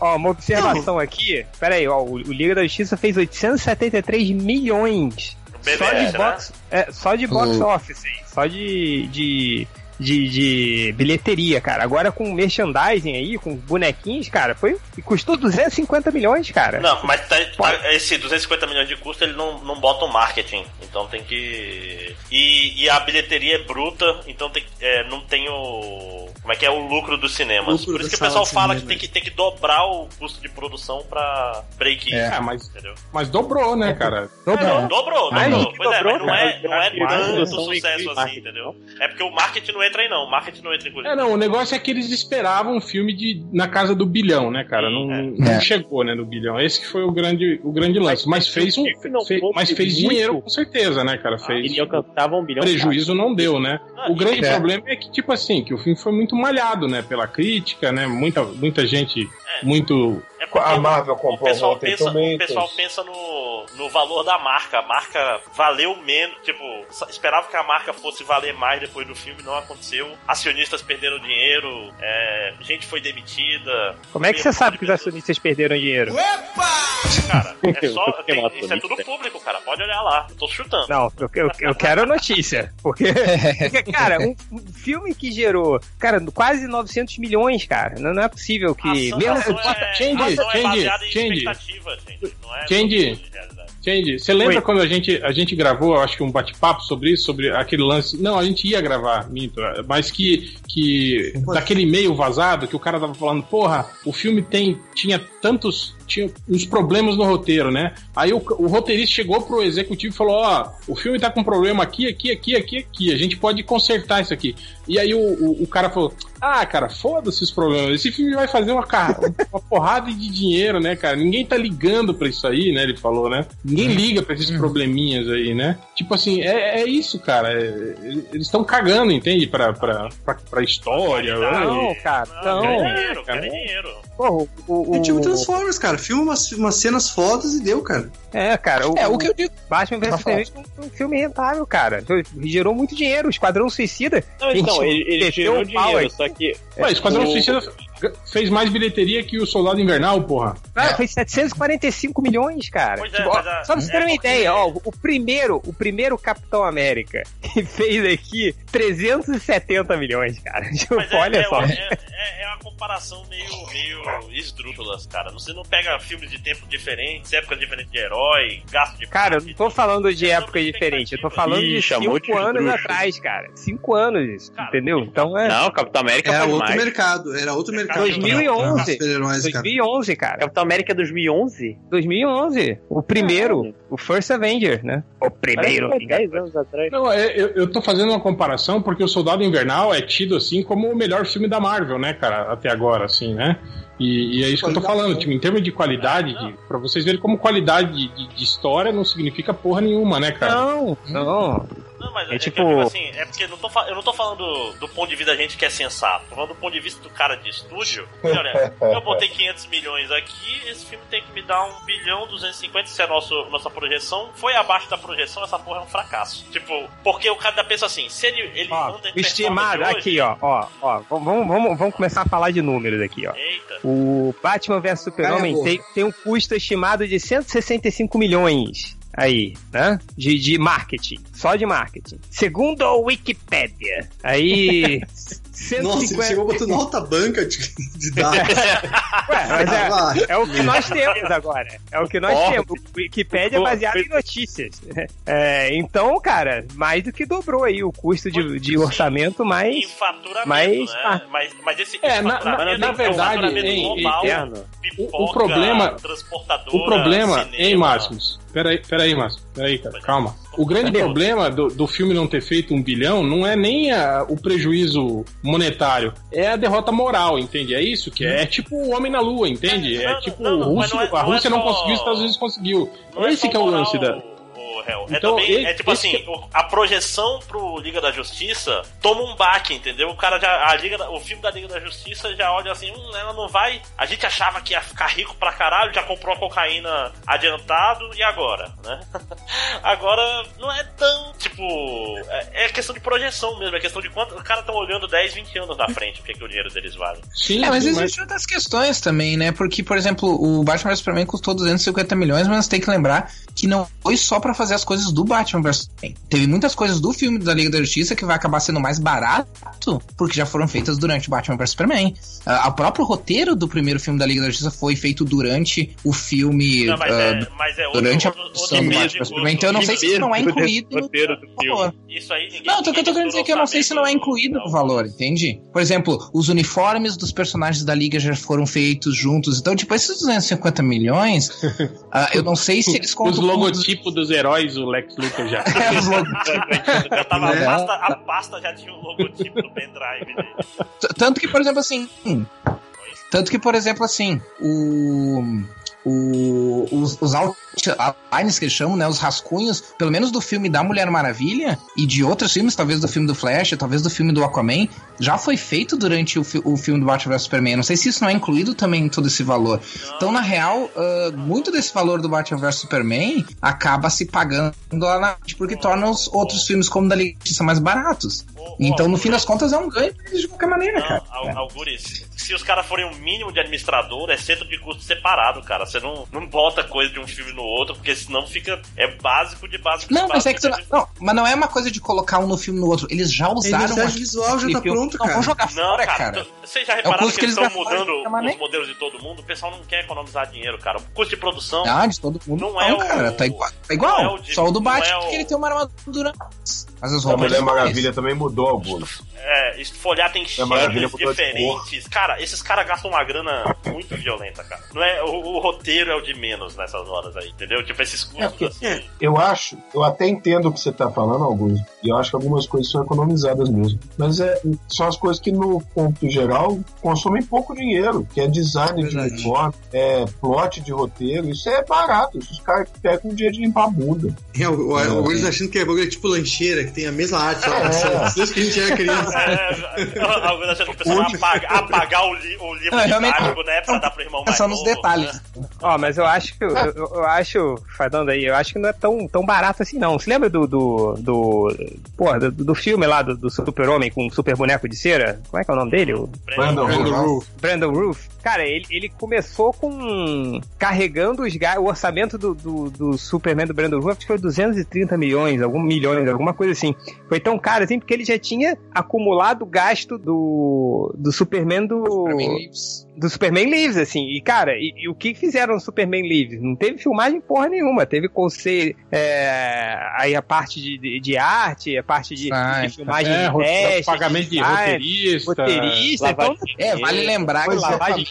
ó, uma observação aqui. Pera aí, ó, o, Liga da Justiça fez 873 milhões. BBS, só de né? box, é, só de box Oh. office, hein? só de, de, de, de bilheteria, cara. Agora com merchandising aí, com bonequinhos, cara, foi custou 250 milhões, cara. Não, mas tá- tá- esse 250 milhões de custo ele não, não bota o marketing. Então tem que. E, e a bilheteria é bruta, então tem, que- é, não tem o. Como é que é o lucro dos cinemas? Lucro Por isso que o pessoal fala que cinema. tem, que tem que dobrar o custo de produção pra break. É, mas, Entendeu? mas dobrou, né, cara? Não, dobrou, Ai, dobrou. gente, Pois é, dobrou, mas não é, cara. não é tanto sucesso assim, entendeu? É porque o marketing não entra aí, não. O marketing não entra em É, não, o negócio é que eles esperavam um filme de, na casa do bilhão, né, cara? Não, não É. chegou, né, no bilhão. Esse que foi o grande, o grande lance. Mas fez um. não fe- mas fez muito- dinheiro com certeza, né, cara? Fez. Ele alcançava um bilhão. Prejuízo não deu, né? Não, O grande é. problema é que, tipo assim, que o filme foi muito malhado, né? Pela crítica, né? Muita, muita gente É. muito. É porque A Marvel o comprou pessoal Rotten pensa, o pessoal pensa no, no valor da marca. A marca valeu menos. Tipo, esperava que a marca fosse valer mais depois do filme, não aconteceu. Acionistas perderam dinheiro, é, gente foi demitida. Como é que você sabe que os acionistas perderam dinheiro? Cara, é só. Tem- isso é tudo público, cara. Pode olhar lá. Eu tô chutando. Não, eu, eu, eu quero a notícia. Porque, porque, cara, um, um filme que gerou, cara, quase 900 milhões, cara. Não, não é possível que. ação, mesmo ação com- é, Change, é change, baseada em change. expectativa, gente. Não é Change. Change, você lembra Oi. quando a gente, a gente gravou, acho que um bate-papo sobre isso, sobre aquele lance. Não, a gente ia gravar, minto, mas que, que daquele e-mail vazado que o cara tava falando, porra, o filme tem, tinha tantos, tinha uns problemas no roteiro, né? Aí o, o roteirista chegou pro executivo e falou, ó, o filme tá com problema aqui, aqui, aqui, aqui, aqui, a gente pode consertar isso aqui. E aí o, o, o cara falou, ah, cara, foda-se os problemas, esse filme vai fazer uma, uma porrada de dinheiro, né, cara? Ninguém tá ligando pra isso aí, né? Ele falou, né? Ninguém liga pra esses probleminhas aí, né? Tipo assim, é, é isso, cara. é- eles estão cagando, entende? Pra, pra, pra, pra história. Não, né? cara, Não, querem dinheiro, cara. querem dinheiro. Pô, o, o, É tipo o- Transformers, cara. Filma umas, umas cenas fodas e deu, cara. é, cara, o, É, o que eu digo. Batman vs Superman foi um filme rentável, cara. Gerou muito dinheiro. O Esquadrão Suicida. Não, então, ele, ele gerou o pau dinheiro, aqui. só que. Ué, Esquadrão o- Suicida fez mais bilheteria que o Soldado Invernal, porra. Cara, foi 745 milhões, cara. Pois é, Tipo, ó, mas a- só pra você ter é uma porque- ideia, ó, o primeiro, o primeiro Capitão América que fez aqui 370 milhões, cara. Tipo, Mas é, olha é, só. É, é- é uma comparação meio, meio esdrúxula, cara. Você não pega filmes de tempos diferentes, épocas diferentes de herói, gasto de Cara, eu não tô falando de É época diferente, eu tô falando Ih, de cinco anos atrás, cara. Cinco anos, Cara, entendeu? Então é. Não, Capitão América Era outro mais. mercado. Era outro mercado. 2011. pra Super-heróis, cara. 2011, cara. Capitão América 2011? 2011. O primeiro. O First Avenger, né? O primeiro. Parece que foi 10 anos atrás. Não, é, eu, eu tô fazendo uma comparação porque o Soldado Invernal é tido assim como o melhor filme da Marvel, né, cara? até agora, assim, né? E, e é isso que eu tô falando, tipo, em termos de qualidade, de, pra vocês verem como qualidade de, de, de história não significa porra nenhuma, né, cara? Não, não. Não, mas É é, tipo- eu digo assim, é porque eu não tô, eu não tô falando do, ponto de vista da gente que é sensato, tô falando do ponto de vista do cara de estúdio. Olha, eu botei 500 milhões aqui, esse filme tem que me dar 1 bilhão 250, se a nosso, nossa projeção foi abaixo da projeção, essa porra é um fracasso. Tipo, porque o cara pensa assim, se ele, ele Ó, estimado, performance aqui, hoje- ó, ó, ó. Vamos, vamos, vamos começar a falar de números aqui, ó. Eita. O Batman vs Super-Homem é tem, tem um custo estimado de 165 milhões aí, né? De, de marketing. Só de marketing. Segundo a Wikipedia. Aí. Nossa, ele 150 chegou botando alta banca de, de dados. Ué, mas Ah, é, é o que nós temos agora. É o que nós Ó, temos. O Wikipedia é baseado em notícias. É, então, cara, mais do que dobrou aí o custo de, de orçamento, Em mas. faturamento, mas- né? ah. Mas, mas esse, É, esse na- na- na é um verdade, em- global, Interno. pipoca, O- o problema- O problema, cinema. hein, Máximos? Peraí, peraí, Máximo. Peraí, cara, calma. O grande problema do, do filme não ter feito um bilhão não é nem a- o prejuízo monetário, é a derrota moral, entende? É isso que é. É tipo o Homem na Lua, entende? Não, É tipo não, Rússia, não é- a não é Rússia não só- conseguiu, os Estados Unidos conseguiu. Não Esse só que é o lance da. O Hel. é Então, também, ele- é tipo assim, que- o- a projeção pro Liga da Justiça toma um baque, entendeu? O cara já, a Liga, o filme da Liga da Justiça já olha assim, hum, ela não vai, a gente achava que ia ficar rico pra caralho, já comprou a cocaína adiantado, e agora, né? agora, não é tão, tipo, é, é questão de projeção mesmo, é questão de quanto, os caras estão olhando 10, 20 anos na frente, o que, que o dinheiro deles vale. Sim, É, mas existem outras questões também, né? Porque, por exemplo, o Batman vs Superman custou 250 milhões, mas tem que lembrar que não foi só pra fazer as coisas do Batman vs Superman. Teve muitas coisas do filme da Liga da Justiça que vai acabar sendo mais barato, porque já foram feitas durante o Batman vs Superman. Ah, o próprio roteiro do primeiro filme da Liga da Justiça foi feito durante o filme. Não, mas, ah, é, mas é outro, durante a produção outro do Batman vs Superman. Então eu não sei se isso não é incluído no roteiro do filme. valor. Isso aí ninguém Não, o que eu tô querendo dizer é que eu não sei se não é incluído do- no valor, entende? Por exemplo, os uniformes dos personagens da Liga já foram feitos juntos. Então, tipo, esses 250 milhões, ah, eu não sei se eles contam. Logotipos dos heróis, o Lex Luthor já. É, os. Já tava, a, Né? pasta, a pasta já tinha o logotipo do pendrive dele. T- Tanto que, por exemplo, assim. Tanto que, por exemplo, assim, o. o os, os outlines que eles chamam, né? Os rascunhos, pelo menos do filme da Mulher Maravilha e de outros filmes, talvez do filme do Flash, talvez do filme do Aquaman, já foi feito durante o, fi- o filme do Batman vs Superman. Não sei se isso não é incluído também em todo esse valor. Então, na real, ah, muito desse valor do Batman vs Superman acaba se pagando lá na porque torna os outros filmes como da Liga mais baratos. Então, no fim das contas, é um ganho pra eles de qualquer maneira, não, cara. Al- É. Algures, se os caras forem um mínimo de administrador, é centro de custo separado, cara. Você não, não bota coisa de um filme no outro, porque senão fica. É básico de básico de Não, mas básico é que tu de não, não, mas não é uma coisa de colocar um no filme no outro. Eles já usaram identidade aqui- visual já tá pronto, Não cara. vão jogar Não, fora, cara. Vocês já repararam custo que que eles eles estão mudando de os maneira. modelos de todo mundo? O pessoal não quer economizar dinheiro, cara. O custo de produção. Ah, de todo mundo. Não Não, é o- cara. Tá igual. Tá igual. não é o de- Só o do não Batman, é o- que ele tem uma armadura. Mas as A roupas Mulher são mais. Maravilha também mudou alguns. É, esfolhar tem Maravilha cheiros de diferentes. Cara, esses caras gastam uma grana muito violenta, cara. Não é, o, o roteiro é o de menos nessas horas aí, entendeu? Tipo, esses custos assim. Eu acho, eu até entendo o que você tá falando, Augusto, e eu acho que algumas coisas são economizadas mesmo. Mas é, são as coisas que, no ponto geral, consomem pouco dinheiro, que é design de Verdade. uniforme, é plot de roteiro, isso é barato. Isso os caras pegam um dia de limpar a bunda. É, o, o, o Willis achando que é tipo lancheira, tem a mesma arte, só É. desde que a gente era criança. É, alguns achando que o pessoal vai apagar, apagar o, li, o livro Não, realmente- didático, né? Pra dar pro irmão É mais só nos detalhes. né? Ó, mas eu acho que eu, eu, acho, falando aí, eu acho que não é tão, tão barato assim, não. Você lembra do. do. do. Porra, do, do filme lá do, do Super-Homem com o super boneco de cera? Como é que é o nome dele? O Brandon Brandon. Roof. Brandon Roof. Cara, ele, ele começou com. carregando os o orçamento do, do, do Superman do Brandon Roof, acho que foi 230 milhões, algum milhões, alguma coisa assim. Foi tão caro assim, porque ele já tinha acumulado o gasto do, do Superman do. Superman Lives. Do Superman Lives, assim. E, cara, e, e o que fizeram no Superman Lives? Não teve filmagem porra nenhuma. Teve conselho, é, aí a parte de, de, de arte, a parte de, de filmagem É, de teste, pagamento de design, roteirista. roteirista. Então, de É, vale lembrar que lavagem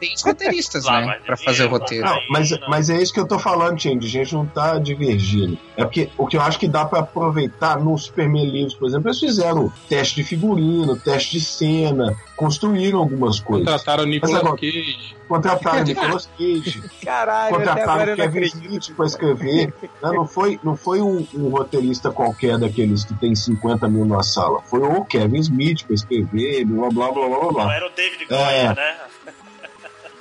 tem os roteiristas, Lá né? Pra fazer o roteiro. Não, mas, mas é isso que eu tô falando, Tindy. A gente não tá divergindo. É porque o que eu acho que dá pra aproveitar no Superman Livros, por exemplo, eles fizeram teste de figurino, teste de cena, construíram algumas coisas. Contrataram o Nicolas agora- Cage. Contrataram Nicolas Cage, Caralho, até agora contrataram não Kevin. Smith para escrever. Não, não foi, não foi um, um roteirista qualquer daqueles que tem 50 mil na sala. Foi o Kevin Smith para escrever, blá blá blá blá blá. Não era o David É. Goya, né?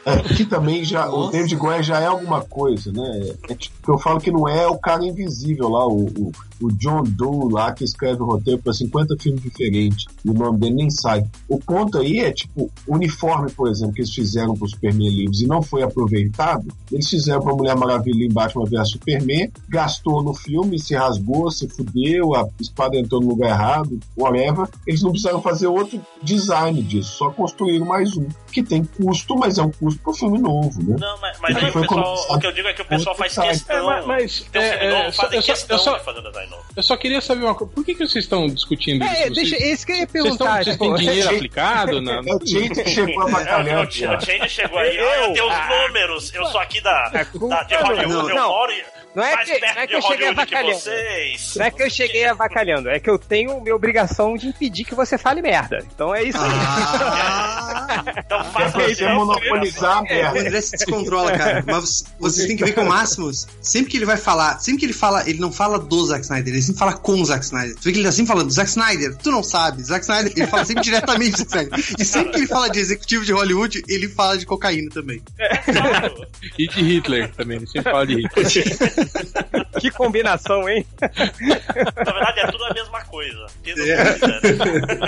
É, que também já. O Nossa. David Goyer já é alguma coisa, né? É tipo, eu falo que não é o cara invisível lá, o, o, o John Doe lá, que escreve o roteiro para 50 filmes diferentes. E o nome dele nem sai. O ponto aí é, tipo, o uniforme, por exemplo, que eles fizeram pro Superman Livres e não foi aproveitado. Eles fizeram pra Mulher Maravilha em Batman vs Superman, gastou no filme, se rasgou, se fudeu, a espada entrou no lugar errado, whatever. Eles não precisaram fazer outro design disso, só construíram mais um. Que tem custo, mas é um custo pro filme novo, né? Não, mas, mas aí o pessoal, o que eu digo é que o pessoal faz questão. É, mas- mas, Tem um é, é, só- fazem eu só- questão eu só- de fazer design novo. Eu só queria saber uma coisa. Por que, que vocês estão discutindo É, isso? deixa, Vocês, esse que eu ia vocês, estão, perguntar. vocês tipo, têm dinheiro aplicado? Na... É o Change chegou a É, bacalhau. o, o Change chegou aí, ah, eu tenho os números, eu sou aqui da, da, de Não, Hollywood, eu não. moro Não é que, não é que eu cheguei avacalhando. vocês. Não é que eu cheguei avacalhando, é que eu tenho minha obrigação de impedir que você fale merda. Então é isso aí. Ah, Então É faça pra você monopolizar a o merda. André se descontrola, cara. Mas vocês têm que ver que o Máximos, sempre que ele vai falar, sempre que ele fala, ele não fala do Zack Snyder, ele sempre fala com o Zack Snyder. Tu vê que ele tá sempre falando, Zack Snyder, tu não sabe, Zack Snyder, ele fala sempre diretamente do Zack Snyder. E sempre que ele fala de executivo de Hollywood, ele fala de cocaína também. Claro. E de Hitler também, ele sempre fala de Hitler. que combinação, hein? Na verdade é tudo a mesma coisa. É. quiser.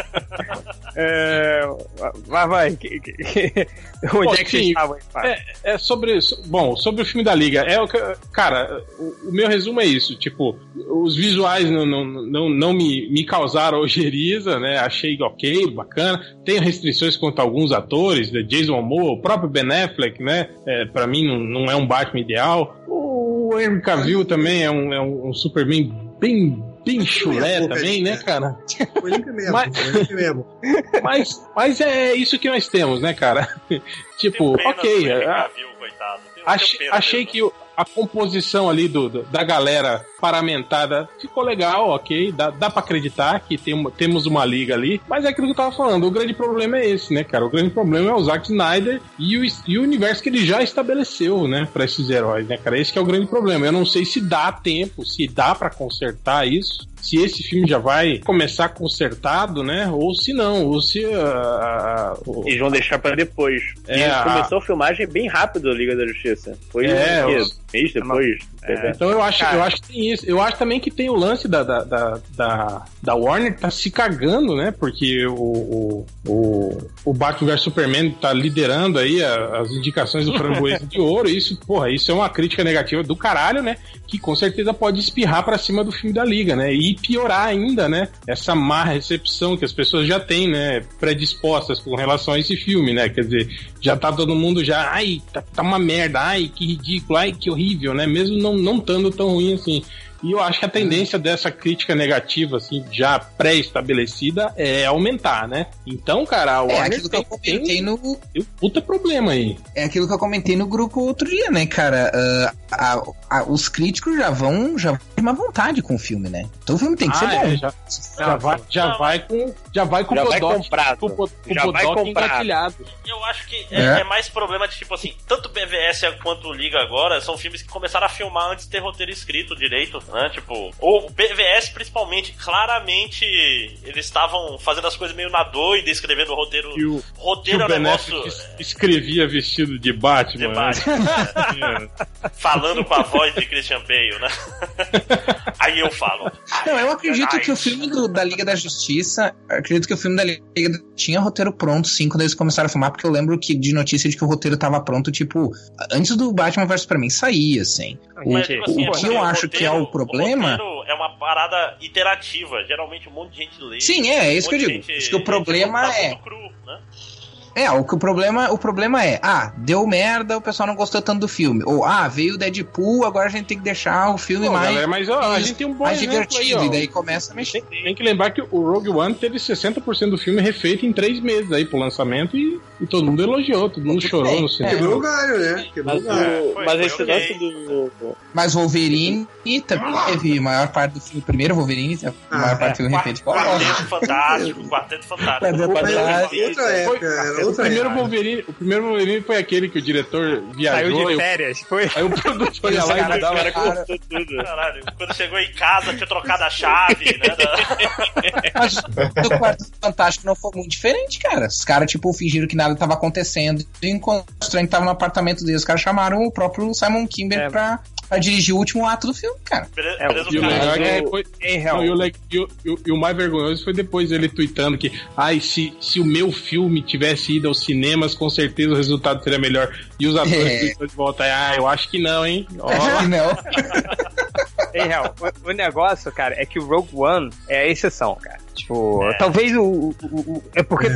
É, vai, vai. que- que- que- Onde Pô, é que sim, aí, Fábio? É, é sobre. so- Bom, sobre o filme da Liga. É o que, cara, o, o meu resumo é isso. Tipo, os visuais não, não, não, não me, me causaram ojeriza, né? Achei ok, bacana. Tenho restrições quanto a alguns atores, né? Jason Momoa, o próprio Ben Affleck, né? É, pra mim não, não é um Batman ideal. O Henry Cavill também é um, é um Superman bem. Bem chulé pouco também, né, cara? O elenco é mesmo, Mas- o elenco é mesmo. Mas, mas é isso que nós temos, né, cara? tipo, ok. Henry Cavill, coitado. Achei, achei que o- a composição ali do, do- da galera paramentada ficou legal, ok. Dá, dá pra acreditar que tem temos uma liga ali. Mas é aquilo que eu tava falando. O grande problema é esse, né, cara? O grande problema é o Zack Snyder e o, e o universo que ele já estabeleceu, né, pra esses heróis, né, cara? Esse que é o grande problema. Eu não sei se dá tempo, se dá pra consertar isso. Se esse filme já vai começar consertado, né? Ou se não, ou se. ah, ah, o- Eles vão deixar pra depois. É, e começou a filmagem bem rápido a Liga da Justiça. Foi É, um mês depois. É, então eu acho, eu acho que tem isso. Eu acho também que tem o lance da, da, da, da, da Warner tá se cagando, né? Porque o, o, o, o Batman vs Superman tá liderando aí a- as indicações do Framboesa de Ouro. Isso, porra, isso é uma crítica negativa do caralho, né? Que com certeza pode espirrar pra cima do filme da Liga, né? E piorar ainda, né? Essa má recepção que as pessoas já têm, né? Predispostas com relação a esse filme, né? Quer dizer, já tá todo mundo já, ai, tá, tá uma merda, ai, que ridículo, ai, que horrível, né? Mesmo não não estando tão ruim assim. E eu acho que a tendência dessa crítica negativa, assim, já pré-estabelecida, é aumentar, né? Então, cara, a É Warner aquilo que eu comentei tem, no. tem um puta problema aí. É aquilo que eu comentei no grupo outro dia, né, cara? Ah, a- a- os críticos já vão, já vão com uma vontade com o filme, né? Então o filme tem que ser Ah, bom. é, já, já vai, já Não, vai com, já vai com Já o vai Bodoc, comprado. com, o o Já vai comprado. Eu acho que é, É. é mais problema de tipo assim, tanto BVS quanto Liga agora são filmes que começaram a filmar antes de ter roteiro escrito direito, né? Tipo, ou BVS principalmente, claramente eles estavam fazendo as coisas meio na doida, escrevendo o roteiro. Que o, que roteiro o é um negócio. Escrevia vestido de Batman. De né? Batman, falando com a voz de Christian Bale, né? Aí eu falo. Não, eu acredito Ai, que o filme do- da Liga da Justiça. Acredito que o filme da Liga tinha roteiro pronto, sim, quando eles começaram a filmar, porque eu lembro que de notícia de que o roteiro tava pronto, tipo, antes do Batman vs Superman sair, assim. O, Mas, tipo assim, o é que eu o acho que é o roteiro- problema. roteiro é uma parada iterativa. Geralmente um monte de gente lê. Sim, é, é isso um que eu digo. gente- Acho que o problema tá é- cru, né? É, o que o problema, o problema é, ah, deu merda, o pessoal não gostou tanto do filme. Ou, ah, veio o Deadpool, agora a gente tem que deixar o filme Pô, mais, galera, mas ó, a gente tem um bom mais divertido. aí, e daí começa a mexer. Tem, tem que lembrar que o Rogue One teve 60% do filme refeito em três meses aí pro lançamento e E todo mundo elogiou, todo mundo chorou no cinema. Quebrou o galho, né? Quebrou Mas, o galho. Foi- mas foi esse lance do. Mas Wolverine também teve a maior parte do filme. Primeiro Wolverine, a Ah, maior parte do filme repente. Quarteto Fantástico, Quarteto Fantástico. Quarteto Fantástico. outra época, era O outra primeiro. Wolverine, o primeiro Wolverine foi aquele que o diretor Saiu viajou. de e o- férias. Foi. Aí o produtor ia Esse lá e cara dava dava- O cara tudo. Caralho, quando chegou em casa, tinha trocado a chave, né? da- Mas o Quarteto Fantástico não foi muito diferente, cara. Os caras, tipo, fingiram que nada tava acontecendo. E enquanto o estranho tava no apartamento deles, os caras chamaram o próprio Simon Kimber É. pra, pra dirigir o último ato do filme, cara. É, beleza E o legal é que é- depois. Não, e, o, e e e mais vergonhoso foi depois ele tweetando que, ai, se, se o meu filme tivesse ido aos cinemas, com certeza o resultado seria melhor. E os atores É. tweetando de volta, ah, eu acho que não, hein? Ó, não. Em real, o, o negócio, cara, é que o Rogue One é a exceção, cara. Tipo, É. talvez o, o- o- É porque.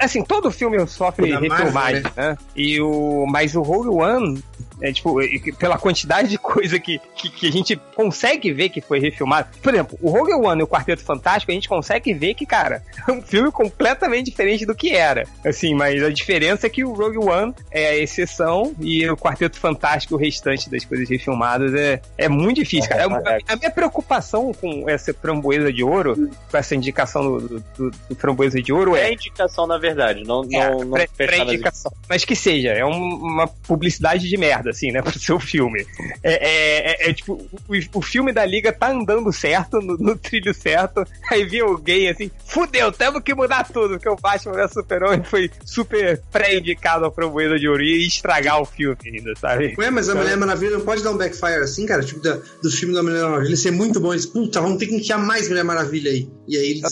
Assim, todo filme sofre refilmagem, né? E o. Mas o Rogue One. É, tipo, é pela quantidade de coisa que, que, que a gente consegue ver que foi refilmado. Por exemplo, o Rogue One e o Quarteto Fantástico, a gente consegue ver que, cara, é um filme completamente diferente do que era. Assim, mas a diferença é que o Rogue One é a exceção e o Quarteto Fantástico, o restante das coisas refilmadas, é, é muito difícil, cara. A, a minha preocupação com essa framboesa de ouro, com essa indicação do, do, do framboesa de ouro É é. indicação, na verdade. Não, É, não, não pré- fechar nas pré-indicação. Mas que seja, é um- uma publicidade de merda, assim, né, pro seu filme. É, é- é- é tipo, o, o filme da Liga tá andando certo, no, no trilho certo, aí vem alguém assim, fudeu, temos que mudar tudo, porque o Batman vs Super-Homem foi super pré-indicado ao Framboesa de Ouro e estragar o filme ainda, sabe? Ué, mas a Mulher Maravilha não pode dar um backfire assim, cara? Tipo, da- do filme da Mulher Maravilha ser muito bom. Eles, puta, vamos ter que enfiar mais Mulher Maravilha aí. E aí eles.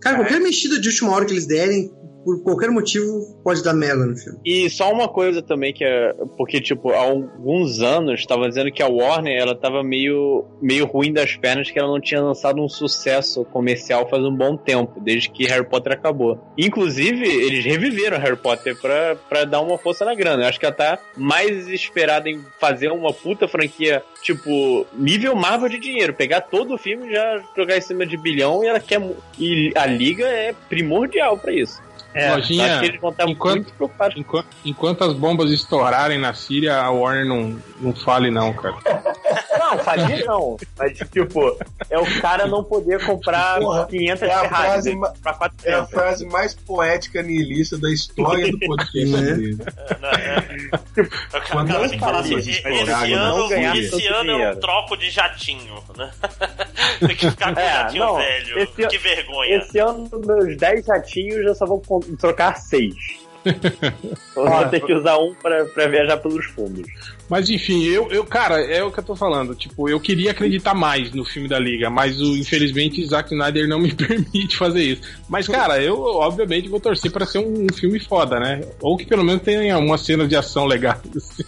Cara, qualquer mexida de última hora que eles derem, por qualquer motivo, pode dar merda no filme. E só uma coisa também que é. Porque, tipo, há alguns anos estavam dizendo que a Warner ela tava meio, meio ruim das pernas, que ela não tinha lançado um sucesso comercial faz um bom tempo, desde que Harry Potter acabou. Inclusive, eles reviveram Harry Potter pra, pra dar uma força na grana. Eu acho que ela tá mais esperada em fazer uma puta franquia, tipo, nível Marvel de dinheiro. Pegar todo o filme e já jogar em cima de bilhão e ela quer. E a liga é primordial pra isso. É, Lojinha, enquanto- enquanto, enquanto as bombas estourarem na Síria, a Warner não, não fale, não, cara. Não, fazer não. Mas, tipo, é o cara não poder comprar Porra, 500 é a Ferrari frase ma- pra É a 400. frase mais poética nihilista da história do podcast Né? dele. É, O cara, o cara tem que falar assim, Quando esse estourarem, ano, não ganhar esse ano é um dinheiro. troco de jatinho, né? tem que ficar com o É, jatinho não, velho. esse- que vergonha. Esse ano, meus 10 jatinhos eu só vou trocar 6. Eu vou ter que usar um pra, pra viajar pelos fundos. Mas enfim, eu, eu, cara, é o que eu tô falando. Tipo, eu queria acreditar mais no filme da Liga, mas o, infelizmente Zack Snyder não me permite fazer isso. Mas, cara, eu obviamente vou torcer pra ser um, um filme foda, né? Ou que pelo menos tenha umas cenas de ação legais. assim.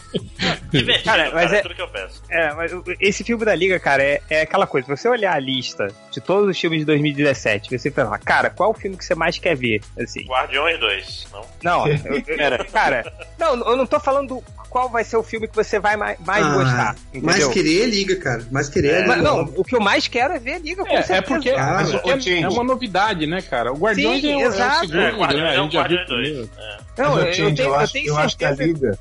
Divertido, Cara, cara, mas é é- tudo que eu peço. É, mas esse filme da Liga, cara, é, é aquela coisa. Se você olhar a lista de todos os filmes de 2017, você pensa, cara, qual o filme que você mais quer ver? Assim, Guardiões 2, não? não, eu- eu- cara, não, eu não tô falando qual vai ser o filme que você vai mais, mais Ah, gostar, mais entendeu? querer é liga, cara. Mais querer é, Mas, liga. não, o que eu mais quero é ver a Liga, com É, certeza. é porque Ah, é, ô, James, é uma novidade, né, cara? O Guardiões Sim, é, o- é o exato. segundo, É, né? Guardiões A é um gente já viu Guardiões primeiro. 2. É. Não, eu, gente, tenho, eu, eu acho, tenho eu acho que a certeza. Liga.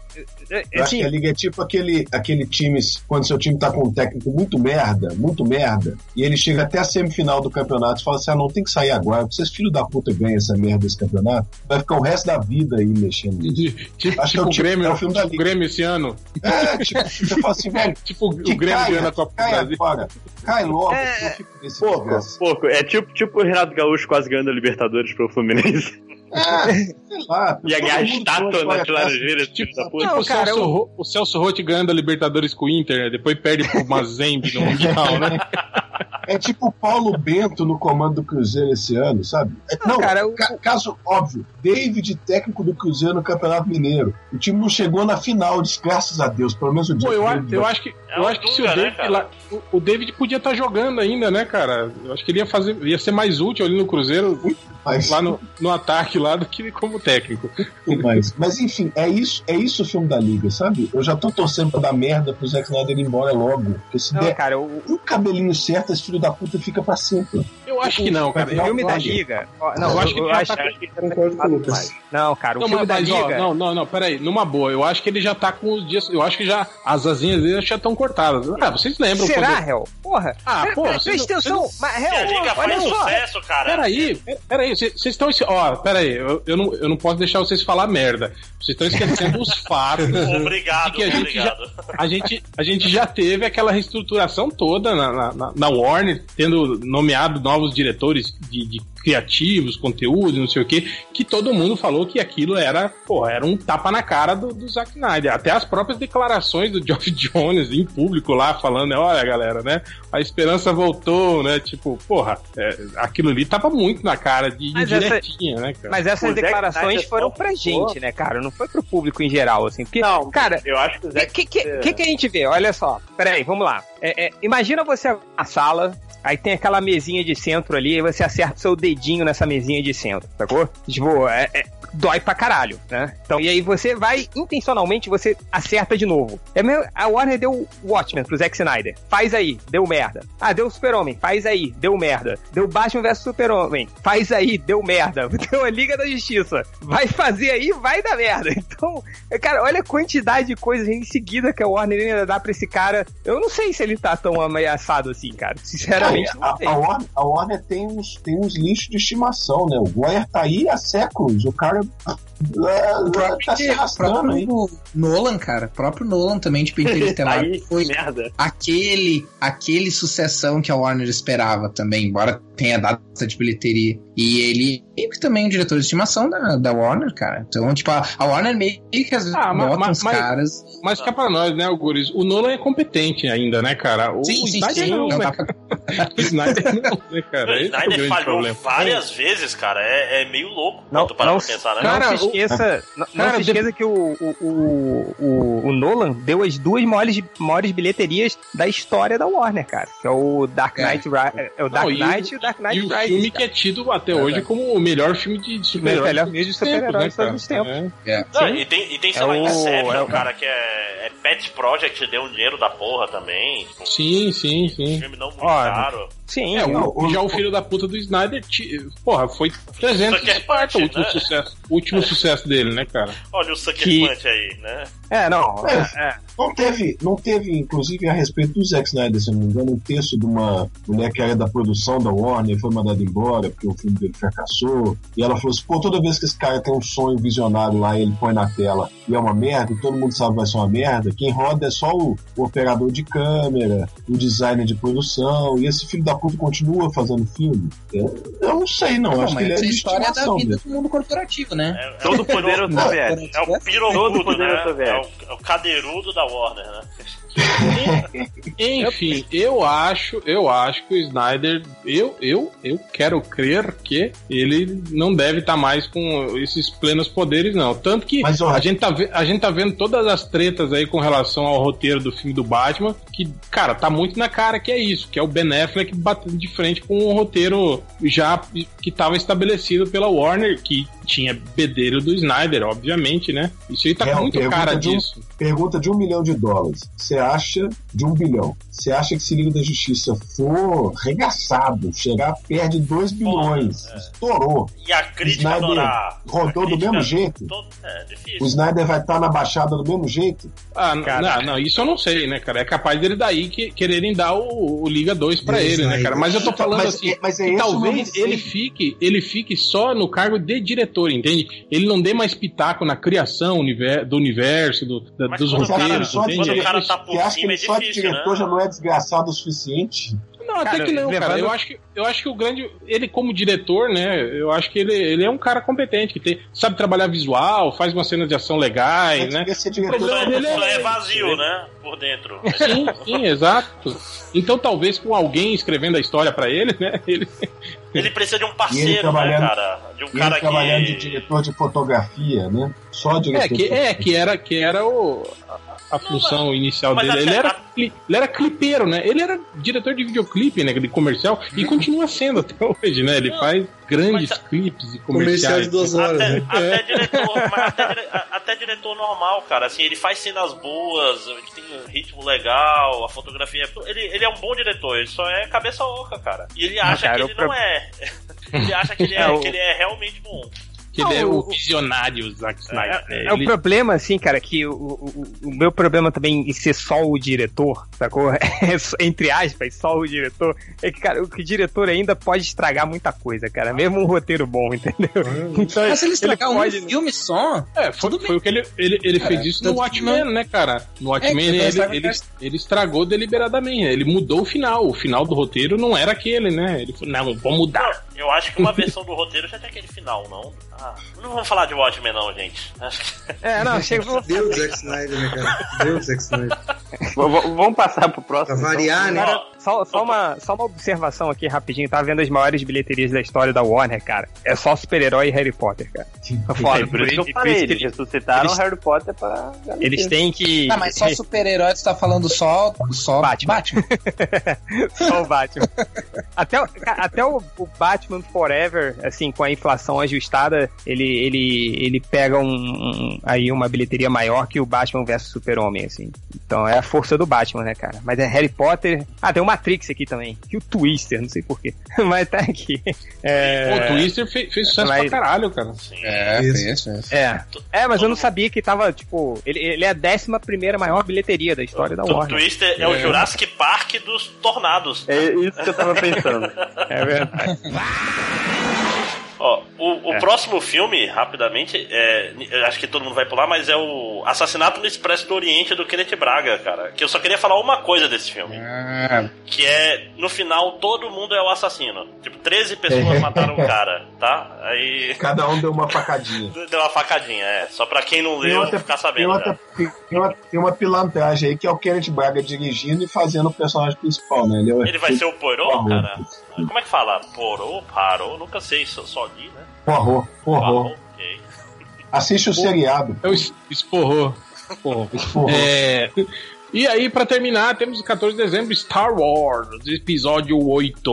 é, Eu acho que a Liga é tipo aquele, aquele time, quando seu time tá com um técnico muito merda, muito merda, e ele chega até a semifinal do campeonato e fala assim: ah, não tem que sair agora, porque vocês filhos da puta ganham essa merda desse campeonato, vai ficar o resto da vida aí mexendo nisso. Tipo, Acho que é o o tipo- Grêmio, é o filme da tipo o Liga. Grêmio esse ano. É, tipo, você fala assim, velho, Tipo o Grêmio ganhando a Copa do Brasil. fora, cai logo, É, Pouco, pouco. É tipo, tipo o Renato Gaúcho quase ganhando a Libertadores pro Fluminense. É, sei lá. Ia ganhar estátua nas olha, Laranjeiras, Tipo, da tipo puta. Não, o, cara, Celso, eu- o Celso Rotti ganhando a Libertadores com o Inter, né? depois perde pro Mazembe no Mundial, né? É tipo o Paulo Bento no comando do Cruzeiro esse ano, sabe? É- Não, cara, o- ca- caso óbvio, David, técnico do Cruzeiro no Campeonato Mineiro. O time não chegou na final, diz, graças a Deus, pelo menos o dia Pô, eu, eu acho que, É eu acho que se o né, David cara? lá, o, o David podia estar jogando ainda, né, cara? Eu acho que ele ia fazer, ia ser mais útil ali no Cruzeiro, Mas, lá no, no ataque lá do que como técnico. mas, mas enfim, é isso, é isso o filme da Liga, sabe? Eu já tô torcendo pra dar merda pro Zack Snyder ir embora logo. Porque se Não, der cara, o, um cabelinho certo, esse filho da puta fica pra sempre. Eu eu acho que não, cara. O filme eu da Liga. Não, eu acho que eu já acho tá. Concordo com o Lucas. Não, cara, o filme da Liga. não, não, não, peraí, numa boa, eu acho que ele já tá com os dias. Eu acho que já as asinhas dele já estão cortadas. Ah, vocês lembram Será, quando. Hel? Porra. Ah, Pera- vocês Presta atenção. Mas, Hel, liga olha faz só. sucesso, cara. Peraí, peraí, vocês vocês estão. Ó, peraí, eu, eu, não, eu não posso deixar vocês falar merda. Vocês estão esquecendo os fatos. Obrigado, que a gente já, obrigado. a gente, a gente já teve aquela reestruturação toda na, na- na, na Warner, tendo nomeado novos diretores de, de criativos, conteúdo, não sei o que, que todo mundo falou que aquilo era, porra, era um tapa na cara do, do Zack Snyder. Até as próprias declarações do Geoff Jones em público lá, falando, olha, galera, né, a esperança voltou, né, tipo, porra, é, aquilo ali tava muito na cara de Mas essa- indiretinha, né, cara? Mas essas O declarações Snyder foram pra gente, né, cara? Não foi pro público em geral, assim. Porque, Não, cara, eu acho que o o Zack. que, que, que, que a gente vê? Olha só, peraí, vamos lá. É, é, imagina você na sala, aí tem aquela mesinha de centro ali, aí você acerta o seu dedinho nessa mesinha de centro, sacou? Tipo, é, é- dói pra caralho, né? Então, e aí você vai, intencionalmente, você acerta de novo. É meio, a Warner deu o Watchmen pro Zack Snyder. Faz aí, deu merda. Ah, deu Super-Homem, faz aí, deu merda. Deu Batman vs Super-Homem, faz aí, deu merda. Deu a Liga da Justiça, vai fazer aí, vai dar merda. Então, cara, olha a quantidade de coisas em seguida que a Warner ainda dá pra esse cara. Eu não sei se ele tá tão ameaçado assim, cara. Sinceramente, a, não sei. a Warner, a Warner tem uns, tem uns lixos de estimação, né? O Goyer tá aí há séculos. O cara é, tá se arrastando aí. próprio Nolan, cara, o próprio Nolan também de Tá Interestelar aí, foi merda. aquele, aquele sucessão que a Warner esperava também, embora tenha data de bilheteria. E ele meio que também é um diretor de estimação da, da Warner, cara. Então, tipo, a, a Warner meio que às vezes Ah, mas- bota mas- uns mas- caras. Mas cá pra nós, né, Guris? O Nolan é competente ainda, né, cara? O, Sim, o sim, Snyder sim. não, Não né? O Snyder não, né, cara? O é o Snyder grande falhou problema. várias vezes, cara. É, é meio louco Não, tu parar não, pra pensar, né? não Cara, se o- esqueça, não, não cara, se esqueça que o, o, o, o, Nolan deu as duas maiores, maiores bilheterias da história da Warner, cara. Que é o Dark É. Knight, Ri- é o Dark Não, e o- Knight e o Dark Knight E o Rises, filme cara. que é tido até hoje como o melhor filme de Melhor super-heróis. filme de tempos, de todos os tempos. né? É. Não, e tem, e tem sei É lá, o- Inception, é cara, que é, é Pet Project, deu um dinheiro da porra também. Tipo, Sim, sim, um sim. filme não muito Olha, caro. Sim, É, o- o, já o filho da puta do Snyder, porra, foi 300 Sucker Esparta o Punch, último né? sucesso. O último sucesso dele, né, cara? Olha o Sucker Que- Punch aí, né? É, não, é, é. Não teve, não teve, inclusive, a respeito do Zack Snyder, se eu não me engano, um texto de uma mulher que era da produção da Warner, foi mandada embora porque o filme dele fracassou. E ela falou assim: pô, toda vez que esse cara tem um sonho visionário lá, ele põe na tela e é uma merda, e todo mundo sabe que vai ser uma merda, quem roda é só o, o operador de câmera, o designer de produção, e esse filho da puta continua fazendo filme. Eu, eu não sei, não. Não, acho que ele é de história é da vida mesmo. do mundo corporativo, né? É, é Todo o poder piro- ao soviético. É o Todo pirogudo, poder né? ao soviético. É o, é o cadeirudo da Warner, né? Enfim, eu acho, eu acho que o Snyder, eu, eu, eu quero crer que ele não deve estar mais com esses plenos poderes, não. Tanto que Mas, ó, a, gente tá, a gente tá vendo todas as tretas aí com relação ao roteiro do filme do Batman, que, cara, tá muito na cara que é isso, que é o Ben Affleck batendo de frente com um roteiro já que estava estabelecido pela Warner, que tinha bedelho do Snyder, obviamente, né? Isso aí tá Real, muito cara de um- disso. Pergunta de um milhão de dólares. Você acha de um bilhão? Você acha que se Liga da Justiça for regaçado, chegar perto de 2 bilhões, estourou, E a crítica Snyder adorar. rodou A do mesmo jeito? todo- É, o. Snyder vai estar na baixada do mesmo jeito? Ah, não, não, isso eu não sei, né, cara? É capaz dele daí que, quererem dar o, o Liga 2 pra Do ele, né, cara? Mas eu tô falando Mas assim, é- mas é que esse o talvez ele fique, ele fique só no cargo de diretor, entende? Ele não dê mais pitaco na criação do universo, do, da- Mas dos quando o cara- roteiros, só de entende? quando o cara tá por Você acha que cima é só de difícil, diretor né? já não é desgraçado o suficiente? Não, até Cara, que não, cara. levando- Eu acho que, eu acho que o grande. Ele, como diretor, né? Eu acho que ele, ele é um cara competente, que tem, sabe trabalhar visual, faz umas cenas de ação legais, né? diretor problema é, dele é- é vazio, né? Por dentro. Sim, sim, exato. Então talvez com alguém escrevendo a história pra ele, né? Ele, Ele precisa de um ele parceiro, né, cara? De um ele cara trabalhando de que. diretor de fotografia, né? Só diretor é, de que, é, que era, que era o. a função inicial mas dele. a- Ele era, cli- ele era clipeiro, né? Ele era diretor de videoclipe, né? De comercial, e continua sendo até hoje, né? Ele Não, faz grandes mas a- clipes e Comercial comerciais. de duas horas, Até, né? até diretor, mas até, até diretor normal, cara. Assim, ele faz cenas boas, ele tem um ritmo legal, a fotografia. é- Ele, ele é um bom diretor, ele só é cabeça oca, cara. E ele acha cara, que ele pro- não é. ele acha que ele é, É, o- que ele é realmente bom. Que ele é o o- visionário Zack Snyder. né? É o Ele- problema, assim, cara, que o, o, o- o meu problema também em ser só o diretor, sacou? É entre aspas, só o diretor, é que, cara, o que o diretor ainda pode estragar muita coisa, cara. Mesmo um roteiro bom, entendeu? Então, Mas se ele estragar um pode- filme só, É, foi, foi o que ele, ele, ele Cara, fez isso no Watchmen, não- né, cara? No Watchmen É, ele, ele, ele estragou deliberadamente, né? Ele mudou o final. O final do roteiro não era aquele, né? Ele falou, não, vamos mudar. Eu acho que uma versão do roteiro já tem aquele final, não? Ah, não vamos falar de Watchmen, não, gente. É, não, chega. vou- Deus, Zack Snyder, né, cara? Deus, Zack Snyder. Vamos passar pro próximo. Pra variar, né? Cara, só, só, uma, só uma observação aqui rapidinho. Tava vendo as maiores bilheterias da história da Warner, cara. É só super-herói e Harry Potter, cara. Tá foda. É, por isso que eu falei, eles ressuscitaram eles- Harry Potter pra garantir. Eles têm que. Tá, mas só super-herói, tu tá falando só, só Batman. Batman. Só o Batman. até até o, o Batman Forever, assim, com a inflação ajustada, ele, ele, ele pega um, um- aí uma bilheteria maior que o Batman vs Super-Homem, assim. Então é a força do Batman, né, cara? Mas é Harry Potter. Ah, tem o Matrix aqui também. E o Twister, não sei porquê. Mas tá aqui. É, Pô, o Twister fez, fez sucesso mas- pra caralho, cara. Sim. É, Isso. fez, fez. é. É, mas eu não sabia que tava, tipo. Ele, ele é a décima primeira maior bilheteria da história da O Warner. Twister é o Jurassic Park dos tornados. É isso que eu tava pensando. É verdade. Ó, o, o É. próximo filme, rapidamente, é, eu acho que todo mundo vai pular, mas é o Assassinato no Expresso do Oriente do Kenneth Braga, cara. Que eu só queria falar uma coisa desse filme. Ah, Que é, no final, todo mundo é o assassino. Tipo, 13 pessoas mataram o cara, tá? Aí. Cada um deu uma facadinha. Deu uma facadinha, é. Só pra quem não Tem leu outra, ficar tem, sabendo. outra, já. tem, uma, tem uma pilantragem aí que é o Kenneth Braga dirigindo e fazendo o personagem principal, né? é o- Ele vai ser o Poirot. cara? Como é que fala? Poirot, Parou? Nunca sei, só, só li, né? Porro, porro. Poirot, ok. Assiste o seriado. É es- esporrou. Porra. Esporrou. É, E aí, pra terminar, temos o 14 de dezembro Star Wars, episódio 8.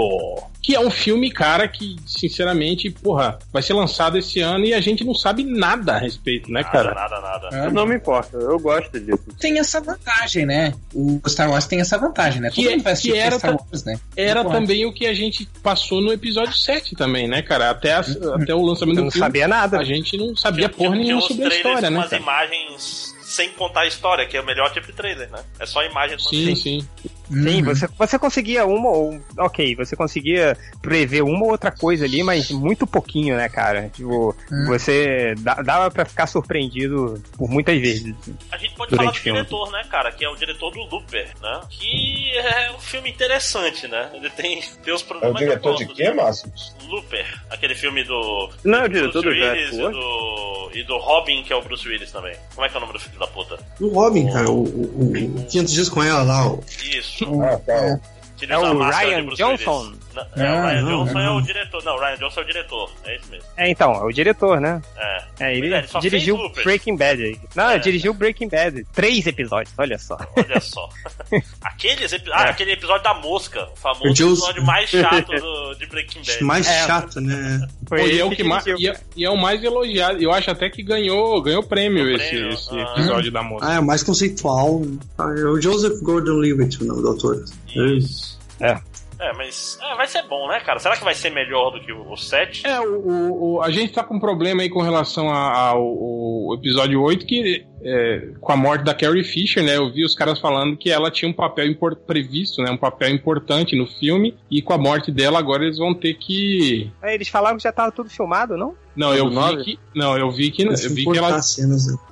Que é um filme, cara, que, sinceramente, porra, vai ser lançado esse ano e a gente não sabe nada a respeito, né, Nada, cara? nada, nada. é. Eu não me importo, eu gosto disso. Tem essa vantagem, né? O Star Wars tem essa vantagem, né? Que Todo é- mundo vai assistir que era Star ta- Wars, né? Era Não também o que a gente passou no episódio 7 também, né, cara? Até, a- até o lançamento Eu do não filme, sabia nada. a gente não sabia Tinha- porra nenhuma sobre a história, com né, umas cara? imagens sem contar a história, que é o melhor tipo de trailer, né? É só imagem do Sim, sim. Sim, Uhum. você, você conseguia uma ou. Ok, você conseguia prever uma ou outra coisa ali, mas muito pouquinho, né, cara? Tipo, Hum. você dava pra ficar surpreendido por muitas vezes. A gente pode Durante falar do o filme. diretor, né, cara? Que é o diretor do Looper, né? Que é um filme interessante, né? Ele tem, tem os É o problemas. diretor de quê, Márcios? Looper, aquele filme do. Não, é o do diretor Bruce do Willis Jurassic e do, e do Robin, que é o Bruce Willis também. Como é que é o nome do filho da puta? O Robin, cara, o, o, o 500 dias com ela lá, o Isso. Ah, tá. Que ele É usa a o Ryan Johnson? Não, é, o Ryan não, Johnson é não. o diretor. Não, o Ryan Johnson é o diretor. É isso mesmo. É, então, é o diretor, né? É. É, ele, é, ele só dirigiu. Breaking Bad aí. Não, É. dirigiu Breaking Bad. Três episódios, olha só. Olha só. Aqueles epi- ah, aquele episódio da mosca. O famoso O Jones- episódio mais chato do, de Breaking Bad. mais É. chato, né? Foi Pô, e é o que mais, e, é, e é o mais elogiado. Eu acho até que ganhou, ganhou prêmio, esse, prêmio, esse ah. episódio da moça. Ah, é o mais conceitual. Ah, é o Joseph Gordon-Levitt, o nome do autor. Isso. É. É, mas é, vai ser bom, né, cara? Será que vai ser melhor do que o 7? É, o, o- a gente tá com um problema aí com relação ao episódio 8, que é, com a morte da Carrie Fisher, né? Eu vi os caras falando que ela tinha um papel previsto, né? Um papel importante no filme, e com a morte dela agora eles vão ter que. Aí eles falaram que já tava tudo filmado, não? Não, eu vi que. Não, eu vi que. Eu vi que ela. né?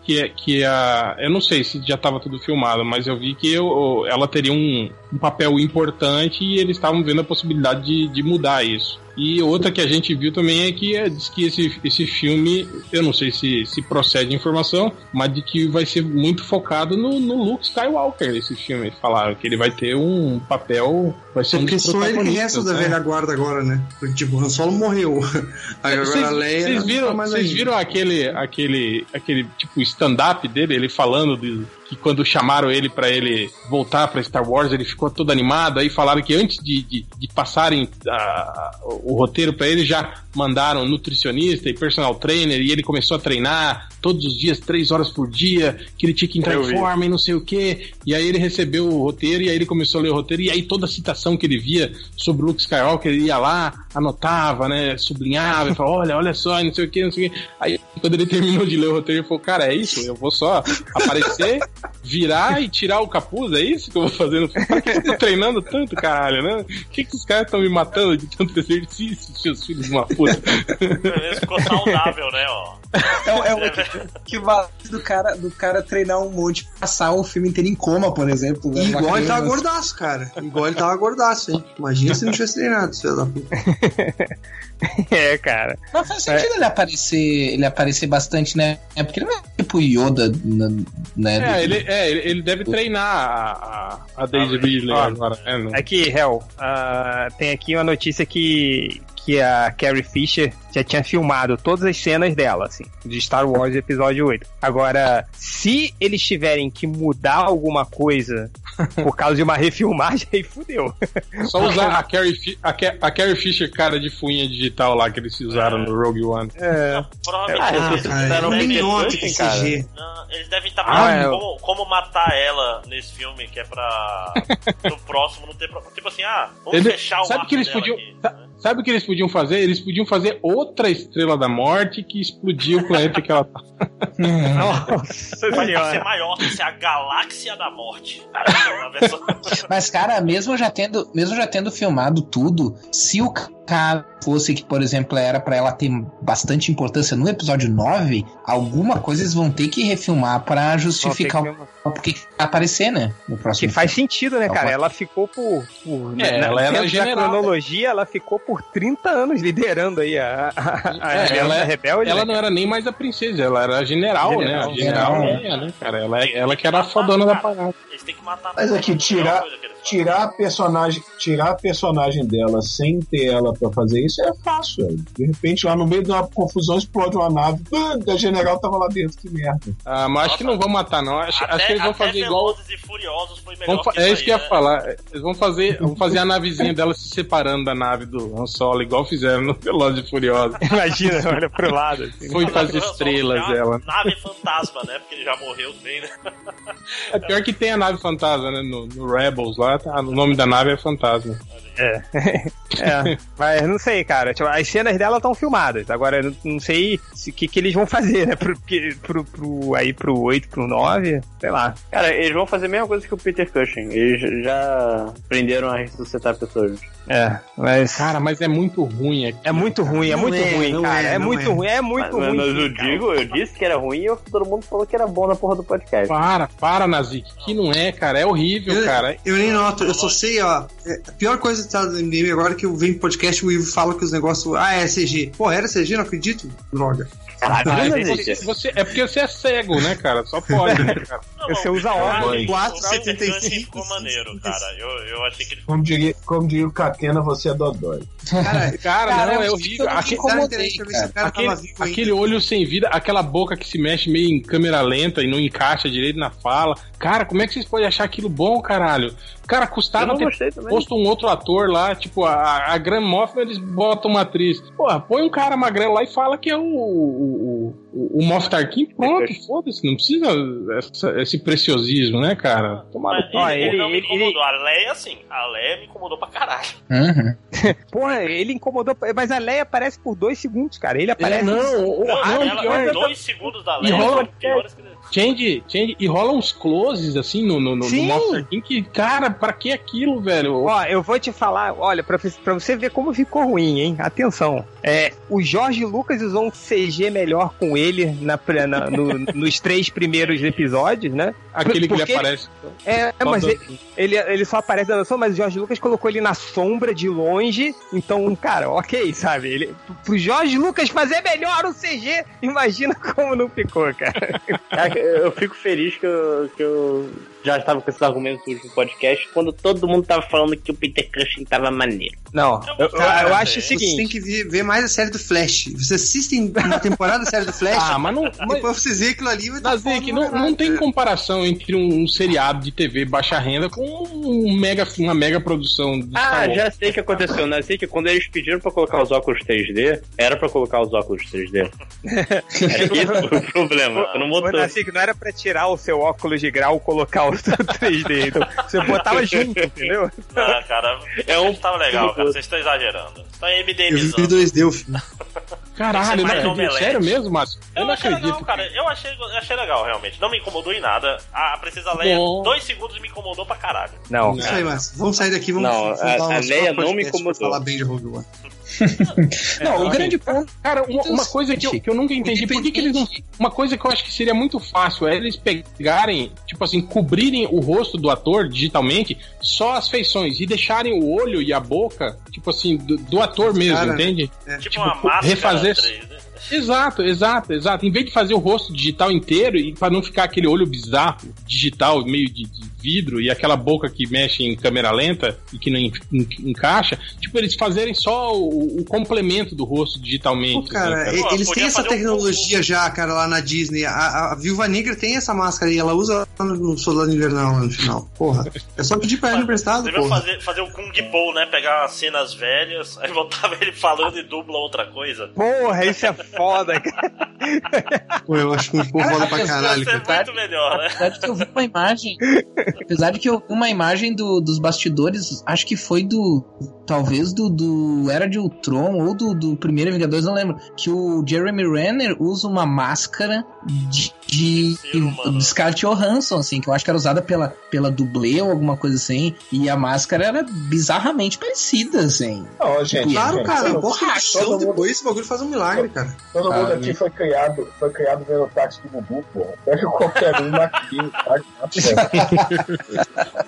Que, é- que a. Eu não sei se já tava tudo filmado, mas eu vi que eu- ela teria um, um papel importante e eles estavam vendo a possibilidade de, de mudar isso. E outra que a gente viu também é que é, diz que esse, esse filme, eu não sei se, se procede a informação, mas de que vai ser muito focado no, no Luke Skywalker, esse filme. Eles falaram que ele vai ter um papel. Vai ser um Porque dos só ele resta da né? velha guarda agora, né? Porque, tipo, o Han Solo morreu. Aí agora Vocês, a Leia. vocês não viram, tá viram aquele, aquele, aquele tipo stand-up dele, ele falando de, que quando chamaram ele para ele voltar para Star Wars, ele ficou todo animado. Aí falaram que antes de, de, de passarem o roteiro para ele, já mandaram nutricionista e personal trainer, e ele começou a treinar todos os dias, três horas por dia, que ele tinha que entrar em forma e não sei o que. E aí ele recebeu o roteiro, e aí ele começou a ler o roteiro, e aí toda a citação que ele via sobre o Luke Skywalker, ele ia lá, anotava, né, sublinhava, e falava, olha, olha só, não sei o que, não sei o que. Aí quando ele terminou de ler o roteiro, ele falou, cara, é isso, eu vou só aparecer, virar e tirar o capuz, é isso que eu vou fazer no que eu tô treinando tanto, caralho, né? Por que, que os caras estão me matando de tanto exercício, seus filhos de uma puta? Ficou saudável, né, ó. É, é o equivalente do cara, do cara treinar um monte, passar o filme inteiro em coma, por exemplo. Né? Igual ele tava gordaço, cara. Igual ele tava gordaço, hein? Imagina se não tivesse treinado, filho da puta. é, cara. Mas faz sentido é. ele aparecer, ele aparecer bastante, né? É porque ele não é tipo Yoda, né? É, ele, é, ele deve treinar a, a, a Daisy Ridley agora. É, Aqui, Hell, uh, tem aqui uma notícia que que a Carrie Fisher já tinha filmado todas as cenas dela, assim, de Star Wars Episódio 8. Agora, se eles tiverem que mudar alguma coisa por causa de uma refilmagem, aí fudeu. Só usar a Carrie, a, a Carrie Fisher cara de fuinha digital lá que eles usaram no Rogue One. É. Provavelmente Ah, eles fizeram é um. CG. Não, eles devem estar Ah, pensando é. como, como matar ela nesse filme, que é pra no próximo não ter problema. Tipo assim, ah, vamos Ele- fechar o sabe que eles podiam- aqui, né? Sabe o que eles podiam fazer? Eles podiam fazer outra estrela da morte que explodia o planeta que ela tá. Nossa Vai ser maior, vai ser a galáxia da morte. Mas, cara, mesmo já tendo, mesmo já tendo filmado tudo, se o cara fosse que, por exemplo, era pra ela ter bastante importância no episódio 9, alguma coisa eles vão ter que refilmar pra justificar Vão o que- porque vai aparecer, né? No Que próximo faz sentido, né, cara? Pode. Ela ficou por. por É, na, ela era dentro da general, né? cronologia, ela ficou por 30 anos liderando aí a, a, a É, Aliança ela é- Rebelde. Ela né, não era nem mais a princesa, ela era a general, General, né? A general, general. é, né, cara? Ela, ela que era a fodona da parada. Eles têm que matar Mas aqui, a tirar- coisa que fazem. Tirar a personagem, tirar a personagem dela sem ter ela pra fazer isso é fácil. velho. De repente, lá no meio de uma confusão, explode uma nave. A general tava lá dentro, que merda. Ah, mas acho que não vão matar, não. Acho, Até, acho que eles vão até fazer igual. E Furiosos foi melhor fa- que é isso que eu ia né? falar. Eles vão fazer, vão fazer a navezinha dela se separando da nave do Han Solo, igual fizeram no Velozes e Furiosos. Imagina, olha pro lado. Assim. Foi para as estrelas ficar ela. Nave fantasma, né? Porque ele já morreu também, né? É pior que tem a nave fantasma, né? No, no Rebels lá, tá, o nome da nave é fantasma. É. é. Mas não sei, cara. Tipo, as cenas dela estão filmadas. Agora, eu não, não sei o que, que eles vão fazer, né? Pro, pro, pro, aí pro 8, pro 9, sei lá. Cara, eles vão fazer a mesma coisa que o Peter Cushing. Eles já aprenderam a ressuscitar pessoas. É, mas. Cara, mas é muito ruim aqui. É muito ruim, é muito é, ruim, não cara. é, É, muito é. ruim, é muito mas, ruim. mas eu cara. digo, eu disse que era ruim e todo mundo falou que era bom na porra do podcast. Para, para, Nazik. Que não é, cara. É horrível, Eu, cara. eu nem noto, eu só sei, ó. a pior coisa tá no MDM agora que eu venho pro podcast e o Ivo fala que os negócios. Ah, é CG. Pô, era CG? Não acredito? Droga. Caralho, Ah, é, você, você- é porque você é cego, né, cara? Só pode, né, cara? Não, Você usa o- óculos. o- 4,75, O Cushing ficou maneiro, cara. Eu, eu achei que ele ficou Como diria, como diria o Catena, você é dodói. Cara, Cara, Cara, não, é eu horrível. incomodei, se o cara aquele, vivo aquele olho sem vida, aquela boca que se mexe meio em câmera lenta e não encaixa direito na fala. Cara, como é que vocês podem achar aquilo bom, caralho? Cara, custava não ter posto um outro ator lá, tipo, a, a Grand Moff, eles botam uma atriz. Porra, põe um cara magrelo lá e fala que é o, o, o, o Moff Tarkin, pronto, foda-se, não precisa essa- esse preciosismo, né, cara? Tomara Mas Ó, ele, ele- não me ele- incomodou. A Leia, sim. A Leia me incomodou pra caralho. Uhum. Porra, ele incomodou. Mas a Leia aparece por dois segundos, cara. Ele É, aparece. não, o- Não, não, ela, pior, dois segundos da E Leia rola- são piores que... Change, change, e rola uns closes assim no, no, no, no Tarkin que, cara, pra que aquilo, velho? Ó, eu vou te falar, olha, pra, pra você ver como ficou ruim, hein? Atenção. É, o Jorge Lucas usou um CG melhor com ele na, na- no- nos três primeiros episódios, né? Aquele que ele porque- aparece. É, é, mas ele, ele, ele só aparece na noção, mas o Jorge Lucas colocou ele na sombra de longe. Então, cara, ok, sabe? Ele, pro Jorge Lucas fazer melhor o CG, imagina como não ficou, cara. Eu fico feliz que eu, que eu já estava com esses argumentos no último podcast, quando todo mundo tava falando que o Peter Cushing tava maneiro. Não, eu, Cara, eu acho o Você seguinte. tem que ver, mais a série do Flash. Vocês assistem uma temporada da série do Flash, Ah, mas não. Mas, depois vocês veem aquilo ali vai tá Nazik, não, não tem caralho, comparação entre um, um seriado de TV baixa renda com um mega, uma mega produção de Ah, Star Wars. já sei o que aconteceu. Né? Sei que quando eles pediram pra colocar os óculos 3D, era pra colocar os óculos 3D. Era isso o problema. Não Ô, botou. Nacique, não era pra tirar o seu óculos de grau e colocar o 3D. Então, você botava junto, entendeu? Ah, cara, É um- tava legal, cara. Vocês estão exagerando. Estão Eu vi MDMizando. 2D o filme. Caralho, eu não acredito. omelete. Sério mesmo, Márcio? Eu, Eu não achei acredito. legal, cara. Eu achei, achei legal, realmente. Não me incomodou em nada. A Princesa Leia, Bom. dois segundos me incomodou pra caralho. Não. Isso aí, mas vamos sair daqui, vamos Não, vamos a- a Leia não me incomodou. falar bem de Rogue One. Não, o ok. grande ponto. Cara, uma, uma coisa que eu, que eu nunca entendi, por que, que eles não. Uma coisa que eu acho que seria muito fácil é eles pegarem, tipo assim, cobrirem o rosto do ator digitalmente, só as feições, e deixarem o olho e a boca, tipo assim, do, do ator mesmo, Cara, entende? É. Tipo, Tipo, uma máscara refazer- 3D. Exato, exato, exato. Em vez de fazer o rosto digital inteiro e para não ficar aquele olho bizarro, digital, meio de, de vidro e aquela boca que mexe em câmera lenta e que não en- en- encaixa, tipo eles fazerem só o, o complemento do rosto digitalmente. Pô, cara, assim, e- Pô, eles têm essa fazer um- tecnologia já, cara, lá na Disney. A, a, Viúva Negra tem essa máscara aí, ela usa lá no Soldado Invernal lá no final. Porra. É só pedir pra ela emprestado, porra. fazer, fazer o Kung Po, né? Pegar cenas velhas, aí botava ele falando e dubla outra coisa. Porra, isso é foda, cara. Pô, eu acho muito foda pra caralho, ser cara. muito melhor, né? Apesar que eu vi uma imagem. Apesar de que eu vi uma imagem do- dos bastidores, acho que foi do. Talvez do, do Era de Ultron ou do, do primeiro Vingadores, não lembro. Que o Jeremy Renner usa uma máscara de, de, de Scarlett Johansson, assim, que eu acho que era usada pela, pela dublê ou alguma coisa assim. E a máscara era bizarramente parecida, assim. Não, gente. Claro, gente, cara, todo mundo- depois, esse bagulho faz um milagre, cara. Todo mundo Ah, aqui foi criado, foi criado vendo o táxi do Gugu, porra. Pega qualquer um aqui, tá?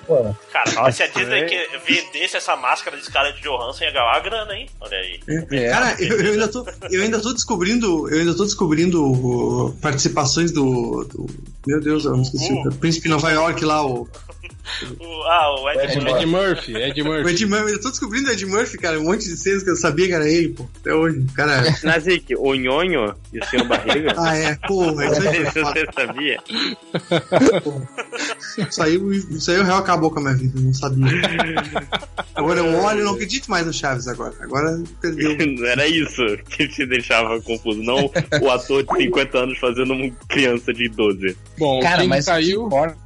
Pô, Cara, se a Disney que vendesse essa máscara de Scarlett Johansson ia ganhar uma grana, hein? Olha aí. É. Cara, eu, eu ainda tô, eu ainda tô descobrindo, eu ainda tô descobrindo uh, participações do, do- meu Deus, eu não esqueci, Uh. o Príncipe Nova York lá, o, O- ah, o Ed Ed Murphy. Ed Murphy, Ed Murphy. Ed Murphy, eu tô descobrindo o Ed Murphy, cara, um monte de cenas que eu sabia que era ele, pô, até hoje, cara, Nazik, o Nhonho e o Senhor Barriga. ah é, porra, isso aí, Você sabia? isso aí, isso aí o real acabou com a minha vida, eu não sabia. Agora eu olho e não acredito mais no Chaves agora, agora perdeu. Era isso que te deixava confuso, não o ator de 50 anos fazendo uma criança de 12. Bom, Cara, quem mas o que importa,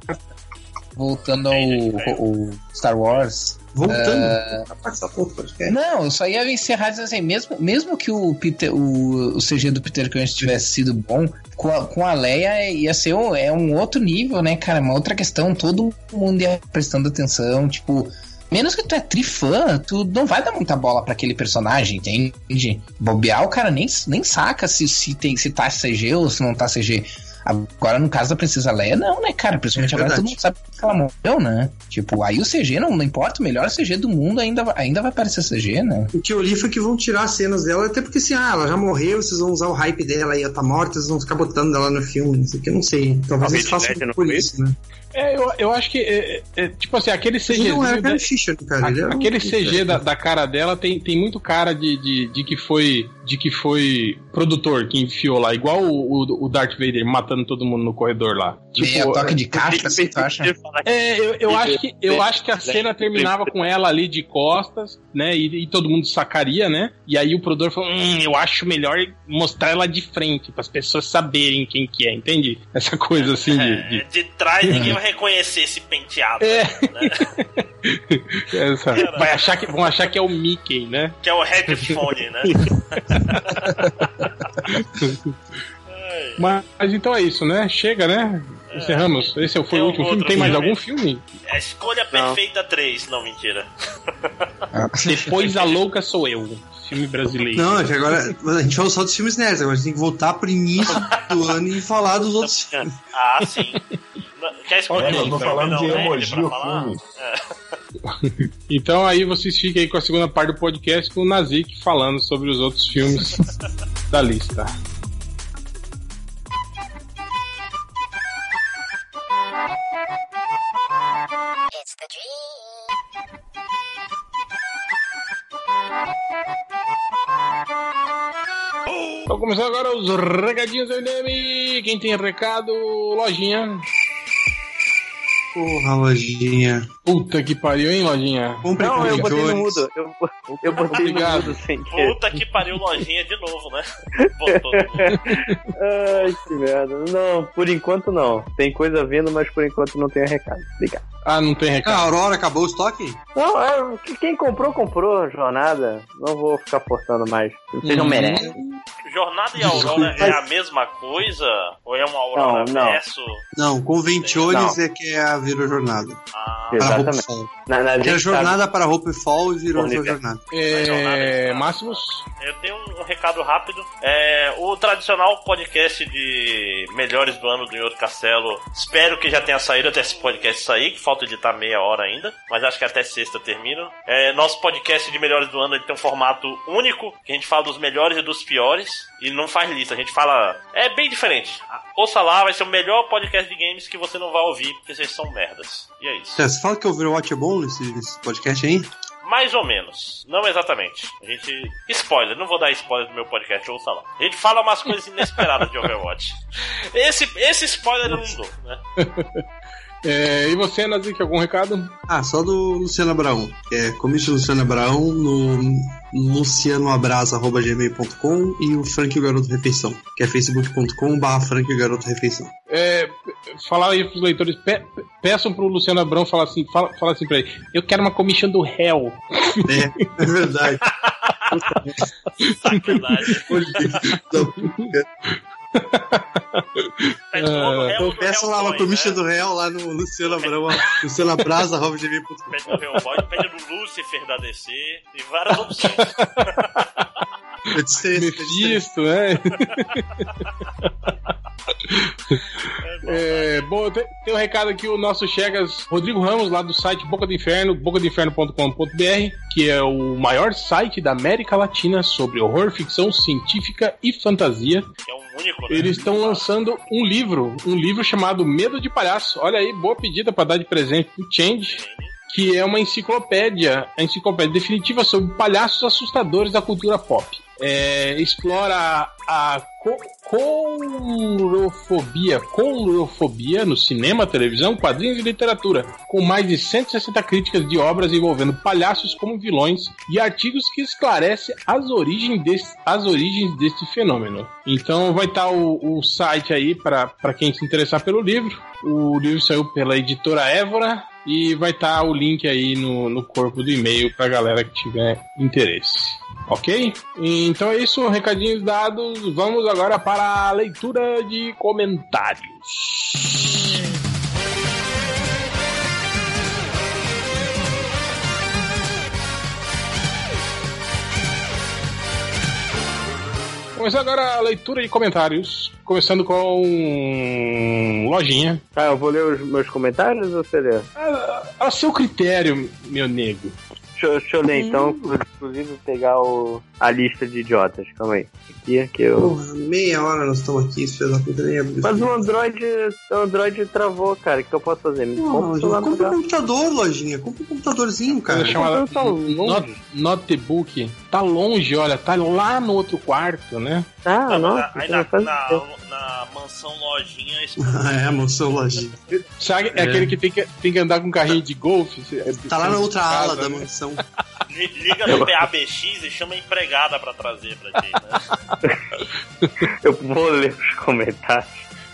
voltando ao, ao Star Wars. Voltando, É. participar do podcast. Não, eu só ia encerrar dizendo assim, mesmo, mesmo que o, Peter, o, o CG do Peter Cushing tivesse sido bom, com a, com a Leia ia ser um, é um outro nível, né, cara? Uma outra questão, todo mundo ia prestando atenção, tipo. Menos que tu é trifã, tu não vai dar muita bola pra aquele personagem, entende? Bobear, o cara nem, nem saca se, se, tem, se tá CG ou se não tá CG. Agora, no caso da Princesa Leia, não, né, cara? Principalmente É agora todo mundo sabe que ela morreu, né? Tipo, aí o CG, não, não importa, o melhor CG do mundo ainda, vai- ainda vai parecer CG, né? O que eu li foi que vão tirar as cenas dela, até porque assim, ah, ela já morreu, vocês vão usar o hype dela e ela tá morta, vocês vão ficar botando ela no filme, não sei o que, eu não sei. Talvez eles façam por isso, né? É, eu, eu acho que, é, é, tipo assim, aquele CG. Não é da- Carrie Fisher, cara. é um- Aquele CG da, da cara dela tem, tem muito cara de, de, de que foi de que foi produtor que enfiou lá, igual o, o, o Darth Vader matando todo mundo no corredor lá. Meia Tipo, toque de caixa, tu acha? é, eu, eu acho que eu acho que a cena terminava com ela ali de costas, né? E, e todo mundo sacaria, né? E aí o produtor falou: hum, eu acho melhor mostrar ela de frente para as pessoas saberem quem que é, entende? Essa coisa assim de, de- É, de trás ninguém vai reconhecer esse penteado. É. Né? essa- vai achar que vão achar que é o Mickey, né? Que é o headphone, né? Mas, mas então é isso, né? Chega, né? Encerramos. Esse foi Tem o último filme. Tem mais filme? algum filme? É a escolha perfeita 3. Não, mentira. Depois a louca sou eu. Filme brasileiro. Não, é que agora a gente falou só dos filmes nerds, agora a gente tem que voltar pro início do ano e falar dos outros filmes. Ah, sim. Quer escolher Ok, um eu tô falando de nerd emoji, o filme. É. Então aí vocês fiquem aí com a segunda parte do podcast com o Nazik falando sobre os outros filmes da lista. Então começando agora os recadinhos do MDM. Quem tem recado, lojinha. Porra, lojinha. Puta que pariu, hein, lojinha? Compre Não, eu botei no mudo. Eu, eu botei Obrigado. no mudo sem querer. Puta que pariu lojinha de novo, né? Voltou. Ai, que merda. Não, por enquanto não. Tem coisa vindo, mas por enquanto não tem recado. Obrigado. Ah, não tem Ah, recado. Aurora, acabou o estoque? Não, é, quem comprou, comprou. Jornada. Não vou ficar forçando mais. Vocês não Hum. merecem. Jornada e Aurora é a mesma coisa? Ou é uma Aurora Não, não. verso? Não, Conventiones Não. é que é a virou jornada. Ah, Para Exatamente. Hopefall. Na, na Era gente jornada para Hopefall e virou Universo. jornada. É, Máximos. Eu tenho um, recado rápido. É, o tradicional podcast de melhores do ano do Outro Castelo. Espero que já tenha saído até esse podcast sair, que falta editar meia hora ainda. Mas acho que até sexta termina. É, nosso podcast de melhores do ano ele tem um formato único, que a gente fala dos melhores e dos piores. E não faz lista, a gente fala. É bem diferente. Ouça lá, vai ser o melhor podcast de games que você não vai ouvir, porque vocês são merdas. E é isso. Você fala que o Overwatch é bom nesse, nesse podcast aí? Mais ou menos. Não exatamente. A gente. Spoiler, não vou dar spoiler do meu podcast, ouça lá. A gente fala umas coisas inesperadas de Overwatch. Esse, esse spoiler eu não dou, né? É, e você, Nazik, algum recado? Ah, só do Luciano Abraão. É Commission Luciano Abraão no lucianoabrasa.gmail.com e o Frank e o Garoto Refeição, que é facebook.com barra Frank e o Garoto Refeição. É, falar aí pros leitores, pe pe- peçam pro Luciano Abrão falar assim, fala, fala assim pra ele, eu quero uma commission do réu. É, é verdade. Sacanagem. Pede todo o réu Então do peça lá uma commission né? do Real lá no Luciano Abraão, lucianoabrasa.gmail.com. Pede do Hellboy, pede do Lucifer da DC. Tem várias opções. Mephisto, né? É, bom, tem, tem um recado aqui, o nosso Chegas Rodrigo Ramos, lá do site Boca do Inferno, bocadoinferno.com.br, que é o maior site da América Latina sobre horror, ficção científica e fantasia. É um único, né? Eles estão lançando um livro, um livro chamado Medo de Palhaço. Olha aí, boa pedida para dar de presente pro Change. Que é uma enciclopédia, a enciclopédia definitiva sobre palhaços assustadores da cultura pop. É, explora a co courofobia, courofobia no cinema, televisão, quadrinhos e literatura, com mais de 160 críticas de obras envolvendo palhaços como vilões e artigos que esclarecem as origens desse, as origens deste fenômeno. Então vai estar o, o site aí para quem se interessar pelo livro. O livro saiu pela editora Évora e vai estar o link aí no, no corpo do e-mail para galera que tiver interesse. Ok? Então é isso, recadinhos dados. Vamos agora para a leitura de comentários. Começando agora a leitura de comentários. Começando com Lojinha. Ah, eu vou ler os meus comentários ou você lê? A, a seu critério, meu nego. Deixa, deixa eu ler então, inclusive pegar o, a lista de idiotas. Calma aí. Aqui, que eu. Porra, meia hora nós estamos aqui, filho da puta nem abriu. Mas o Android, o Android travou, cara. O que eu posso fazer? Me compra Porra, um computador, lojinha. Compra um computadorzinho, cara. Chamada tá longe. not, Notebook. Tá longe, olha, tá lá no outro quarto, né? Ah, Não, nossa. aí na, na. Na mansão lojinha, Ah, é, moção lojinha. Sabe, é, aquele que tem, que tem que andar com um carrinho de golfe. Tá lá na outra ala Casa, da né? mansão. li- liga no PABX e chama a empregada pra trazer pra ti, né? Eu vou ler os comentários.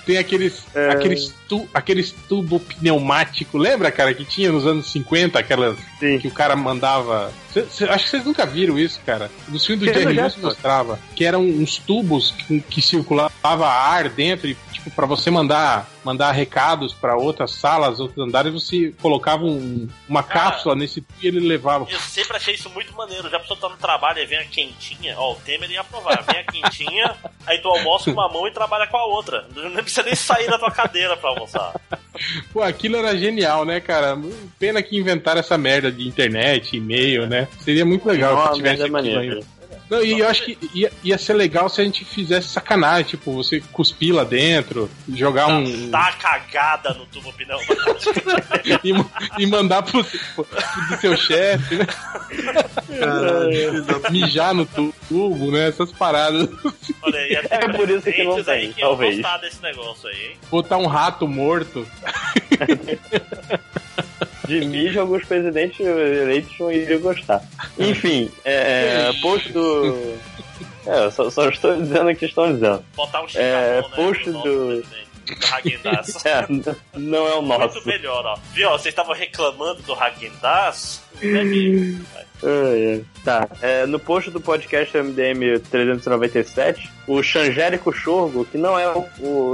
Tem aqueles, É. aqueles, tu, aqueles tubo pneumático, lembra, cara, que tinha nos anos 50, aquelas Sim. que o cara mandava. Cê- cê- acho que vocês nunca viram isso, cara. Nos filmes do Jerry Lewis mostrava que eram uns tubos que, que circulava ar dentro e, tipo, pra você mandar, mandar recados pra outras salas, outros andares, você colocava um- uma Cara. cápsula nesse e ele levava. Eu sempre achei isso muito maneiro. Já a pessoa tá no trabalho e vem a quentinha. Ó, o Temer ia aprovar. Vem a quentinha, aí tu almoça com uma mão e trabalha com a outra. Não precisa nem sair da tua cadeira pra almoçar. Pô, aquilo era genial, né, cara? Pena que inventaram essa merda de internet, e-mail, né? Seria muito legal Nossa, se tivesse aquilo maneira. Não, e eu acho que ia, ia ser legal se a gente fizesse sacanagem, tipo, você cuspir lá dentro, jogar um. Dá a cagada no tubo pneu. e, e mandar pro, pro, pro seu chefe, né? Caralho. Mijar no tubo, né? Essas paradas. Olha É por isso que não tem, que talvez. gostar desse negócio aí, hein? Botar um rato morto. De mijo, alguns presidentes eleitos não iriam gostar. Enfim, é, post do. É, só, só estou dizendo o que estão dizendo. Botar um É, né? post no do- Häagen-Dazs. É, não é o Muito nosso. melhor, ó. Viu, ó, vocês estavam reclamando do Häagen-Dazs? É mesmo. Ai. Tá, é, no post do podcast MDM 397, o Xangérico Chorgo, que não é o,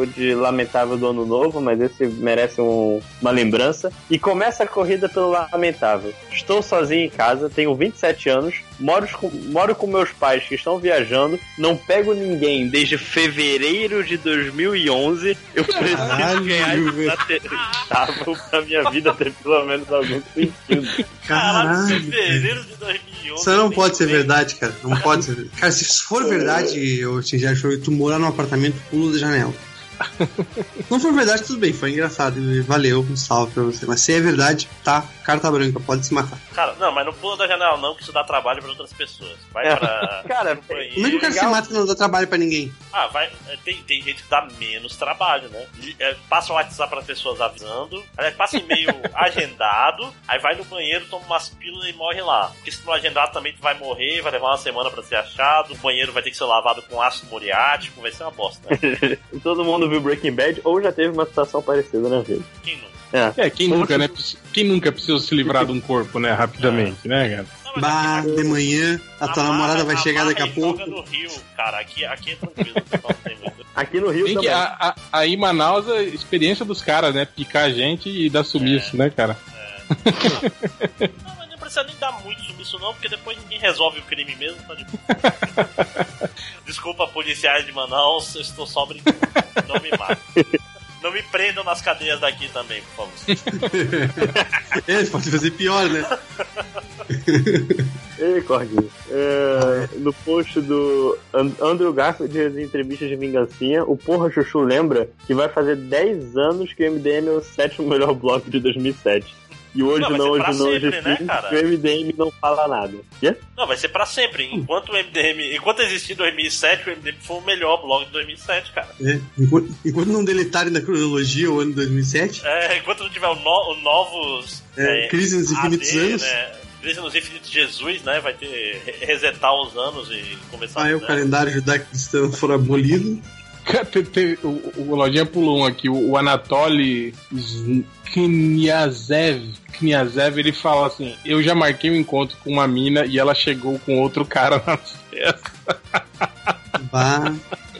o de Lamentável do Ano Novo, mas esse merece um- uma lembrança, e começa a corrida pelo Lamentável. Estou sozinho em casa, tenho 27 anos, moro com, moro com meus pais que estão viajando, não pego ninguém desde fevereiro de 2011, eu preciso Caralho, ganhar estável pra minha vida ter pelo menos algum sentido. Caralho, Caralho. fevereiro de 2011. Isso não pode ser bem. verdade, cara. Não pode ser. Cara, se for verdade, eu já show tu morar num apartamento, pulo da janela. Não for verdade, tudo bem, foi engraçado. e Valeu, um salve pra você. Mas se é verdade, tá, carta branca, pode se matar. Cara, não, mas não pula da janela não, que isso dá trabalho pra outras pessoas. Vai É. pra. Cara, Como é que o cara se mata e não dá trabalho pra ninguém? Ah, vai. é, Tem, tem gente que dá menos trabalho, né? É, passa o WhatsApp para pessoas avisando, aí passa e-mail agendado, aí vai no banheiro, toma umas pílulas e morre lá. Porque se não agendado também tu vai morrer, vai levar uma semana pra ser achado, o banheiro vai ter que ser lavado com ácido muriático, vai ser uma bosta, né? Todo mundo viu Breaking Bad ou já teve uma situação parecida na vida. Quem não? É, quem nunca, né? Quem nunca precisa se livrar de um corpo, né? Rapidamente, né, cara? Bah, aqui- de manhã, a tua amarra- namorada vai chegar daqui a pouco. no Rio, cara. Aqui, aqui é tranquilo. Aqui no Rio Tem que, também. a, a, aí em Manaus, a experiência dos caras, né? Picar a gente e dar sumiço, né, cara? Não precisa nem dar muito sumiço não, porque depois ninguém resolve o crime mesmo, tá de boa. Desculpa, policiais de Manaus, eu estou só brincando. Não me matem. Não me prendam nas cadeias daqui também, por favor. É, pode fazer pior, né? Ei, Cordinho. É, no post do And- Andrew Garfield das entrevistas de vingancinha, o Porra Chuchu lembra que vai fazer 10 anos que o MDM é o sétimo melhor bloco de 2007. E hoje Não, não, hoje não, hoje sempre, né, sim, cara? o MDM não fala nada. Quê? Não, vai ser pra sempre. Enquanto o MDM, enquanto existir em 2007, o MDM foi o melhor blog de 2007, cara. É, enquanto, enquanto não deletarem da cronologia o ano 2007, É, enquanto não tiver o, no- o novos. É, Crise nos Infinitos AD, Anos. Né, Crise nos Infinitos Jesus, né? Vai ter re- resetar os anos e começar aí do o zero. calendário judaico-cristão for abolido. O, o pulou um aqui, o, o Anatoly Kniazev, Kniazev, ele fala assim: Eu já marquei um encontro com uma mina e ela chegou com outro cara na festa.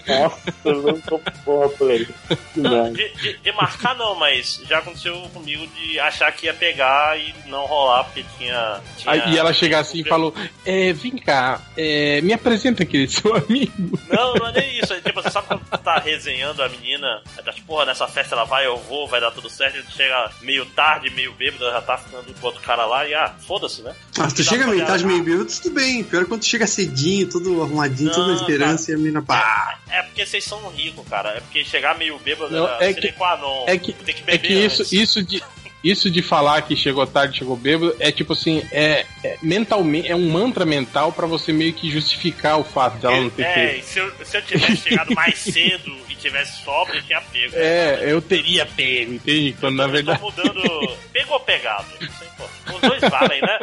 Nossa, eu não tô. Que Não, de, de- de marcar não, mas já aconteceu comigo de achar que ia pegar e não rolar porque tinha. tinha Aí, e ela chegar assim e falou: é, Vem cá, é, me apresenta aquele seu amigo. Não, não é nem isso. É, tipo, você sabe quando tu tá resenhando a menina, tá tipo, porra, nessa festa ela vai, eu vou, vai dar tudo certo, e tu chega meio tarde, meio bêbado, ela já tá ficando com outro cara lá e ah, foda-se, né? Ah, se tu chega meio tarde, meio bêbado, tudo bem. Pior é quando tu chega cedinho, todo arrumadinho, toda a Não, esperança e a mina pá. É porque vocês são ricos, cara. É porque chegar meio bêbado Não, é sine que- non. é que- Tem que É beber que isso, antes. isso de. Isso de falar que chegou tarde, chegou bêbado, é tipo assim, é, é mentalmente, é um mantra mental pra você meio que justificar o fato dela não ter É, feito. e se eu, se eu tivesse chegado mais cedo e tivesse sobra, eu tinha pego. É, eu teria pego, entende? Quando na Eu tô verdade. mudando. Pegou ou pegado? Não sei, pô. Os dois valem, né?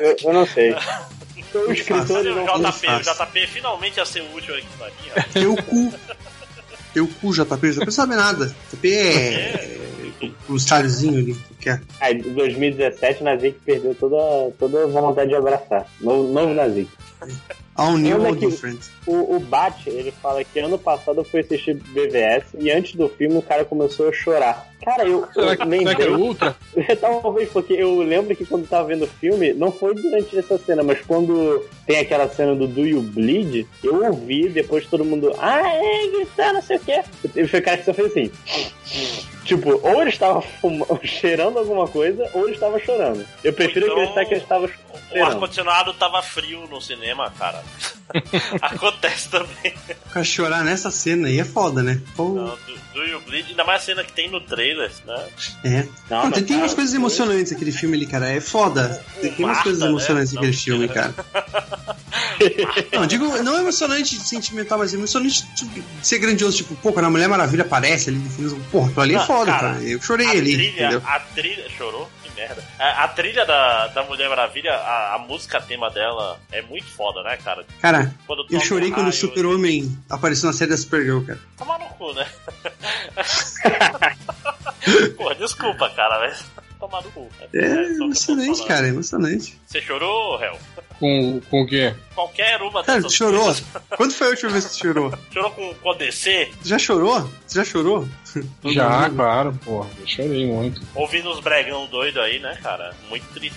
Eu, eu não sei. Então, o escritor o não JP, o. JP finalmente ia ser útil aqui pra mim, ó. Teu cu. Teu cu, JP. JP não sabe nada. JP é. O estáliozinho ali que quer. Ah, em 2017 o Nazik perdeu toda, toda a vontade de abraçar. Novo, novo Nazik. All new, aqui. different. O, o Bat, ele fala que ano passado eu fui assistir BVS e antes do filme o cara começou a chorar. Cara, eu, Será que, será que é ultra? Talvez, porque eu lembro que quando tava vendo o filme, não foi durante essa cena, mas quando tem aquela cena do Do You Bleed, eu ouvi depois todo mundo, ah, é, gritando, não sei o quê. Ele foi o cara que só fez assim. Tipo, ou ele estava fuma- cheirando alguma coisa, ou ele estava chorando. Eu prefiro Então, acreditar que ele estava O cheirando. ar-condicionado tava frio no cinema, cara. Acontece também. O cara chorar nessa cena aí é foda, né? Pô. Não, do, do You Bleed, ainda mais a cena que tem no trailer, né? É. Não, Não, tem, tem umas cara, coisas emocionantes aquele filme ali, cara. É foda. Tem, tem umas coisas né? emocionantes Não, naquele filme, cara. Não, digo, não é emocionante sentimental, mas é emocionante de ser grandioso. Tipo, pô, quando a Mulher Maravilha aparece ali, porra, aquilo ali é foda, cara, cara. Eu chorei a ali, trilha, entendeu? A trilha. Chorou? Merda. A, a trilha da, da Mulher Maravilha, a, a música tema dela é muito foda, né, cara? Cara, Quando eu chorei quando o Super-Homem apareceu na série da Supergirl, cara. Toma no cu, né? Pô, desculpa, cara, mas tomar no cu. É o eu posso emocionante, cara, é emocionante. Você chorou, Hel? Com, com o quê? Qualquer uma Cara, dessas chorou? coisas. Quando foi a última vez que tu chorou? Chorou com, com a DC? Já chorou? Tu já chorou? Já, claro, porra. Eu chorei muito. Ouvindo os bregão doido aí, né, cara? Muito triste.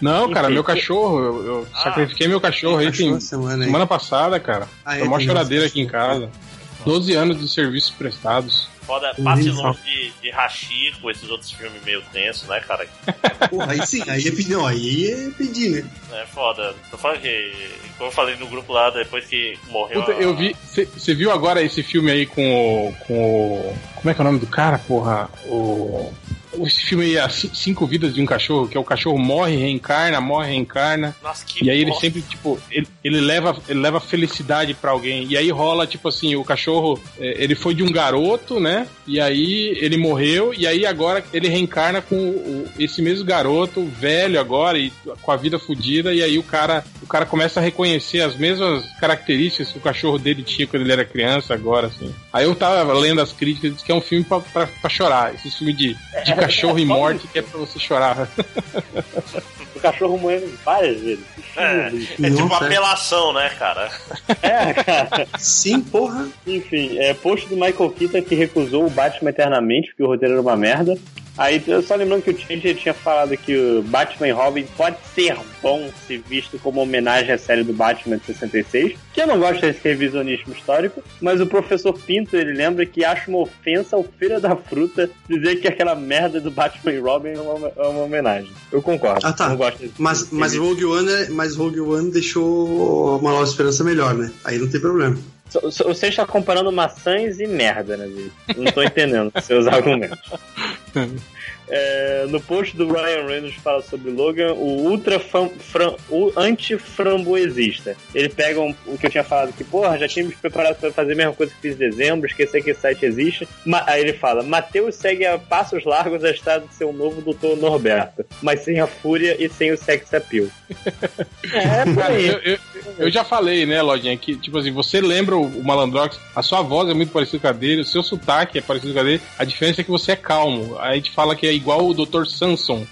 Não, cara, meu cachorro, eu, eu Ah. sacrifiquei meu cachorro aí Cachorro semana semana passada, cara. Ah, é, Foi uma choradeira aqui em casa. 12 anos de serviços prestados. Foda, passe longe de, de Hashi com esses outros filmes meio tensos, né, cara? Porra, aí sim, aí é pedir, aí é pedir, né? É foda. Tô falando que, como eu falei no grupo lá, depois que morreu. Puta, a- eu vi. Você viu agora esse filme aí com o. com o. Como é que é o nome do cara, porra? O. Esse filme Ci- Cinco Vidas de um Cachorro, que é o cachorro morre, reencarna, morre, reencarna. Nossa, que E aí ele sempre, tipo, ele, ele leva, ele leva felicidade pra alguém. E aí rola, tipo assim, o cachorro, é, ele foi de um garoto, né? E aí ele morreu, e aí agora ele reencarna com esse mesmo garoto, velho agora, e com a vida fodida, e aí o cara, o cara começa a reconhecer as mesmas características que o cachorro dele tinha quando ele era criança, agora, assim. Aí eu tava lendo as críticas, diz que é um filme pra, pra, pra chorar. Esse filme de, de cachorro e morte que é pra você chorar. O cachorro moendo várias vezes. É, é tipo é. apelação, né, cara? É, cara. Sim, porra. Enfim, é post do Michael Keaton que recusou o Batman eternamente, porque o roteiro era uma merda. Aí, eu só lembrando que o Change tinha falado que o Batman Robin pode ser bom se visto como homenagem à série do Batman de 66, que eu não gosto desse revisionismo histórico, mas o professor Pinto, ele lembra que acha uma ofensa ao Feira da Fruta dizer que aquela merda do Batman e Robin é uma, é uma homenagem. Eu concordo. Ah, tá. Não gosto desse Mas, mas, Rogue One, é- mas Rogue One deixou uma nova esperança melhor, né? Aí não tem problema. Você está comparando maçãs e merda, né? Não tô entendendo seus argumentos. É, no post do Ryan Reynolds fala sobre Logan, o ultra fam, fran, o anti-framboesista. Ele pega um- o que eu tinha falado que, porra, já tínhamos preparado para fazer a mesma coisa que fiz em dezembro, esquecer que esse site existe. Ma- aí ele fala: Mateus segue a passos largos a estrada de seu novo doutor Norberto, mas sem a fúria e sem o sex appeal. É, por Cara, aí. eu, eu, eu já falei, né, Lodinha, que, tipo assim, você lembra o, o Malandrox, a sua voz é muito parecida com a dele, o seu sotaque é parecido com a dele, a diferença é que você é calmo. Aí a gente fala que é igual o Dr. Samson,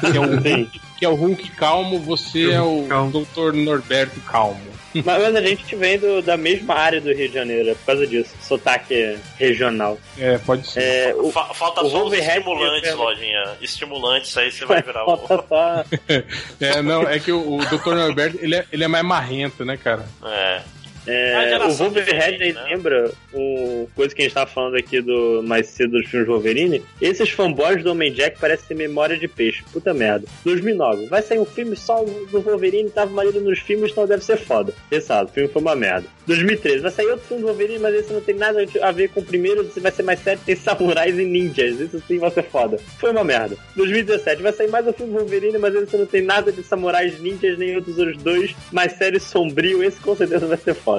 que é o, Sim. que é o Hulk calmo, você é o Calmo. Dr. Norberto calmo. Mas, mas a gente vem do- da mesma área do Rio de Janeiro, é por causa disso, sotaque regional. É, pode ser. É, o, Fa- falta o só os estimulantes, é- lojinha. Estimulantes, aí você vai virar o. É, não, é que o, o Dr. Norberto, ele é, ele é mais marrento, né, cara? É. É, geração o Wolverine né? lembra o coisa que a gente tava falando aqui do mais cedo dos filmes Wolverine. Esses fanboys do Homem Jack parecem ter memória de peixe. Puta merda. 2009. Vai sair um filme só do Wolverine, tava marido nos filmes, então deve ser foda. Pensado, o filme foi uma merda. 2013. Vai sair outro filme do Wolverine, mas esse não tem nada a ver com o primeiro, esse vai ser mais sério, tem samurais e ninjas. Isso sim vai ser foda. Foi uma merda. 2017. Vai sair mais um filme do Wolverine, mas esse não tem nada de samurais, ninjas, nem outros os dois. Mais sério e sombrio. Esse com certeza vai ser foda.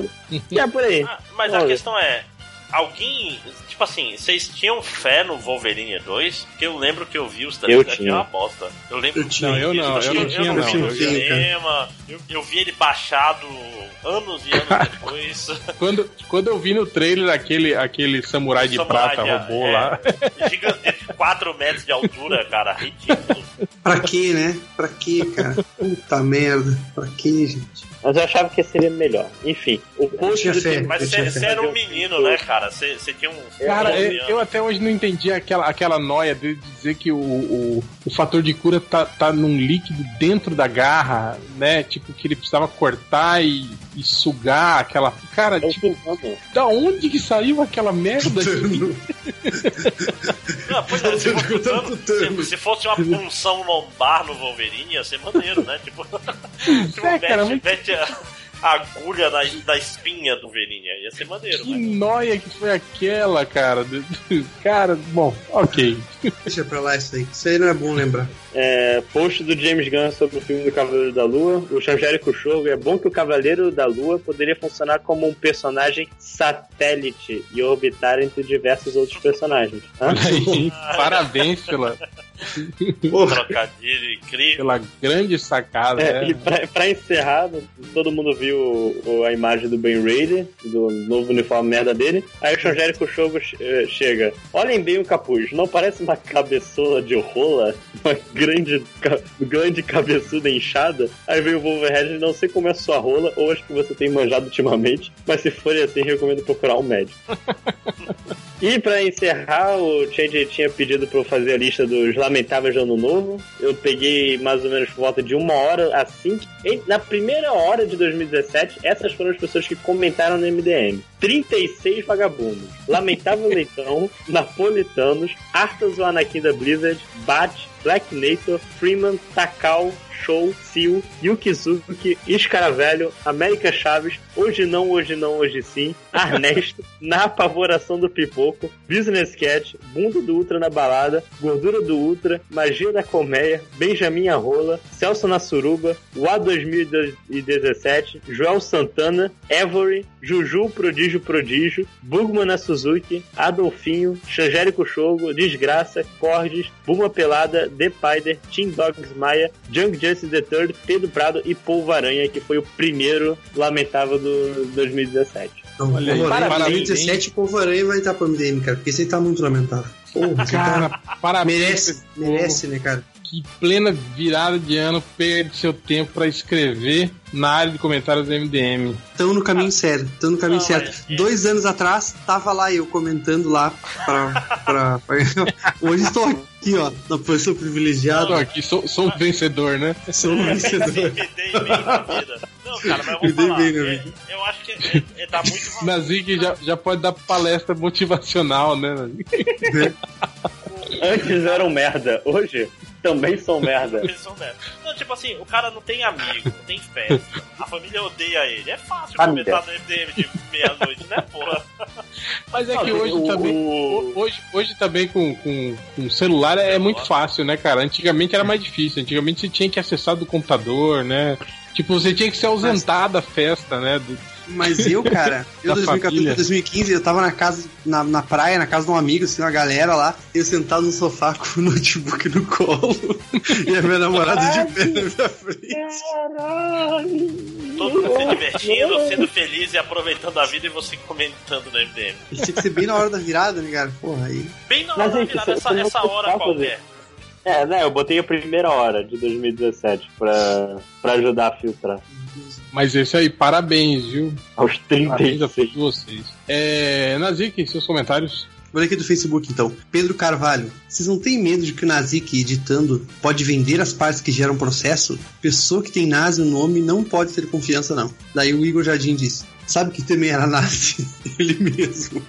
E é por aí. Ah, mas a Olha. questão é. Alguém. Tipo assim, vocês tinham fé no Wolverine 2? Porque eu lembro que eu vi os Eu trailers tinha. é uma bosta. Eu lembro Eu tinha. Não, eu não, eu não tinha, eu não. Eu cinema, eu, eu vi ele baixado anos e anos depois. Quando, quando eu vi no trailer aquele, aquele samurai de Samurai prata robô é, lá, Gigante, de 4 metros de altura, cara, ridículo. Pra quê, né? Pra quê, cara? Puta merda. Pra quê, gente? Mas eu achava que seria melhor. Enfim, o post do filme- Mas Eu você era um menino, né, cara? Você você tinha um. Cara, 11 eu, eu até hoje não entendi aquela, aquela noia de dizer que o, o, o fator de cura tá, tá num líquido dentro da garra, né? Tipo, que ele precisava cortar e, e sugar aquela. Cara, o tipo, da onde que saiu aquela merda? Não, pois é, se, fosse, se, se fosse uma punção lombar no Wolverine, ia ser maneiro, né? Tipo, tipo É, cara, mete, muito- mete, a, agulha na, na espinha do Wolverine. Ia ser maneiro, Que né? noia que foi aquela, cara. Cara, bom, ok. Deixa pra lá isso aí. Isso aí não é bom lembrar. É, post do James Gunn sobre o filme do Cavaleiro da Lua. O Xangérico Show é bom que o Cavaleiro da Lua poderia funcionar como um personagem satélite e orbitar entre diversos outros personagens. Hã? Olha aí, parabéns pela, Trocadilho incrível. pela grande sacada. É, né? e pra, pra encerrar, todo mundo viu o- a imagem do Ben Raider, do novo uniforme merda dele. Aí o Xangérico Show eh, chega. Olhem bem o capuz, não parece uma cabeçona de rola? Uma grande, ca- grande cabeçuda inchada? Aí veio o Wolverine, não sei como é a sua rola, ou acho que você tem manjado ultimamente, mas se for assim, recomendo procurar um médico. E pra encerrar, o Change tinha pedido pra eu fazer a lista dos lamentáveis de ano novo. Eu peguei mais ou menos por volta de uma hora assim. Na primeira hora de 2017, essas foram as pessoas que comentaram no MDM. 36 vagabundos. Lamentável Leitão, Napolitanos, Arthas o Anakin da Blizzard, Bat, Black Nator, Freeman, Takao, Show, Seal, Yukizuki, Escaravelho, América Chaves, Hoje Não, Hoje Não, Hoje Sim, Ernesto, Na Apavoração do Pipoco, Business Cat, Bunda do Ultra na Balada, Gordura do Ultra, Magia da Colmeia, Benjamin Arrola, Celso na Suruba, UA 2017, Joel Santana, Avery, Juju Prodígio Prodígio, Bugman na Suzuki, Adolfinho, Xangérico Shogo, Desgraça, Cordes, Buma Pelada, The Pider, Team Dogs Maia, Junk Justice the Third, Pedro Prado e Polvo Aranha, que foi o primeiro lamentável do 2017. Então, Olha aí, Povo Aranha, parabéns, 2017, o Povo Aranha vai estar pro MDM, cara, porque esse aí tá muito lamentável. Porra, aí Cara, tá... parabéns. merece, merece, né, cara? Que plena virada de ano perde seu tempo pra escrever na área de comentários do MDM. Estão no caminho certo, estão no caminho Não, certo. mas- Dois anos atrás, tava lá eu comentando lá pra. pra, pra- Hoje estou aqui, ó, na posição privilegiada. Tô aqui, sou, sou um vencedor, né? Sou um vencedor. Me dei bem na vida. Não, cara, mas eu vou falar. bem é- eu acho que é, é, dá muito valor. Nazik já, já pode dar palestra motivacional, né? Antes eram merda, hoje também são merda. Eles são merda. Não, tipo assim, o cara não tem amigo, não tem festa. A família odeia ele. É fácil Família. comentar no MDM de meia-noite, né, porra? Mas é Não, que hoje o- também. Hoje, hoje também com, com, com celular é muito fácil, né, cara? Antigamente era mais difícil. Antigamente você tinha que acessar do computador, né? Tipo, você tinha que se ausentar da festa, né? Do- Mas eu, cara, eu Da 2014 família. 2015, eu tava na casa, na, na praia, na casa de um amigo, assim, uma galera lá, eu sentado no sofá com o notebook no colo e a minha namorada de pé na minha frente. Todo mundo se divertindo, sendo feliz e aproveitando a vida e você comentando no MDM. Isso tinha que ser bem na hora da virada, né, cara? Porra, aí. Bem na hora Mas, da gente, virada, essa, essa hora qualquer. É, né? Eu botei a primeira hora de 2017 pra, pra ajudar a filtrar. Mas esse aí, parabéns, viu? Aos Parabéns a 36. todos vocês. É, Nazik, seus comentários. Ler aqui do Facebook então. Pedro Carvalho, vocês não têm medo de que o Nazik editando pode vender as partes que geram processo? Pessoa que tem nazi no nome não pode ter confiança, não. Daí o Igor Jardim disse: Sabe que também era nazi? Ele mesmo,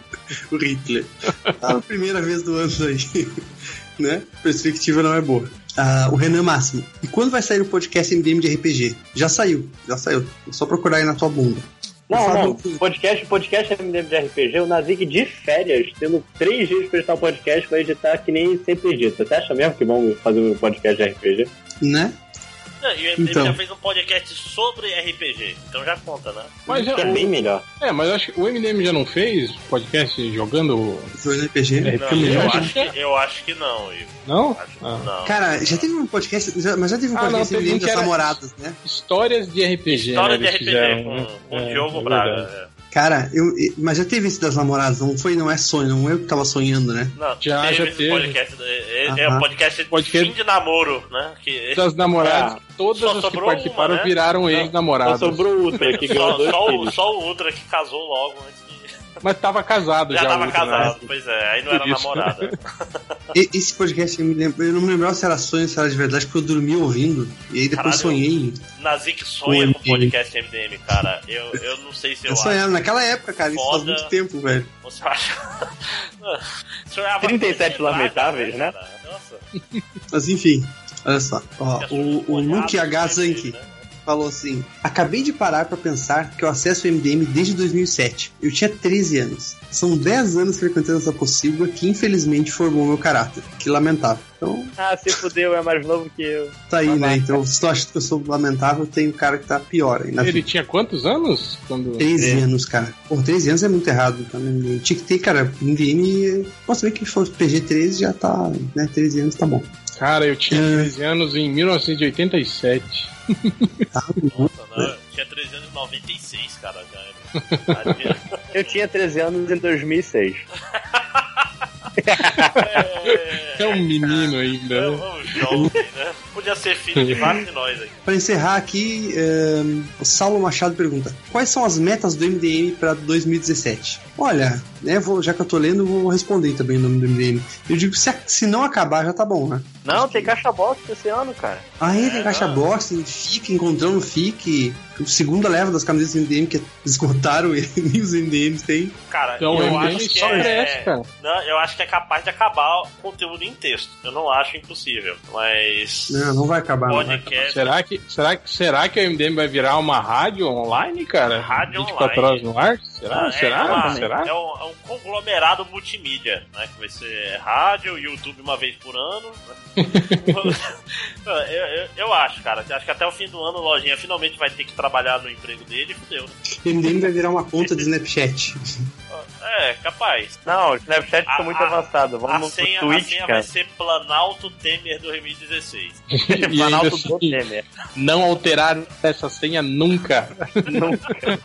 o Hitler. A primeira vez do ano aí. né? Perspectiva não é boa. Ah, o Renan Máximo. E quando vai sair o podcast MDM de RPG? Já saiu, já saiu. É só procurar aí na tua bunda. Não, não. Podcast, podcast MDM de RPG, o Nazik de férias, tendo três dias pra editar o podcast, vai editar que nem sempre edita. Você acha mesmo que vão fazer um podcast de RPG? Né? Não, e o MDM Então. já fez um podcast sobre RPG, então já conta, né? Mas já, Que é bem melhor. é, mas eu acho que o MDM já não fez podcast jogando. RPG. É, Não, porque eu, acho que, eu acho que não, Igor. Não? Acho que Ah. não. Cara, já teve um podcast, já- mas já teve um Ah, não, podcast teve um MDM que das era- namoradas, né? Histórias de RPG. História né, de RPG fizeram, com, né? com É, Diogo é Braga. É. Cara, eu, eu- mas já teve esse das namoradas, não foi, não é sonho, não eu que tava sonhando, né? Não, Já, teve já esse teve. podcast. É, é Aham. um podcast, Podcast- fim de namoro, né? Que, Das namoradas, Ah, todas só as que participaram uma, né? viraram Só ex-namoradas. sobrou o Ultra, que ganhou só, dois só, o, filhos. só o Ultra que casou logo antes de. Mas tava casado já. Já tava né? casado, pois é, aí não era isso. namorada. E- esse podcast eu, me lembro, eu não me lembrava se era sonho, se era de verdade, porque eu dormi ouvindo. E aí depois Caralho. sonhei. Nazik sonha O com podcast MDM, cara. Eu, eu não sei se eu Eu acho. sonhava naquela época, cara, isso faz Foda. muito tempo, velho. Você acha? Sonhava 37 com esse lamentáveis, Braga, né? cara? Nossa. Mas enfim, olha só. Ó, o, o Luke H. Zanke né? Falou assim: Acabei de parar pra pensar que eu acesso o MDM desde 2007. Eu tinha 13 anos. São 10 anos frequentando essa possível que infelizmente formou meu caráter. Que lamentável. Então, Ah, se fudeu, é mais novo que eu. tá aí, né? Então, se tu acha que eu sou lamentável, tem um cara que tá pior aí na Ele vida. tinha quantos anos? Quando... 13 anos, cara. Pô, 13 anos é muito errado. Tá? Tinha que ter, cara, MDM. Posso ver que se for PG-13 já tá, né? 13 anos tá bom. Cara, eu tinha É. 13 anos em 1987. Nossa, não, eu tinha 13 anos em 96, cara. Já era. Eu tinha 13 anos em 2006. É um menino ainda. É né? um jovem, né? Podia ser filho de vários de nós aí. Pra encerrar aqui, eh, o Saulo Machado pergunta: Quais são as metas do MDM pra 2017? Olha, né, vou- já que eu tô lendo, vou responder também o nome do MDM. Eu digo: se, se não acabar, já tá bom, né? Não, tem caixa box esse ano, cara. Aí tem caixa box, tem FIC, encontrando o FIC, segunda leva das camisetas do MDM que esgotaram e nem os MDMs tem. Cara, Então, eu o acho que só é, cresce, cara. Não, eu acho que é capaz de acabar o conteúdo em texto. Eu não acho impossível, mas Não, não vai acabar. Não vai acabar. podcast, Será que, será, que, será que o MDM vai virar uma rádio online, cara? Rádio 24 online. horas no ar? Será? é, será? é uma- será? É um, é um conglomerado multimídia, né? Que vai ser rádio, YouTube uma vez por ano. né? eu, eu, eu acho, cara. Acho que até o fim do ano o Lojinha finalmente vai ter que trabalhar no emprego dele e fudeu, né? MDM vai virar uma conta de Snapchat. É, capaz. Não, o Snapchat A- tá muito a- avançado. A Vamos senha, pro a Twitch, senha vai cara. ser Planalto Temer 2016. E ainda Planalto assim, do Temer. não alterar essa senha nunca.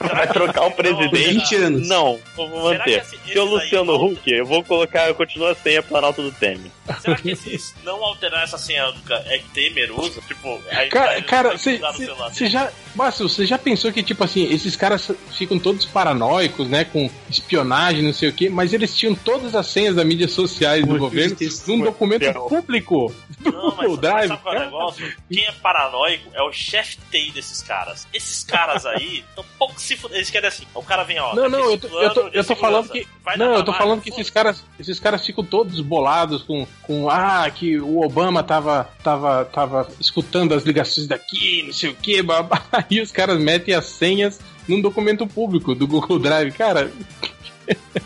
Vai trocar o presidente? 20 anos. Não, vou manter. esse- Se aí Luciano Huck, eu vou colocar, eu continuo a senha Planalto do Temer. Será que esses não alterar essa senha nunca é que Temer usa? Tipo, aí Cara, vai- cara, vai você já. Márcio, você já pensou que, tipo assim, esses caras ficam todos paranoicos, né? Com espionagem, não sei o quê, mas eles tinham todas as senhas das mídias sociais do governo num documento público. Não, mas Drive. sabe qual é o negócio? Quem é paranoico é o chefe TI desses caras. Esses caras aí estão pouco se fuder. Eles querem assim. O cara vem, ó. Não, não, eu tô, plano eu tô, eu tô falando que. Não, eu tô falando que esses caras, esses caras ficam todos bolados com, com ah, que o Obama tava, tava, tava escutando as ligações daqui, não sei o que, babá. Aí os caras metem as senhas num documento público do Google Drive. Cara,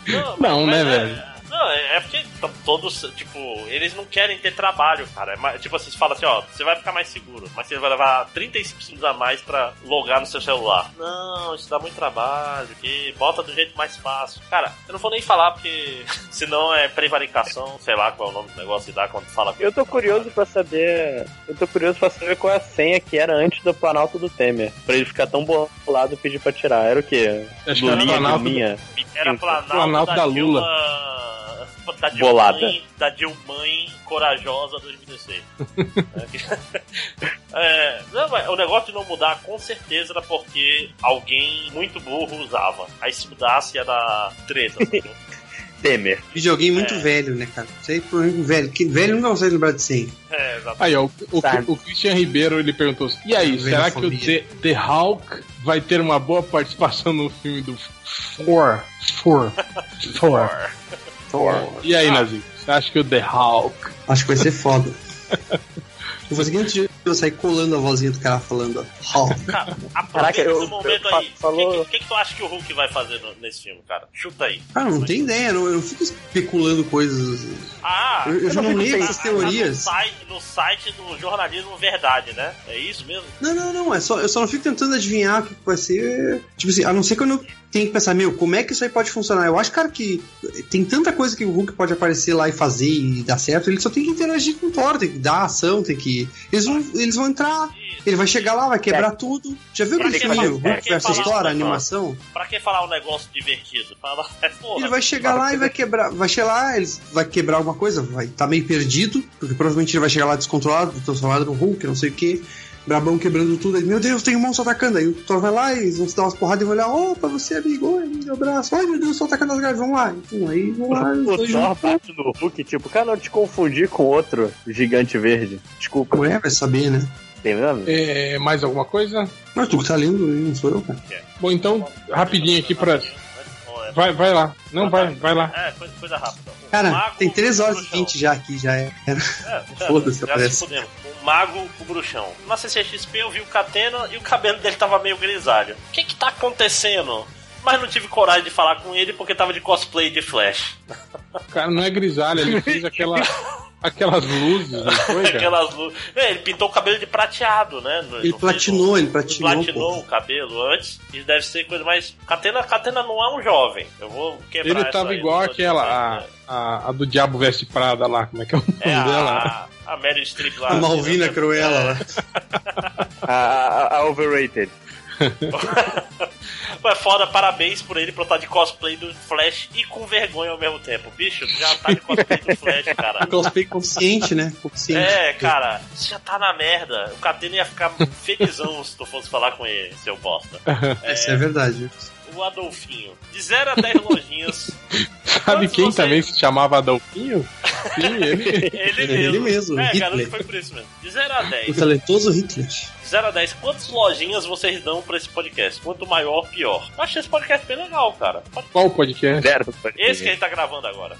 Não, Não, né, é- velho? Não, é é porque todos, tipo, eles não querem ter trabalho, cara. É mais- tipo assim, você fala assim, ó, você vai ficar mais seguro, mas você vai levar 35 segundos a mais pra logar no seu celular. Não, isso dá muito trabalho, que bota do jeito mais fácil. Cara, eu não vou nem falar porque senão é prevaricação, sei lá qual é o nome do negócio e dá quando fala. Eu tô curioso pra saber. Eu tô curioso pra saber qual é a senha que era antes do Planalto do Temer. Pra ele ficar tão bolado e pedir pra tirar. Era o quê? Acho que era Lulinha, Planalto do- Dilminha? Era Planalto, Planalto da, da Dilma. Da Dilma, Bolada. da Dilmãe corajosa 2016. é, não, mas o negócio de não mudar com certeza era porque alguém muito burro usava. Aí se mudasse dar treta. Temer. Videogame muito É. velho, né, cara? Isso aí por exemplo, velho. Que velho nunca consegue lembrar de senha. é, exatamente. Aí, ó, o, o, o Christian Ribeiro ele perguntou: e aí, Velho será que o. The, The Hulk vai ter uma boa participação no filme do Thor? Thor. Thor. Thor. E aí, Nazi? Você acha que o The Hulk Acho que vai ser foda. Eu vou seguinte dia eu sair colando a vozinha do cara falando, ó. Hulk. Cara, Caraca, aproveita eu- esse momento eu aí. O falou- que, que, que tu acha que o Hulk vai fazer no- nesse filme, cara? Chuta aí. Cara, não tem ideia, não, eu não fico especulando coisas. Ah, Eu, eu já não leio essas tá teorias. No site, no site do jornalismo Verdade, né? É isso mesmo? Não, não, não, é só, eu só não fico tentando adivinhar o que vai ser. Tipo assim, a não ser quando eu tenho que pensar, meu, como é que isso aí pode funcionar? Eu acho, cara, que tem tanta coisa que o Hulk pode aparecer lá e fazer e dar certo, ele só tem que interagir com o Thor, tem que dar ação, tem que. Eles vão, eles vão entrar, ele vai chegar lá, vai quebrar tudo. Já viu Pra aquele filme, o Hulk falar Thor, a animação? Pra que falar um negócio divertido? Fala, é, porra. Ele vai chegar lá e vai quebrar. Vai chegar lá, eles vai quebrar alguma coisa, vai estar meio perdido, porque provavelmente ele vai chegar lá descontrolado, transformado no Hulk, não sei o que. Brabão quebrando tudo. Aí, meu Deus, tem um monstro atacando. Aí o Thor vai lá e eles vão se dar umas porradas e vão olhar, opa, você amigo, oi, meu abraço. Ai meu Deus, tô atacando as gaves, vamos lá. Então, aí vão lá. O Thor juntos. bate no Hulk, tipo, cara, não te confundir com outro gigante verde. Desculpa, Ué, vai saber, né? tem mesmo? é, mais alguma coisa? Mas tu que tá lendo, não sou eu, cara. Bom, então, rapidinho aqui pra. é. Vai, vai lá. Não, Ah, vai, tá. vai lá. É, coisa, coisa rápida. Cara, mago, tem 3 horas e bruxão. 20 já aqui, já é. É, Foda-se, já mago, o bruxão. Na CCXP eu vi o Catena e o cabelo dele tava meio grisalho. O que que tá acontecendo? Mas não tive coragem de falar com ele porque tava de cosplay de Flash. O cara não é grisalho, ele fez aquela, aquelas luzes, não foi? Aquelas luzes. É, ele pintou o cabelo de prateado, né? No- Ele não platinou, ele platinou, platinou pô. o cabelo antes. Isso deve ser coisa mais. Catena, Catena não é um jovem. Eu vou quebrar Ele tava igual aquela, dizendo, a, a, a do Diabo Veste Prada lá, como é que é o nome É dela? a, a Meryl Streep lá. A Malvina né? Cruella lá. A, a, a overrated. Mas foda, parabéns por ele por estar de cosplay do Flash e com vergonha ao mesmo tempo. Bicho, tu já tá de cosplay do Flash, cara. Cosplay consciente, né? Consciente. É, cara, você já tá na merda. O Catena ia ficar felizão se tu fosse falar com ele, seu bosta. Isso é verdade. O Adolfinho. De 0 a 10 lojinhas. Sabe Quantos quem você- também se chamava Adolfinho? Sim, ele. Ele mesmo. Ele mesmo, É, Hitler. garanto que foi por isso mesmo. De 0 a 10. O talentoso Hitler. De 0 a 10, quantas lojinhas vocês dão pra esse podcast? Quanto maior, pior. Eu achei esse podcast bem legal, cara. Qual o podcast? Zero. Esse que a gente tá gravando agora.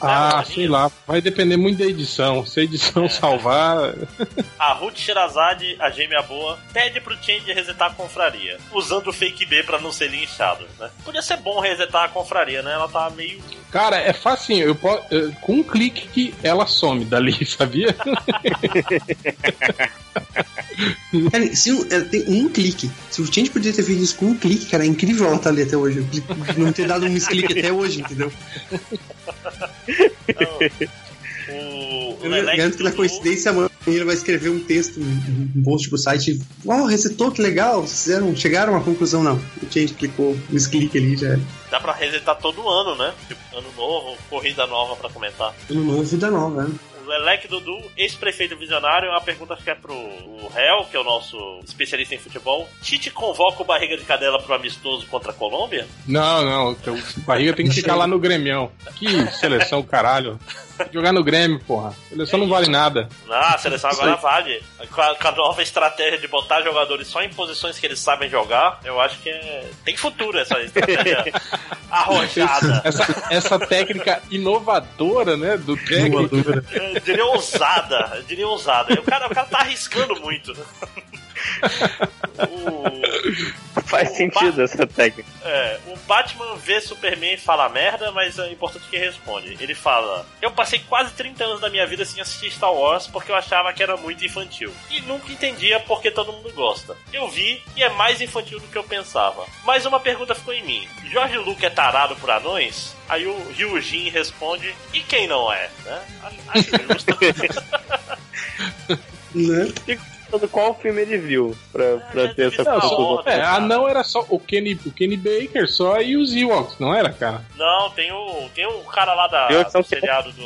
Ah, lojinhas? sei lá. Vai depender muito da edição. Se a É. edição salvar. A Ruth Sherazade, a gêmea boa, pede pro Change resetar a confraria, usando o fake B pra não ser linchado, né? Podia ser bom resetar a confraria, né? Ela tá meio. Cara, é facinho. Eu posso, com um clique que ela some dali, sabia? Cara, se é, tem um clique. Se o Change podia ter feito isso com um clique, cara, é incrível ela tá ali até hoje. Não ter dado um misclick até hoje, entendeu? Não, o. o Eu garanto que na coincidência amanhã ele vai escrever um texto, um post pro site. Uau, resetou, que legal. Vocês fizeram, chegaram a uma conclusão, não. O Change clicou, misclick ali já era. Dá pra resetar todo ano, né? Tipo, ano novo, corrida nova pra comentar. Ano novo, vida nova, né? O Leleque Dudu, ex-prefeito visionário, a pergunta que é pro Hel, que é o nosso especialista em futebol. Tite convoca o Barriga de Cadela pro amistoso contra a Colômbia? Não, não. O barriga tem que ficar lá no Grêmio. Que seleção, caralho. Jogar no Grêmio, porra. Seleção não vale nada. Ah, a seleção agora vale. Com a, com a nova estratégia de botar jogadores só em posições que eles sabem jogar, eu acho que é... tem futuro essa estratégia arrojada. Essa, essa técnica inovadora, né? Do técnico. Eu diria ousada. Eu diria ousada. O cara, o cara tá arriscando muito. O, Faz o sentido Ba- essa técnica. É, o Batman vê Superman e fala merda, mas é importante que responde. Ele fala: Eu passei quase 30 anos da minha vida sem assistir Star Wars porque eu achava que era muito infantil. E nunca entendia porque todo mundo gosta. Eu vi e é mais infantil do que eu pensava. Mas uma pergunta ficou em mim: Jorge Lucas é tarado por anões? Aí o Ryujin responde: E quem não é? Né? Acho justo. Né? Sobre qual filme ele viu pra, pra ter essa Não, conclusão. É, a não era só o Kenny, o Kenny Baker só e os Ewoks, não era, cara? Não, tem o, tem o cara lá da, Eu sou do seriado do,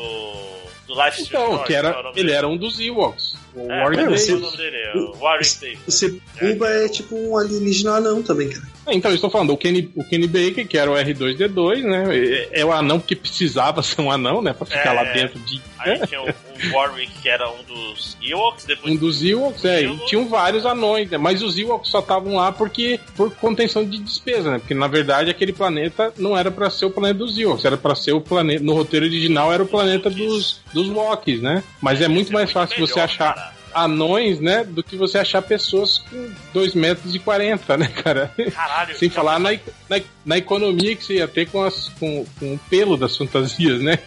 do Life Então, que é era, nome ele era um dos Ewoks. O É, Warwick é Davis. o nome dele? É o Warwick Davis. O Sebuba é tipo um alienígena anão também, cara. Ah, Então, eu estou falando, o Kenny, o Kenny Baker, que era o R2D2, né? É, é o anão que precisava ser um anão, né? Pra ficar É. lá dentro de. Aí tinha o, o Warwick, que era um dos Ewoks, depois Um dos Ewoks, é, e Ewoks. tinham vários anões, né? Mas os Ewoks só estavam lá porque por contenção de despesa, né? Porque na verdade aquele planeta não era pra ser o planeta dos Ewoks, era pra ser o planeta. No roteiro original era o planeta dos, dos Wookiees, né? Mas é muito mais fácil você melhor, achar cara. Anões, né? Do que você achar pessoas com 2 metros e 40, né, cara? Caralho. Sem já falar na, na, na economia que você ia ter com, as, com, com o pelo das fantasias, né?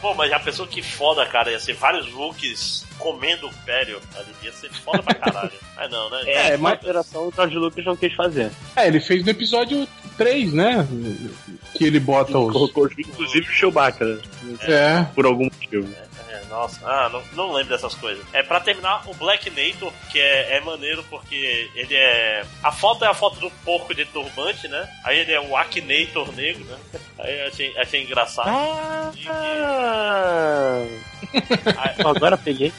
Pô, mas já pensou que foda, cara? Ia ser vários looks comendo o Pério. Ali ia ser foda pra caralho. Mas não, né? É, uma alteração o George Lucas não quis fazer. É, ele fez no episódio 3, né? Que ele bota os. Colocou inclusive o Chewbacca, né? É. por algum motivo. É, nossa, ah, não, não lembro dessas coisas. É, pra terminar, o Black Nator, que é, é maneiro porque ele é. A foto é a foto do porco de turbante, né? Aí ele é o Akinator negro, né? Aí eu achei, achei engraçado. Ah! Aí- Agora peguei.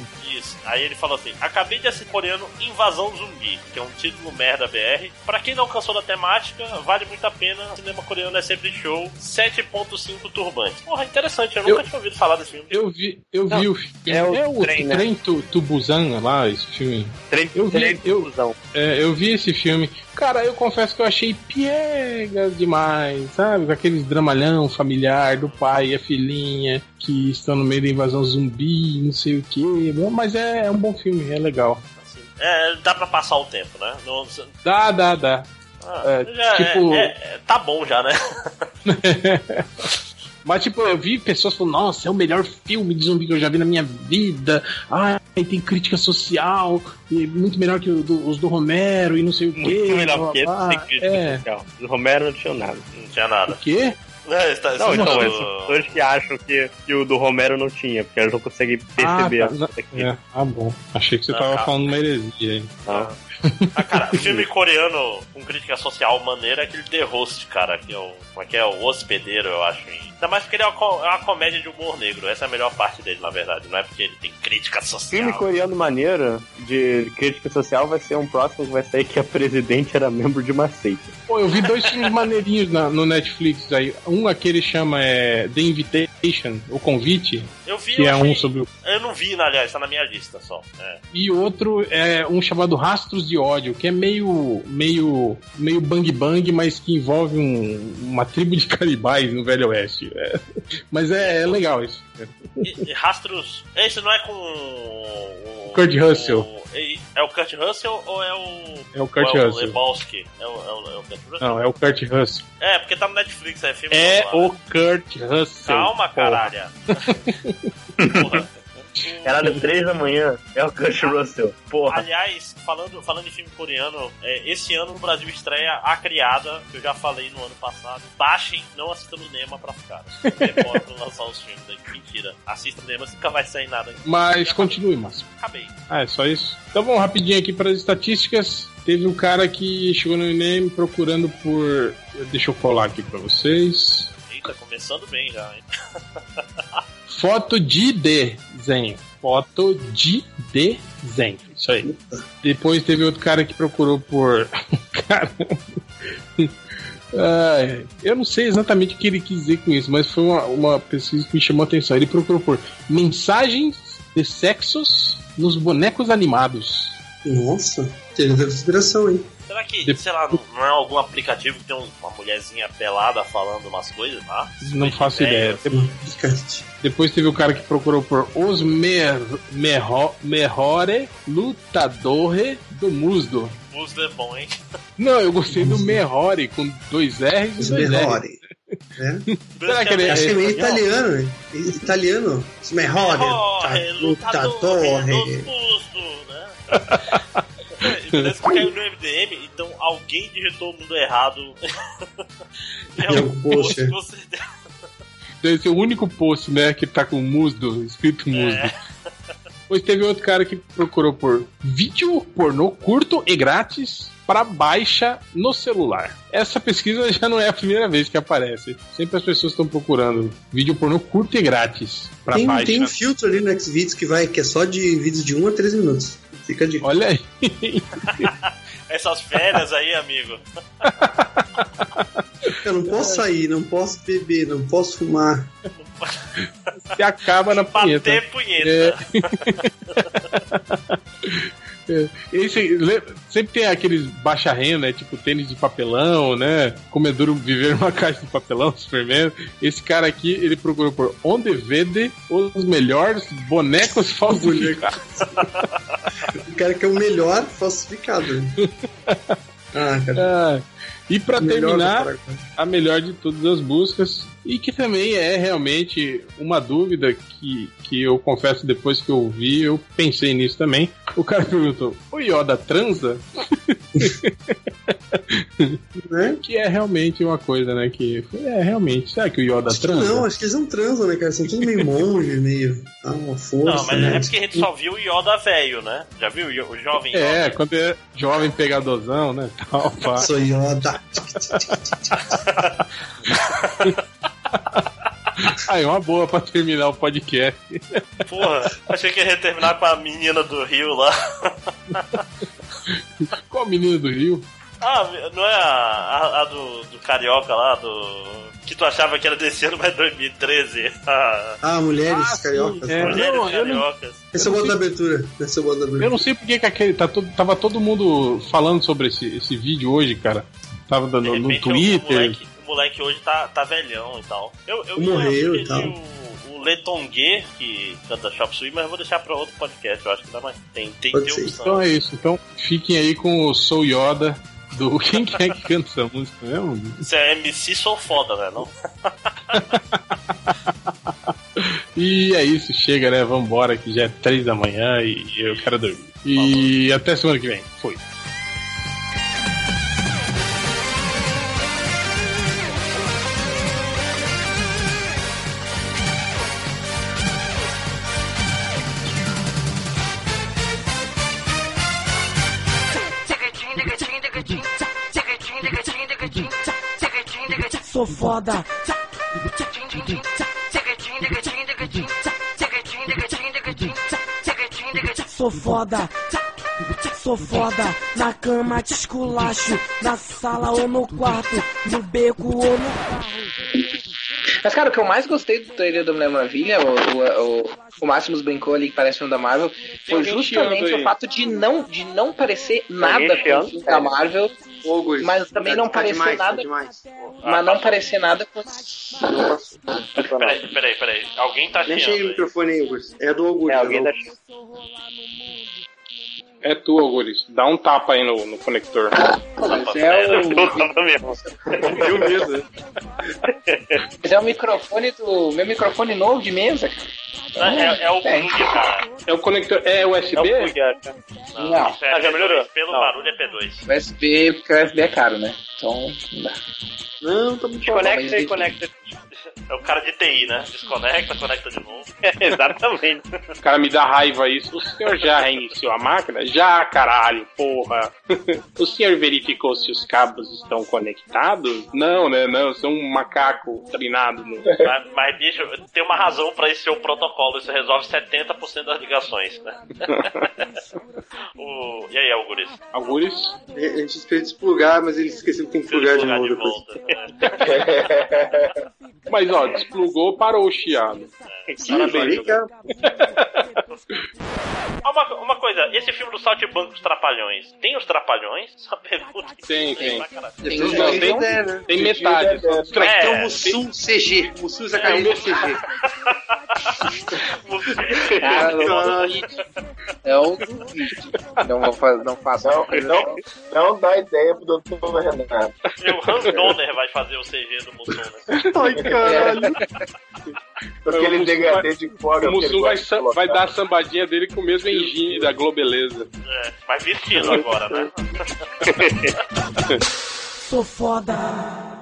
Aí ele falou assim: acabei de assistir coreano Invasão Zumbi, que é um título merda BR. Pra quem não cansou da temática, vale muito a pena. O cinema coreano é sempre show. 7.5 turbantes. Porra, interessante, eu nunca Eu- tinha ouvido falar desse filme. Eu vi, eu vi o filme. é o trem, né? trem tu, Tubusan lá, esse filme. Trem, Eu vi, trem eu-. É, eu vi esse filme. Cara, eu confesso que eu achei piegas demais, sabe? Com aqueles dramalhão familiar do pai e a filhinha que estão no meio da invasão zumbi, não sei o que. Mas é, é um bom filme, é legal. Assim. É, dá pra passar o tempo, né? Não, Dá, dá, dá. ah, É, já tipo- é- é- tá bom já, né? Mas, tipo, eu vi pessoas falando, nossa, é o melhor filme de zumbi que eu já vi na minha vida. Ai, tem crítica social, e muito melhor que o do- os do Romero e não sei o quê. Muito melhor que blá, sem crítica É. social. O Romero não tinha nada. Não tinha nada. O quê? É, tá, Não, então, essas pessoas que acham que, que o do Romero não tinha, porque elas não conseguem perceber Ah, tá. É, ah, bom. Achei que você Ah, tava falando uma heresia aí. Tá? Ah, cara, filme coreano com crítica social maneira é aquele The Host, cara, que é o. Como é que é? O hospedeiro, eu acho. Ainda mais porque ele é uma, co- é uma comédia de humor negro. Essa é a melhor parte dele, na verdade. Não é porque ele tem crítica social. Filme coreano maneiro de crítica social vai ser um próximo que vai sair que a presidente era membro de uma seita. Pô, eu vi dois filmes maneirinhos na- no Netflix aí. Um aquele chama é, The Invitation, O Convite, Eu vi, que eu é achei- um sobre o Eu não vi, aliás, tá na minha lista só. É. E outro é um chamado Rastros de Ódio, que é meio meio meio bang bang, mas que envolve um- uma tribo de canibais no Velho Oeste. É. Mas é, é legal isso. E, e Rastros. Esse não é com. o- Kurt o- Russell. o- é, o Kurt Russell ou é o. É o Kurt é o Russell. Lebowski? É o, é o, é o Kurt Russell? Não, é o Kurt Russell. É, porque tá no Netflix, é filme. É lá, o né? Kurt Russell. Calma, porra. caralho. Porra. Era três da manhã, é o Kurt Russell. Porra. Aliás, falando, falando em filme coreano, é, esse ano no Brasil estreia A Criada, que eu já falei no ano passado. Baixem, não assistam no Nema pra ficar. Demora pra lançar os filmes aí. Mentira. Assista no Nema, nunca vai sair nada. Mas Já continue, Márcio. Acabei. Ah, é só isso? Então vamos rapidinho aqui para as estatísticas. Teve um cara que chegou no INEM procurando por. Deixa eu colar aqui para vocês. Eita, começando bem já, hein? Foto de desenho. Foto de desenho. Isso aí. Depois teve outro cara que procurou por. cara. Ai, eu não sei exatamente o que ele quis dizer com isso, mas foi uma, uma pesquisa que me chamou a atenção. Ele procurou por mensagens de sexos nos bonecos animados. Nossa, teoria da conspiração, hein? Será que, De- sei lá, não, não é algum aplicativo que tem um- uma mulherzinha pelada falando umas coisas lá? Não faço ideia. Podcast. Depois teve o cara que procurou por os mer, merro, merhore lutadore do musdo. Musdo é bom, hein? Não, eu gostei do merhore com dois R's e dois R's. Merhore. É? Será que ele Acho que é meio espanhol. italiano? Italiano. Merhore, lutador, Lutadore. musdos, né? É, Parece que caiu no MDM, então alguém digitou o mundo errado. é Em um post, é. com certeza. Deve ser o único post, né, que tá com musdo, escrito musdo. É. Depois teve outro cara que procurou por vídeo pornô curto e grátis para baixa no celular. Essa pesquisa já não é a primeira vez que aparece. Sempre as pessoas estão procurando vídeo pornô curto e grátis para baixa. tem um filtro ali no Xvideos que vai, que é só de vídeos de 1 a 3 minutos. Fica de. Olha aí. Essas férias aí, amigo. Eu não posso sair, não posso beber, não posso fumar. Se acaba na punheta. Bater punheta. É, esse, le- sempre tem aqueles baixa renda, né? Tipo tênis de papelão, né? Comedor viver numa caixa de papelão, Superman. Esse cara aqui, ele procurou por onde vende os melhores bonecos falsificados. O cara que é o melhor falsificado. Ah, cara. Ah, e do terminar, a melhor de todas as buscas, e que também é realmente uma dúvida que, que eu confesso depois que eu vi, eu pensei nisso também. O cara perguntou: o Yoda transa? Né? Que é realmente uma coisa, né? Que é realmente. Será que o Yoda Acho que transa? não, acho que eles não transam, né, cara? São tudo meio monge, meio. Ah, uma força. Não, mas né? é porque a gente só viu o Yoda velho, né? Já viu o jovem É, Yoda? quando é jovem pegadorzão, né? Tal. Sou Yoda. Aí, uma boa pra terminar o podcast. Porra, achei que ia terminar com a menina do Rio lá. Qual a menina do Rio? Ah, não é a, a, a do, do Carioca lá, do. Que tu achava que era desse ano, mas 2013. Ah, Ah, mulheres Ah, sim, cariocas. é. Mulheres não, eu não- cariocas. Esse é o modo da abertura. Esse é o modo da abertura. Eu não sei porque que aquele. Tá todo, tava todo mundo falando sobre esse, esse vídeo hoje, cara. Tava no, no Twitter. Moleque, o moleque hoje tá, tá velhão e tal. Eu, eu Morreu e tal. O, o Letongue, que canta Shop Suey, mas eu vou deixar pra outro podcast. Eu acho que dá mais. Tem, tem, opção. Então é isso. Então fiquem aí com o Sou Yoda do. Quem que é que canta essa música mesmo? Você é MC, sou foda, né? Não? E é isso, chega, né? Vambora, que já é três da manhã e eu quero dormir. E até semana que vem. Foi. Sou foda. Sou foda. Sou foda. Na cama te esculacho. Na sala ou no quarto. No beco ou no carro. Mas, cara, o que eu mais gostei do trailer da Mulher Maravilha, o, o, o, o Máximos brincou ali que parece filme da Marvel, foi justamente chiando o fato de não, de não parecer nada com o chiando? filme da Marvel, mas também não tá parecer demais, tá nada, demais. mas não parecer nada com. Peraí, peraí, peraí. Alguém tá chiando no aí. microfone aí, Augusto. É do Augusto. É alguém do da Augusto. É tu, Augusto. Dá um tapa aí no, no conector. Mas é o. Deu medo. mas é o microfone do. Meu microfone novo de mesa, cara. É, é o É. plug, cara. É o conector. É É o USB? plug, cara. Não, Não. isso é Ah, já P2. melhorou? Pelo Não. barulho é P2. USB, porque o USB é caro, né? Então, não dá. Não, tá muito bom. Desconecta e conecta. É o cara de TI, né? Desconecta, conecta de novo. Exatamente. O cara me dá raiva isso. O senhor já reiniciou a máquina? Já, caralho, porra. O senhor verificou se os cabos estão conectados? Não, né? Não, eu sou um macaco treinado. No... Mas, mas, bicho, tem uma razão pra esse seu protocolo. Isso resolve 70% das ligações, né? o... E aí, Algures? Algures? A gente espera desplugar, mas ele esqueceu que tem que plugar de Lugar novo de depois. volta. Mas ó, desplugou, parou o chiado. É- Ah, Uma, uma coisa, esse filme do Saltimbanco dos Trapalhões, tem os Trapalhões? Essa pergunta que Tem, tem. Tem Não, tem, tem, então. ideia, né? Tem metade. ter É, o Mussum CG. Mussum Zacarias CG. Cara, não, não duvide. Não, vou fazer, não faço Não, não, não dá ideia pro doutor Renato. o Hans Donner vai fazer o CG do Mussum, né? Ai, caralho. Aquele degradê de fora. O Mussum vai, vai dar a sambadinha dele com o mesmo engine da Globeleza. É, mas vestido agora, né? Sou foda.